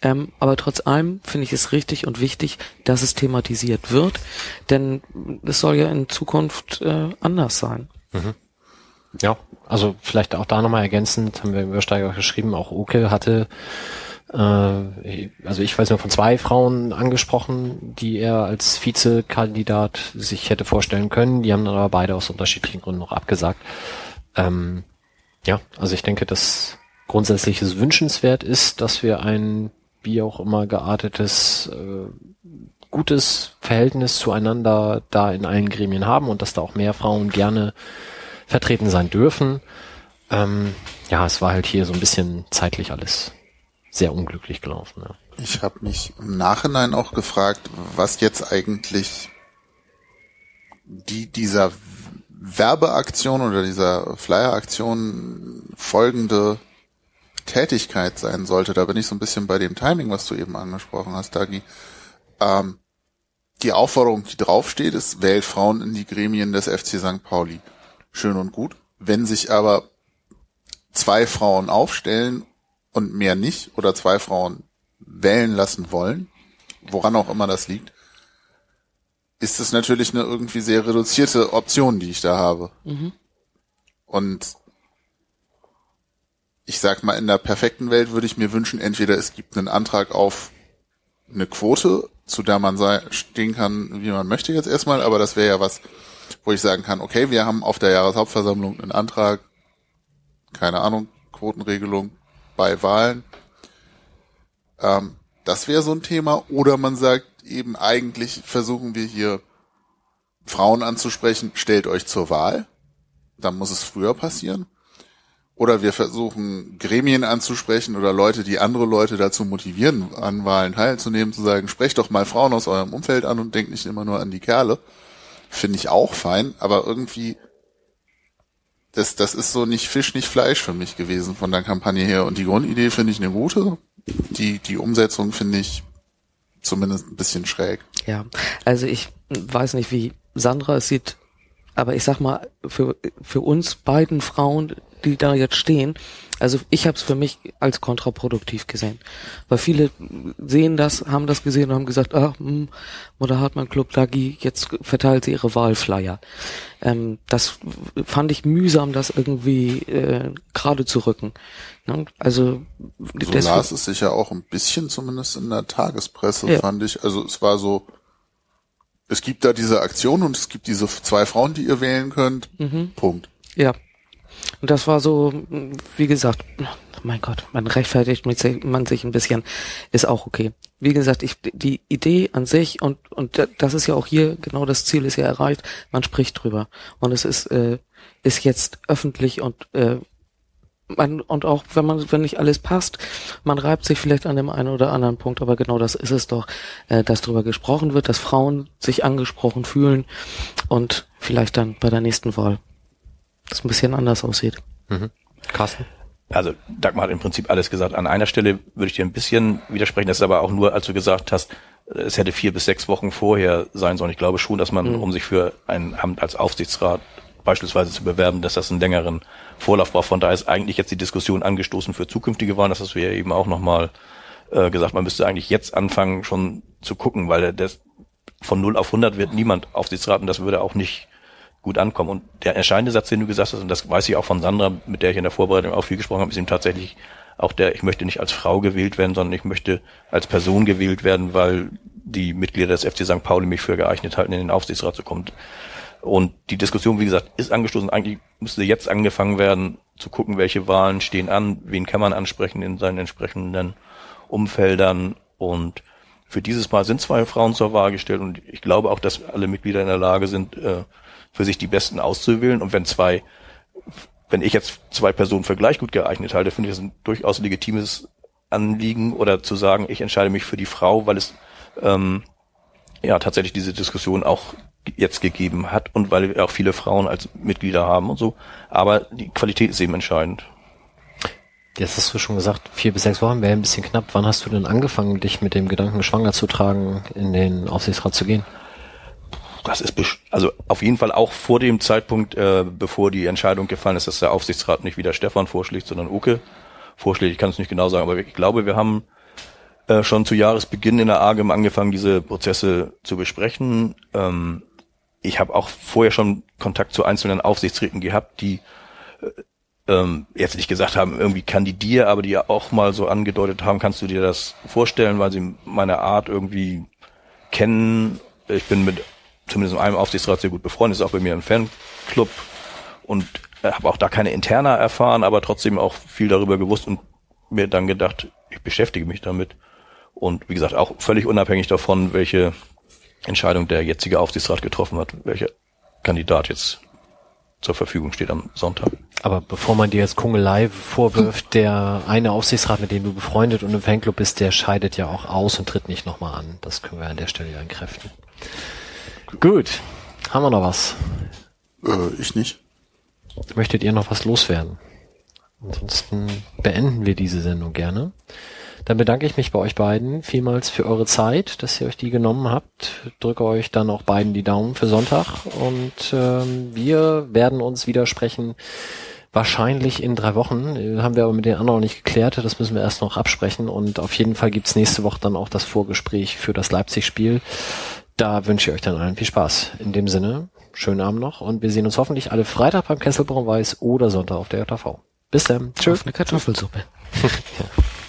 Ähm, aber trotz allem finde ich es richtig und wichtig, dass es thematisiert wird, denn es soll ja in Zukunft äh, anders sein. Mhm. Ja, also vielleicht auch da nochmal ergänzend, haben wir im Übersteiger geschrieben, auch Oke hatte also ich weiß nur von zwei Frauen angesprochen, die er als Vizekandidat sich hätte vorstellen können. Die haben dann aber beide aus unterschiedlichen Gründen noch abgesagt. Ähm, ja, also ich denke, dass grundsätzliches wünschenswert ist, dass wir ein wie auch immer geartetes äh, gutes Verhältnis zueinander da in allen Gremien haben und dass da auch mehr Frauen gerne vertreten sein dürfen. Ähm, ja, es war halt hier so ein bisschen zeitlich alles sehr unglücklich gelaufen. Ja. Ich habe mich im Nachhinein auch gefragt, was jetzt eigentlich die dieser Werbeaktion oder dieser Flyeraktion folgende Tätigkeit sein sollte. Da bin ich so ein bisschen bei dem Timing, was du eben angesprochen hast, Dagi. Ähm, die Aufforderung, die draufsteht, ist, wählt Frauen in die Gremien des FC St. Pauli. Schön und gut. Wenn sich aber zwei Frauen aufstellen und mehr nicht oder zwei Frauen wählen lassen wollen, woran auch immer das liegt, ist es natürlich eine irgendwie sehr reduzierte Option, die ich da habe. Mhm. Und ich sag mal, in der perfekten Welt würde ich mir wünschen, entweder es gibt einen Antrag auf eine Quote, zu der man stehen kann, wie man möchte jetzt erstmal, aber das wäre ja was, wo ich sagen kann, okay, wir haben auf der Jahreshauptversammlung einen Antrag, keine Ahnung, Quotenregelung, bei Wahlen. Ähm, das wäre so ein Thema. Oder man sagt eben eigentlich versuchen wir hier Frauen anzusprechen, stellt euch zur Wahl. Dann muss es früher passieren. Oder wir versuchen Gremien anzusprechen oder Leute, die andere Leute dazu motivieren, an Wahlen teilzunehmen, zu sagen, sprecht doch mal Frauen aus eurem Umfeld an und denkt nicht immer nur an die Kerle. Finde ich auch fein, aber irgendwie das, das ist so nicht Fisch, nicht Fleisch für mich gewesen von der Kampagne her. Und die Grundidee finde ich eine gute. Die, die Umsetzung finde ich zumindest ein bisschen schräg. Ja, also ich weiß nicht, wie Sandra es sieht, aber ich sag mal, für, für uns beiden Frauen, die da jetzt stehen, also ich habe es für mich als kontraproduktiv gesehen. Weil viele sehen das, haben das gesehen und haben gesagt, ah, mh, Mutter Hartmann Club Dagi, jetzt verteilt sie ihre Wahlflyer. Ähm, das fand ich mühsam, das irgendwie äh, gerade zu rücken. Ne? Also so las es sich ja auch ein bisschen, zumindest in der Tagespresse, ja. fand ich. Also es war so, es gibt da diese Aktion und es gibt diese zwei Frauen, die ihr wählen könnt. Mhm. Punkt. Ja, und das war so, wie gesagt, mein Gott, man rechtfertigt man sich ein bisschen, ist auch okay. Wie gesagt, ich, die Idee an sich und, und das ist ja auch hier, genau das Ziel ist ja erreicht, man spricht drüber. Und es ist, äh, ist jetzt öffentlich und, äh, man, und auch wenn man, wenn nicht alles passt, man reibt sich vielleicht an dem einen oder anderen Punkt, aber genau das ist es doch, äh, dass drüber gesprochen wird, dass Frauen sich angesprochen fühlen und vielleicht dann bei der nächsten Wahl das ein bisschen anders aussieht. Mhm. Carsten? Also Dagmar hat im Prinzip alles gesagt. An einer Stelle würde ich dir ein bisschen widersprechen. Das ist aber auch nur, als du gesagt hast, es hätte vier bis sechs Wochen vorher sein sollen. Ich glaube schon, dass man, mhm. um sich für ein Amt als Aufsichtsrat beispielsweise zu bewerben, dass das einen längeren Vorlauf braucht. Von daher ist eigentlich jetzt die Diskussion angestoßen für zukünftige Wahlen. Das hast du ja eben auch nochmal äh, gesagt. Man müsste eigentlich jetzt anfangen, schon zu gucken, weil das von 0 auf 100 wird niemand Aufsichtsrat und das würde auch nicht gut ankommen. Und der entscheidende Satz, den du gesagt hast, und das weiß ich auch von Sandra, mit der ich in der Vorbereitung auch viel gesprochen habe, ist ihm tatsächlich auch der, ich möchte nicht als Frau gewählt werden, sondern ich möchte als Person gewählt werden, weil die Mitglieder des FC St. Pauli mich für geeignet halten, in den Aufsichtsrat zu kommen. Und die Diskussion, wie gesagt, ist angestoßen. Eigentlich müsste jetzt angefangen werden, zu gucken, welche Wahlen stehen an, wen kann man ansprechen in seinen entsprechenden Umfeldern. Und für dieses Mal sind zwei Frauen zur Wahl gestellt und ich glaube auch, dass alle Mitglieder in der Lage sind, äh, für sich die Besten auszuwählen. Und wenn zwei, wenn ich jetzt zwei Personen für gleich gut geeignet halte, finde ich das ein durchaus legitimes Anliegen oder zu sagen, ich entscheide mich für die Frau, weil es ähm, ja tatsächlich diese Diskussion auch jetzt gegeben hat und weil wir auch viele Frauen als Mitglieder haben und so. Aber die Qualität ist eben entscheidend. Jetzt hast du schon gesagt, vier bis sechs Wochen wäre ein bisschen knapp. Wann hast du denn angefangen, dich mit dem Gedanken schwanger zu tragen, in den Aufsichtsrat zu gehen? Das ist also auf jeden Fall auch vor dem Zeitpunkt, äh, bevor die Entscheidung gefallen ist, dass der Aufsichtsrat nicht wieder Stefan vorschlägt, sondern Uke vorschlägt. Ich kann es nicht genau sagen, aber ich glaube, wir haben äh, schon zu Jahresbeginn in der AGEM angefangen, diese Prozesse zu besprechen. Ähm, ich habe auch vorher schon Kontakt zu einzelnen Aufsichtsräten gehabt, die äh, ähm, jetzt nicht gesagt haben, irgendwie kandidier, aber die ja auch mal so angedeutet haben, kannst du dir das vorstellen, weil sie meine Art irgendwie kennen. Ich bin mit zumindest in einem Aufsichtsrat sehr gut befreundet, ist auch bei mir ein Fanclub und habe auch da keine Interna erfahren, aber trotzdem auch viel darüber gewusst und mir dann gedacht, ich beschäftige mich damit. Und wie gesagt, auch völlig unabhängig davon, welche Entscheidung der jetzige Aufsichtsrat getroffen hat, welcher Kandidat jetzt zur Verfügung steht am Sonntag. Aber bevor man dir jetzt Kungelei vorwirft, der eine Aufsichtsrat, mit dem du befreundet und im Fanclub bist, der scheidet ja auch aus und tritt nicht nochmal an. Das können wir an der Stelle ja entkräften. Gut. Haben wir noch was? Äh, ich nicht. Möchtet ihr noch was loswerden? Ansonsten beenden wir diese Sendung gerne. Dann bedanke ich mich bei euch beiden vielmals für eure Zeit, dass ihr euch die genommen habt. Drücke euch dann auch beiden die Daumen für Sonntag und ähm, wir werden uns wieder sprechen. Wahrscheinlich in drei Wochen. Haben wir aber mit den anderen noch nicht geklärt. Das müssen wir erst noch absprechen. Und auf jeden Fall gibt's nächste Woche dann auch das Vorgespräch für das Leipzig-Spiel. Da wünsche ich euch dann allen viel Spaß. In dem Sinne, schönen Abend noch und wir sehen uns hoffentlich alle Freitag beim Kesselbraun Weiß oder Sonntag auf der JV. Bis dann. Tschüss. Eine Kartoffelsuppe. ja. [laughs]